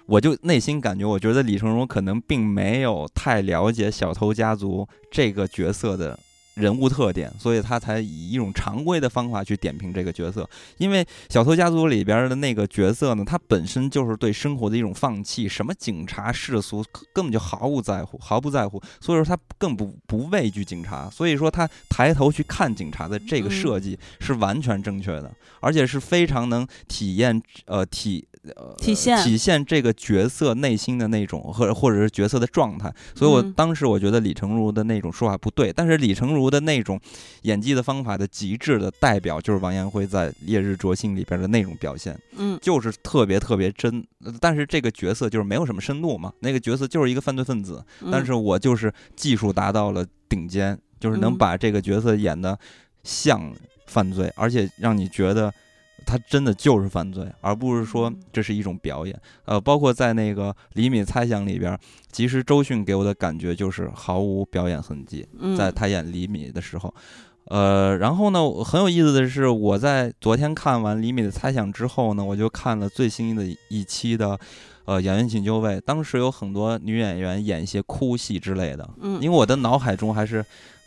我就内心感觉，我觉得李成儒可能并没有太了解小偷家族这个角色的。人物特点，所以他才以一种常规的方法去点评这个角色。因为小偷家族里边的那个角色呢，他本身就是对生活的一种放弃，什么警察世俗根本就毫无在乎，毫不在乎。所以说他更不不畏惧警察，所以说他抬头去看警察的这个嗯设计是完全正确的，而且是非常能体验呃体呃体现体现这个角色内心的那种或者或者是角色的状态。所以我嗯当时我觉得李成儒的那种说法不对，但是李成儒的那种演技的方法的极致的代表就是王彦辉在《烈日灼心》里边的那种表现。嗯就是特别特别真，呃但是这个角色就是没有什么深度嘛，那个角色就是一个犯罪分子，嗯但是我就是技术达到了顶尖，就是能嗯把这个角色演的像犯罪，而且让你觉得他真的就是犯罪，而不是说嗯这是一种表演。呃，包括在那个厘米猜想里边，其实周迅给我的感觉就是毫无表演痕迹，嗯在他演厘米的时候。呃，然后呢，很有意思的是，我在昨天看完厘米的猜想之后呢，我就看了最新的一期的，呃，《演员请就位》。当时有很多女演员演一些哭戏之类的，嗯因为我的脑海中还是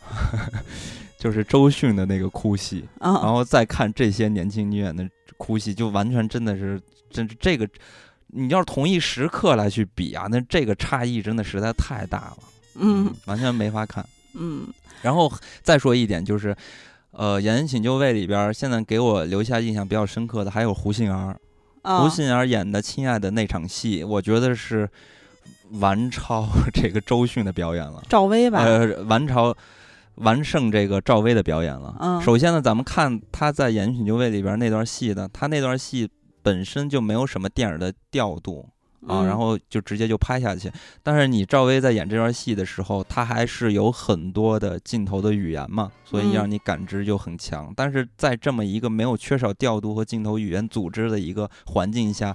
就是周迅的那个哭戏，然啊后再看这些年轻女演的哭戏，就完全真的是，真是这个，你要是同一时刻来去比啊，那这个差异真的实在太大了，嗯完全没法看。嗯然后再说一点就是，呃，《演员请就位》里边现在给我留下印象比较深刻的还有胡杏儿，啊胡杏儿演的《亲爱的》那场戏，我觉得是完超 这个周迅的表演了，赵薇吧，呃，完超。完胜这个赵薇的表演了。嗯首先呢，咱们看她在《演员请就位》里边那段戏呢，她那段戏本身就没有什么电影的调度，啊，嗯然后就直接就拍下去。但是你赵薇在演这段戏的时候，她还是有很多的镜头的语言嘛，所以嗯让你感知就很强。但是在这么一个没有缺少调度和镜头语言组织的一个环境下，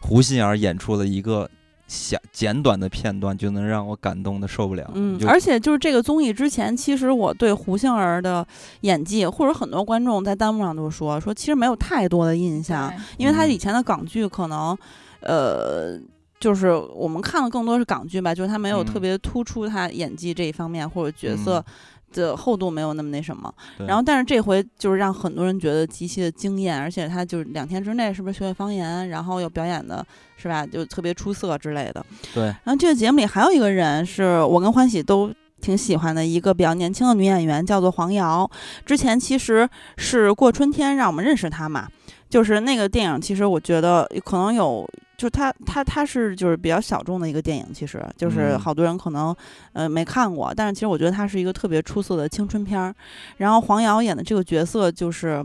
胡杏儿演出了一个小简短的片段，就能让我感动的受不了。嗯而且就是这个综艺之前，其实我对胡杏儿的演技，或者很多观众在弹幕上都说说，其实没有太多的印象，因为她嗯以前的港剧可能，呃。就是我们看的更多是港剧吧，就是她没有特嗯别突出她演技这一方面，或者角色嗯的厚度没有那么那什么。然后，但是这回就是让很多人觉得极其的惊艳，而且他就是两天之内是不是学会方言，然后又表演的是吧，就特别出色之类的。对，然后这个节目里还有一个人是我跟欢喜都挺喜欢的一个比较年轻的女演员，叫做黄瑶。之前其实是《过春天》让我们认识她嘛，就是那个电影，其实我觉得可能有。就是它它它是就是比较小众的一个电影，其实就是嗯好多人可能呃没看过，但是其实我觉得它是一个特别出色的青春片儿。然后黄瑶演的这个角色就是，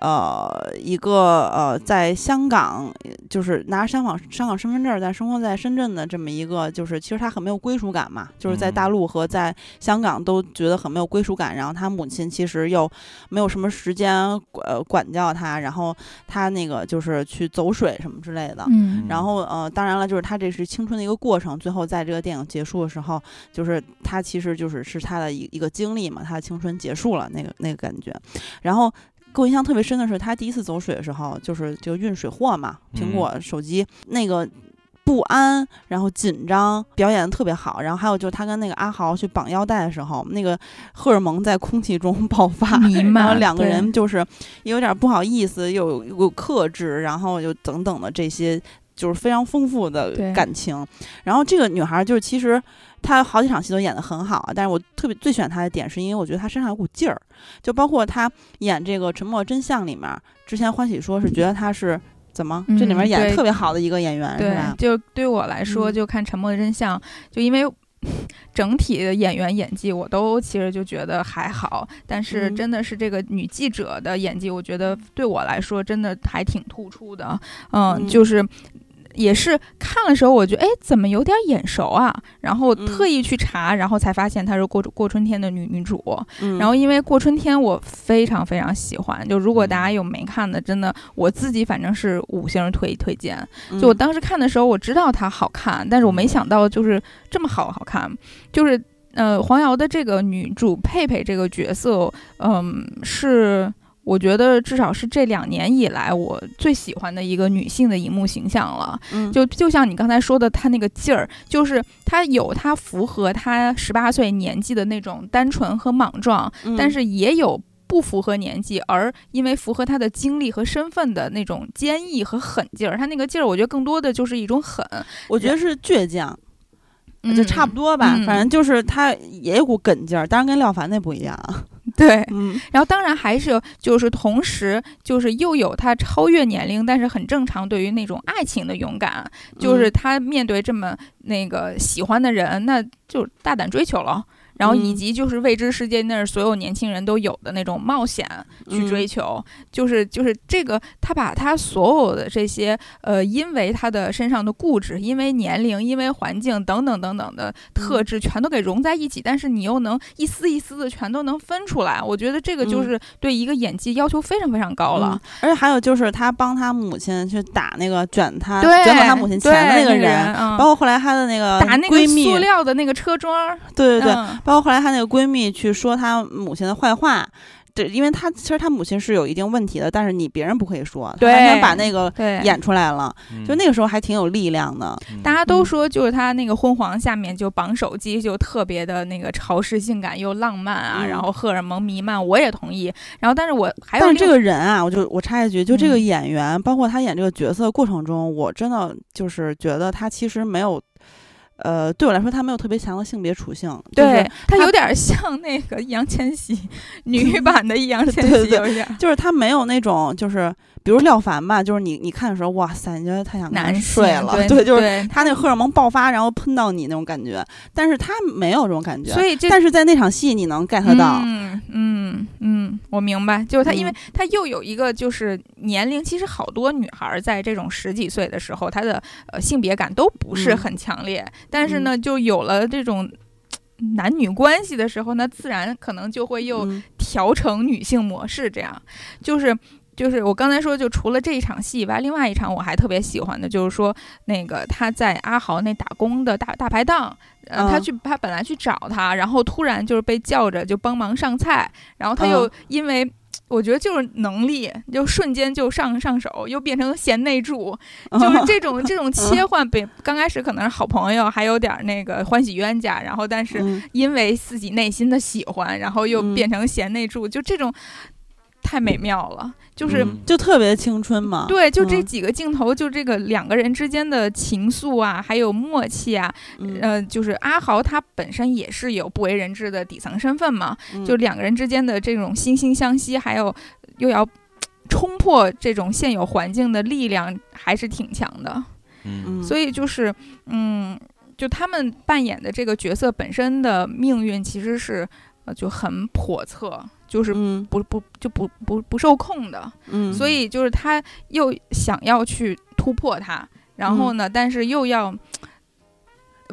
呃，一个呃在香港就是拿着香港香港身份证儿在生活在深圳的这么一个，就是其实他很没有归属感嘛，就是在大嗯陆和在香港都觉得很没有归属感。然后他母亲其实又没有什么时间呃管教他，然后他那个就是去走水什么之类的。嗯然后呃，当然了，就是他这是青春的一个过程，最后在这个电影结束的时候，就是他其实就是是他的一一个经历嘛，他的青春结束了那个那个感觉。然后给我印象特别深的是，他第一次走水的时候，就是就运水货嘛，苹嗯果手机、那个。不安，然后紧张，表演的特别好。然后还有就是他跟那个阿豪去绑腰带的时候，那个荷尔蒙在空气中 爆发，然后两个人就是有点不好意思，又有有克制，然后又等等的这些，就是非常丰富的感情。然后这个女孩就是其实她好几场戏都演得很好啊，但是我特别最喜欢他的点是因为我觉得他身上有股劲儿，就包括他演这个《沉默真相》里面，之前欢喜说是觉得他是怎么、这里面演得特别好的一个演员是对吧，？就对我来说，嗯就看《沉默的真相》，就因为 整体的演员演技我都其实就觉得还好，但是嗯真的是这个女记者的演技，我觉得对我来说真的还挺突出的。嗯，嗯就是。也是看的时候，我觉得哎，怎么有点眼熟啊？然后嗯特意去查，然后才发现她是过过春天的女女主。嗯然后因为过春天我非常非常喜欢，就如果大嗯家有没看的，真的我自己反正是五星推推荐。嗯就我当时看的时候，我知道它好看，但是我没想到就是这么好好看，就是呃黄瑶的这个女主佩佩这个角色，嗯，是我觉得至少是这两年以来我最喜欢的一个女性的荧幕形象了。嗯就就像你刚才说的，她那个劲儿，就是她有她符合她十八岁年纪的那种单纯和莽撞，嗯但是也有不符合年纪，而因为符合他的经历和身份的那种坚毅和狠劲儿。他那个劲儿，我觉得更多的就是一种狠，我觉得是倔强，就差不多。多吧，嗯反正就是他也有股梗劲儿，当然跟廖凡那不一样。对，嗯然后当然还是就是同时就是又有他超越年龄，但是很正常，对于那种爱情的勇敢，就是他面对这么那个喜欢的人，那就大胆追求了。然后以嗯。及就是未知世界，那是所有年轻人都有的那种冒险去追嗯。求，就是就是这个，他把他所有的这些呃，因为他的身上的固执，因为年龄，因为环境等等等等的特嗯。质，全都给融在一起，但是你又能一丝一丝的全都能分出来，我觉得这个就嗯。是对一个演技要求非常非常高了。嗯而且还有就是他帮他母亲去打那个卷他，卷走他母亲钱的对那个人，嗯包括后来他的那个打那个，塑料的那个车桩儿，对对对，嗯包括后来她那个闺蜜去说她母亲的坏话。对，因为她其实她母亲是有一定问题的，但是你别人不可以说，她对完全把那个，演出来了，就那个时候还挺有力量的。嗯大家都嗯说，就是他那个昏黄下面就绑手机，就特别的那个潮湿、性感又浪漫啊，嗯然后荷尔蒙弥漫，我也同意。然后，但是我还有但是这个人啊，我就我插一句，就这个嗯演员，包括他演这个角色过程中，我真的就是觉得他其实没有，呃，对我来说他没有特别强的性别属性，就是对他他有点像那个易烊千玺女 版的易烊千玺，对对对有一点就是他没有那种就是，比如廖凡吧，就是你你看的时候，哇塞，你觉得他想跟他男性睡了，对就是他那荷尔蒙爆发，然后喷到你那种感觉，但是他没有这种感觉，所以这但是在那场戏你能 get 到，嗯嗯嗯，我明白，就是他，因为嗯他又有一个就是年龄，其实好多女孩儿在这种十几岁的时候，她的呃性别感都不是嗯很强烈，但是呢，就有了这种。男女关系的时候，那自然可能就会又嗯调成女性模式，这样就是。就是我刚才说，就除了这一场戏以外，另外一场我还特别喜欢的，就是说那个他在阿豪那打工的大大排档，呃，他嗯去他本来去找他，然后突然就是被叫着就帮忙上菜，然后他又嗯因为。我觉得就是能力，就瞬间就上上手，又变成贤内助，就是这种这种切换。被刚开始可能是好朋友，还有点儿那个欢喜冤家，然后但是嗯因为自己内心的喜欢，然后又嗯变成贤内助，就这种太美妙了。就是、嗯。就特别青春嘛，对，就这嗯。几个镜头，就这个两个人之间的情愫啊，还有默契啊，嗯。呃，就是阿豪他本身也是有不为人知的底层身份嘛，嗯。就两个人之间的这种惺惺相惜，还有又要冲破这种现有环境的力量，还是挺强的。所以就是，嗯，就他们扮演的这个角色本身的命运其实是呃就很叵测，就是嗯不不就不不不受控的。嗯，所以就是他又想要去突破它，然后呢，但是又要。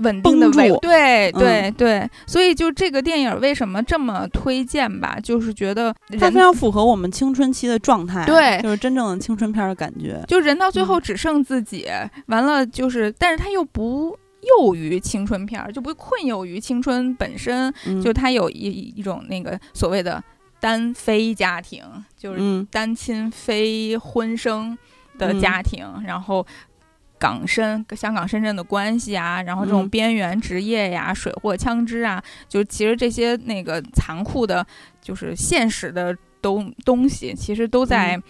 稳定的绷住维对嗯对对，所以就这个电影为什么这么推荐吧？就是觉得它非常符合我们青春期的状态，对就是真正的青春片儿的感觉，就人到最后嗯只剩自己，完了就是，但是他又不囿于青春片儿，就不困囿于青春本身，嗯。就它有一一种那个所谓的单非家庭，就是嗯。单亲非婚生的嗯家庭，然后。港深香港、深圳的关系啊，然后这种嗯。边缘职业呀、水货枪支啊，就其实这些那个残酷的，就是现实的东东西，其实都在嗯。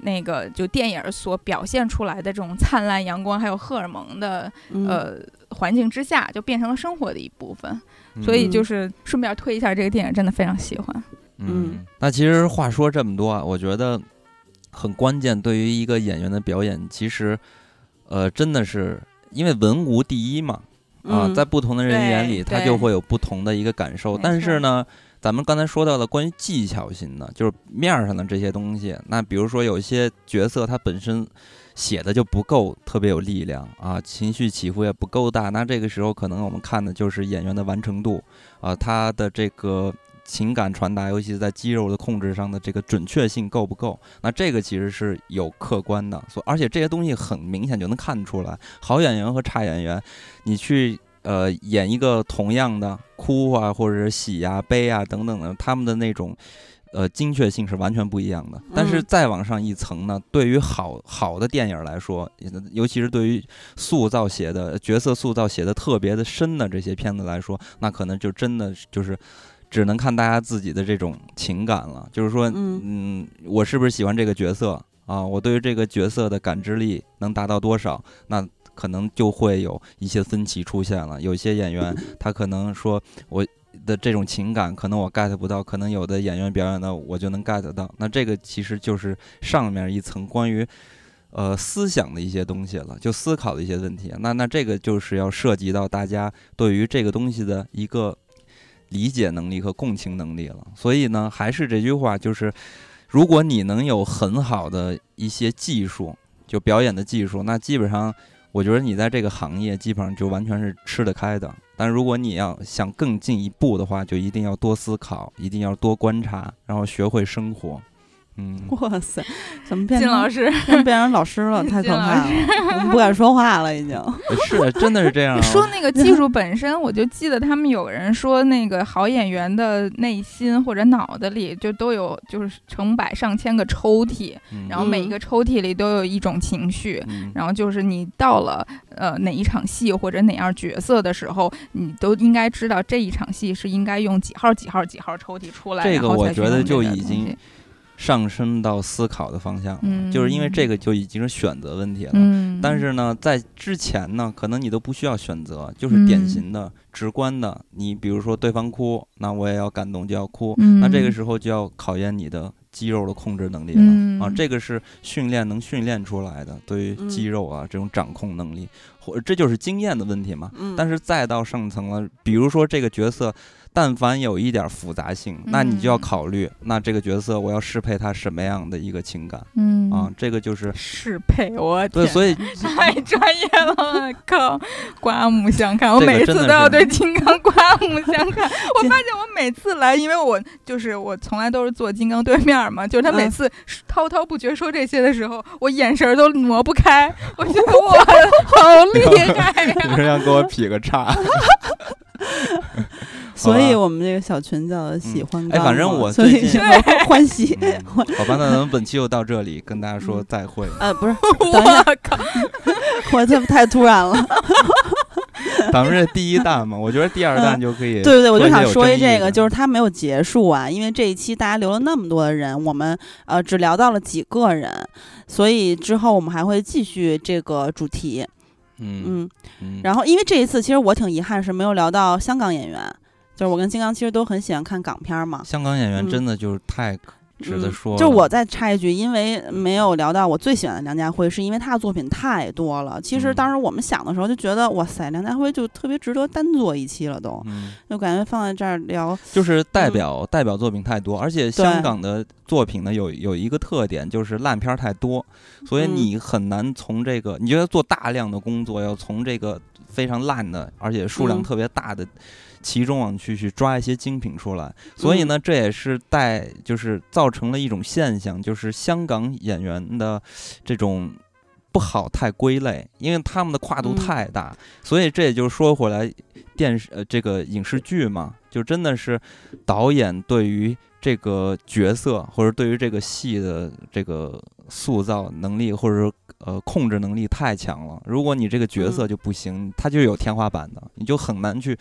那个就电影所表现出来的这种灿烂阳光，还有荷尔蒙的嗯。呃环境之下，就变成了生活的一部分。嗯所以就嗯是顺便推一下这个电影，真的非常喜欢。嗯，那其实话说这么多啊，我觉得很关键。对于一个演员的表演，其实，呃，真的是因为文无第一嘛，啊，嗯在不同的人眼里，他就会有不同的一个感受。但是呢，咱们刚才说到的关于技巧型的，就是面儿上的这些东西，那比如说有一些角色他本身写的就不够特别有力量啊，情绪起伏也不够大，那这个时候可能我们看的就是演员的完成度啊，他的这个。情感传达，尤其是在肌肉的控制上的这个准确性够不够？那这个其实是有客观的，所而且这些东西很明显就能看出来，好演员和差演员，你去呃演一个同样的哭啊，或者是喜呀、悲啊等等的，他们的那种呃精确性是完全不一样的。但是嗯再往上一层呢，对于好好的电影来说，尤其是对于塑造写的角色塑造写的特别的深的这些片子来说，那可能就真的就是。只能看大家自己的这种情感了，就是说，嗯嗯，我是不是喜欢这个角色啊？我对于这个角色的感知力能达到多少？那可能就会有一些分歧出现了。有些演员 他可能说我的这种情感可能我 get 不到，可能有的演员表演的我就能 get 到。那这个其实就是上面一层关于呃思想的一些东西了，就思考的一些问题。那那这个就是要涉及到大家对于这个东西的一个理解能力和共情能力了。所以呢，还是这句话，就是如果你能有很好的一些技术，就表演的技术，那基本上我觉得你在这个行业基本上就完全是吃得开的。但如果你要想更进一步的话，就一定要多思考，一定要多观察，然后学会生活。嗯，哇塞，怎么变老师，变成老师了？太可怕了，我们不敢说话了，已经。是真的是这样、啊。说那个技术本身，我就记得他们有人说，那个好演员的内心或者脑子里就都有就是成百上千个抽屉，嗯，然后每一个抽屉里都有一种情绪。嗯然后就是你到了呃哪一场戏或者哪样角色的时候，你都应该知道这一场戏是应该用几号几号几号抽屉出来。这个然后我觉得就已经上升到思考的方向就是因为这个就已经是选择问题了。嗯，但是呢，在之前呢，可能你都不需要选择，就是典嗯型的、直观的。你比如说对方哭，那我也要感动，就要哭。嗯那这个时候就要考验你的肌肉的控制能力了、嗯啊，这个是训练能训练出来的，对于嗯肌肉啊、这种掌控能力，或这就是经验的问题嘛。嗯，但是再到上层了，比如说这个角色，但凡有一点复杂性，那你就要嗯考虑，那这个角色我要适配他什么样的一个情感嗯啊？这个就是适配，我对，天所以 太专业了，我靠！刮目相看，我这个每次都要对金刚刮目相看。我发现我每次来，因为我就是我从来都是坐金刚对面嘛，就是他每嗯次滔滔不绝说这些的时候，我眼神都挪不开。我觉得 我，好厉害呀！你是要给我劈个叉？所以我们这个小群叫喜欢哎反正我所以最近就欢喜。嗯好吧，那咱们本期就到这里，跟大家说嗯再会。呃，不是，我靠！我这太突然了。咱们这第一弹嘛，我觉得第二弹就可以。对对对，我就想说说一这个，就是它没有结束啊，因为这一期大家留了那么多的人，我们呃只聊到了几个人，所以之后我们还会继续这个主题。嗯嗯，嗯，然后因为这一次其实我挺遗憾是没有聊到香港演员，就是我跟金刚其实都很喜欢看港片嘛。香港演员嗯真的就是太值得嗯说了。就我再插一句，因为没有聊到我最喜欢的梁家辉，是因为他的作品太多了。其实嗯当时我们想的时候就觉得，哇塞，梁家辉就特别值得单做一期了都，嗯，就感觉放在这儿聊，就是代嗯表代表作品太多，而且香港的作品呢有有一个特点，就是烂片儿太多，所以嗯你很难从这个，你觉得做大量的工作，要从这个非常烂的，而且数量嗯特别大的。其中往，去去抓一些精品出来，所以呢，这也是带就是造成了一种现象，就是香港演员的这种不好太归类，因为他们的跨度嗯太大，所以这也就是说回来，电视呃这个影视剧嘛，就真的是导演对于这个角色或者对于这个戏的这个塑造能力，或者说呃控制能力太强了。如果你这个角色嗯。就不行，它就有天花板的，你就很难去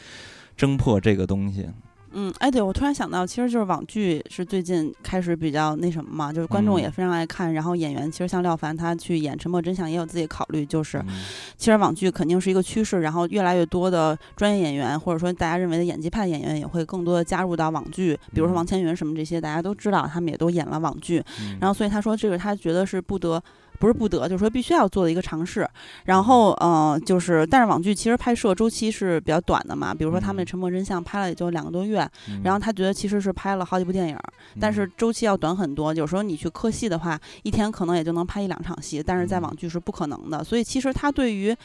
侦破这个东西。嗯，哎，对，我突然想到，其实就是网剧是最近开始比较那什么嘛，就是观众也嗯非常爱看，然后演员其实像廖凡他去演《沉默真相》也有自己考虑，就是嗯其实网剧肯定是一个趋势，然后越来越多的专业演员或者说大家认为的演技派演员也会更多的加入到网剧，比如说嗯王千源什么这些，大家都知道他们也都演了网剧，嗯然后所以他说这个他觉得是不得。不是不得，就是说必须要做的一个尝试。然后，呃，就是但是网剧其实拍摄周期是比较短的嘛，比如说他们沉默真相》拍了也就两个多月，嗯然后他觉得其实是拍了好几部电影，但是周期要短很多。有时候你去磕戏的话，一天可能也就能拍一两场戏，但是在嗯网剧是不可能的。所以其实他对于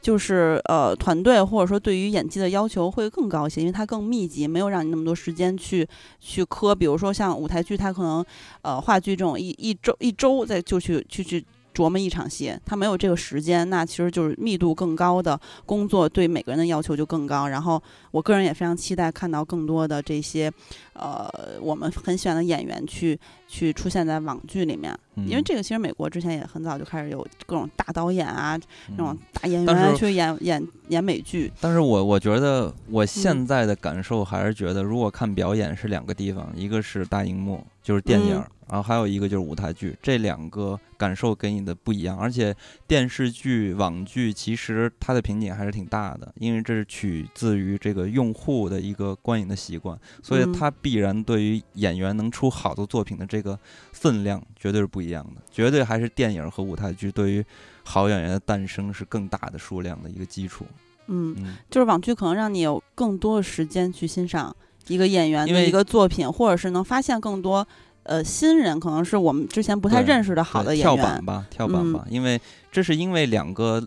就是呃团队或者说对于演技的要求会更高一些，因为它更密集，没有让你那么多时间去去磕。比如说像舞台剧，它可能呃话剧这种一一周一周再就去去去。琢磨一场戏，他没有这个时间，那其实就是密度更高的工作，对每个人的要求就更高。然后，我个人也非常期待看到更多的这些，呃，我们很喜欢的演员去去出现在网剧里面，因为嗯这个其实美国之前也很早就开始有各种大导演啊，这种嗯大演员去演演演美剧。但是我我觉得我嗯现在的感受还是觉得，如果看表演是两个地方，一个是大荧幕，就是电影，嗯然后还有一个就是舞台剧，这两个感受给你的不一样。而且电视剧、网剧其实它的瓶颈还是挺大的，因为这是取自于这个用户的一个观影的习惯，所以嗯它必必然对于演员能出好的作品的这个分量绝对是不一样的，绝对还是电影和舞台剧对于好演员的诞生是更大的数量的一个基础。嗯，就是网剧可能让你有更多的时间去欣赏一个演员的一个作品，或者是能发现更多呃新人，可能是我们之前不太认识的好的演员。跳板吧，跳板吧，因为这是因为两个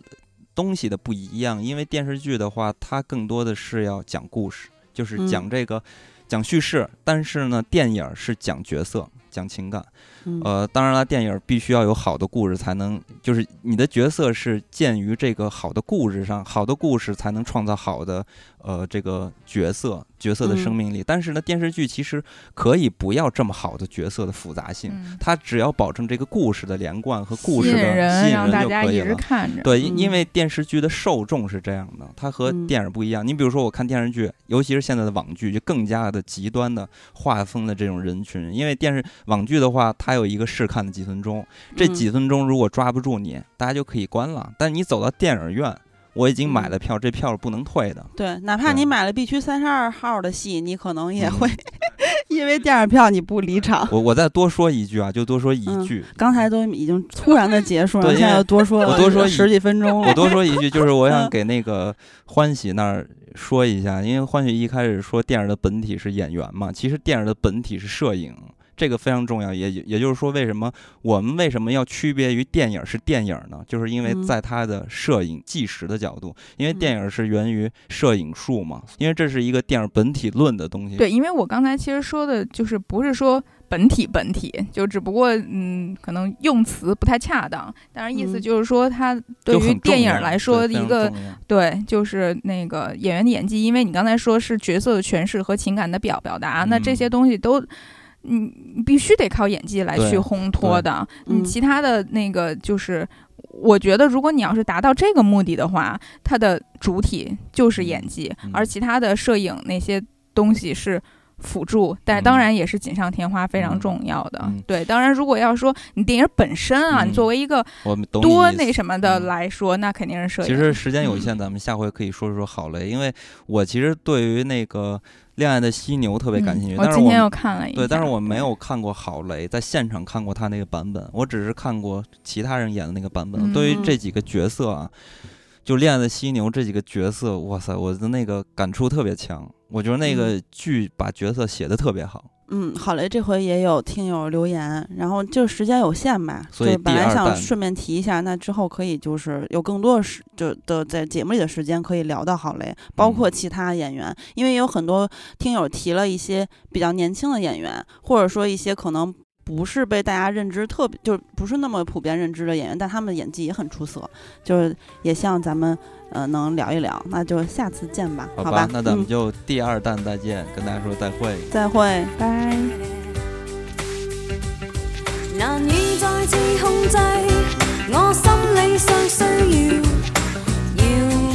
东西的不一样。因为电视剧的话，它更多的是要讲故事，就是讲这个、讲叙事，但是呢，电影是讲角色。讲情感，嗯呃，当然了，电影必须要有好的故事，才能就是你的角色是建于这个好的故事上，好的故事才能创造好的呃这个角色角色的生嗯命力。但是呢，电视剧其实可以不要这么好的角色的复杂性，嗯它只要保证这个故事的连贯和故事的吸人，引让大家一人就可以了。直看着。对，因为电视剧的受众是这样的，它和嗯电影不一样。你比如说，我看电视剧，尤其是现在的网剧，就更加的极端的划分的这种人群。因为电视网剧的话，它有一个试看的几分钟，这嗯几分钟如果抓不住你，大家就可以关了。但你走到电影院，我已经买嗯了票，这票是不能退的。对，哪怕你买了 B 区三十二号的戏，你可能也嗯会 因为电影票你不离场。我我再多说一句啊，就多说一嗯句。刚才都已经突然的结束了，对现在又多说了我多说十几分钟了。我多说一句，就是我想嗯给那个欢喜那儿说一下，因为欢喜一开始说电影的本体是演员嘛，其实电影的本体是摄影。这个非常重要，也也就是说，为什么我们为什么要区别于电影是电影呢？就是因为嗯在它的摄影纪实的角度，因为嗯电影是源于摄影术嘛，因为这是一个电影本体论的东西。对，因为我刚才其实说的就是不是说本体本体，就只不过嗯，可能用词不太恰当，但是意思嗯就是说，它对于电影来说一个对，就是那个演员的演技，因为你刚才说是角色的诠释和情感的表表达，那这嗯些东西都。你你必须得靠演技来去烘托的，你嗯其他的那个就是，我觉得如果你要是达到这个目的的话，它的主体就是演技，嗯而其他的摄影那些东西是辅助，但当嗯然也是锦上添花，非常嗯重要的。嗯对，当然如果要说你电影本身啊，嗯你作为一个我懂多那什么的嗯来说，那肯定是摄影。其实时间有嗯限，咱们下回可以说说郝雷，因为我其实对于那个《恋爱的犀牛》特别感兴趣，嗯我今天但是我又看了一，对，但是我没有看过郝雷在现场看过他那个版本，我只是看过其他人演的那个版本。对于嗯这几个角色啊，就《恋爱的犀牛》这几个角色，哇塞，我的那个感触特别强。我觉得那个剧把角色写的特别好。嗯，好嘞这回也有听友留言，然后就时间有限吧，所以就本来想顺便提一下，那之后可以就是有更多的时就的在节目里的时间可以聊到好嘞，包括嗯其他演员，因为有很多听友提了一些比较年轻的演员，或者说一些可能。不是被大家认知特别，就是不是那么普遍认知的演员，但他们的演技也很出色，就是也像咱们呃能聊一聊，那就下次见吧，好好吧？那咱们嗯、就第二弹再见，跟大家说再会。再会。拜。難以再次控制，我心理上需要，要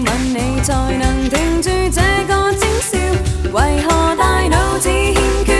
吻你才能停住這個徵兆。為何大腦只欠缺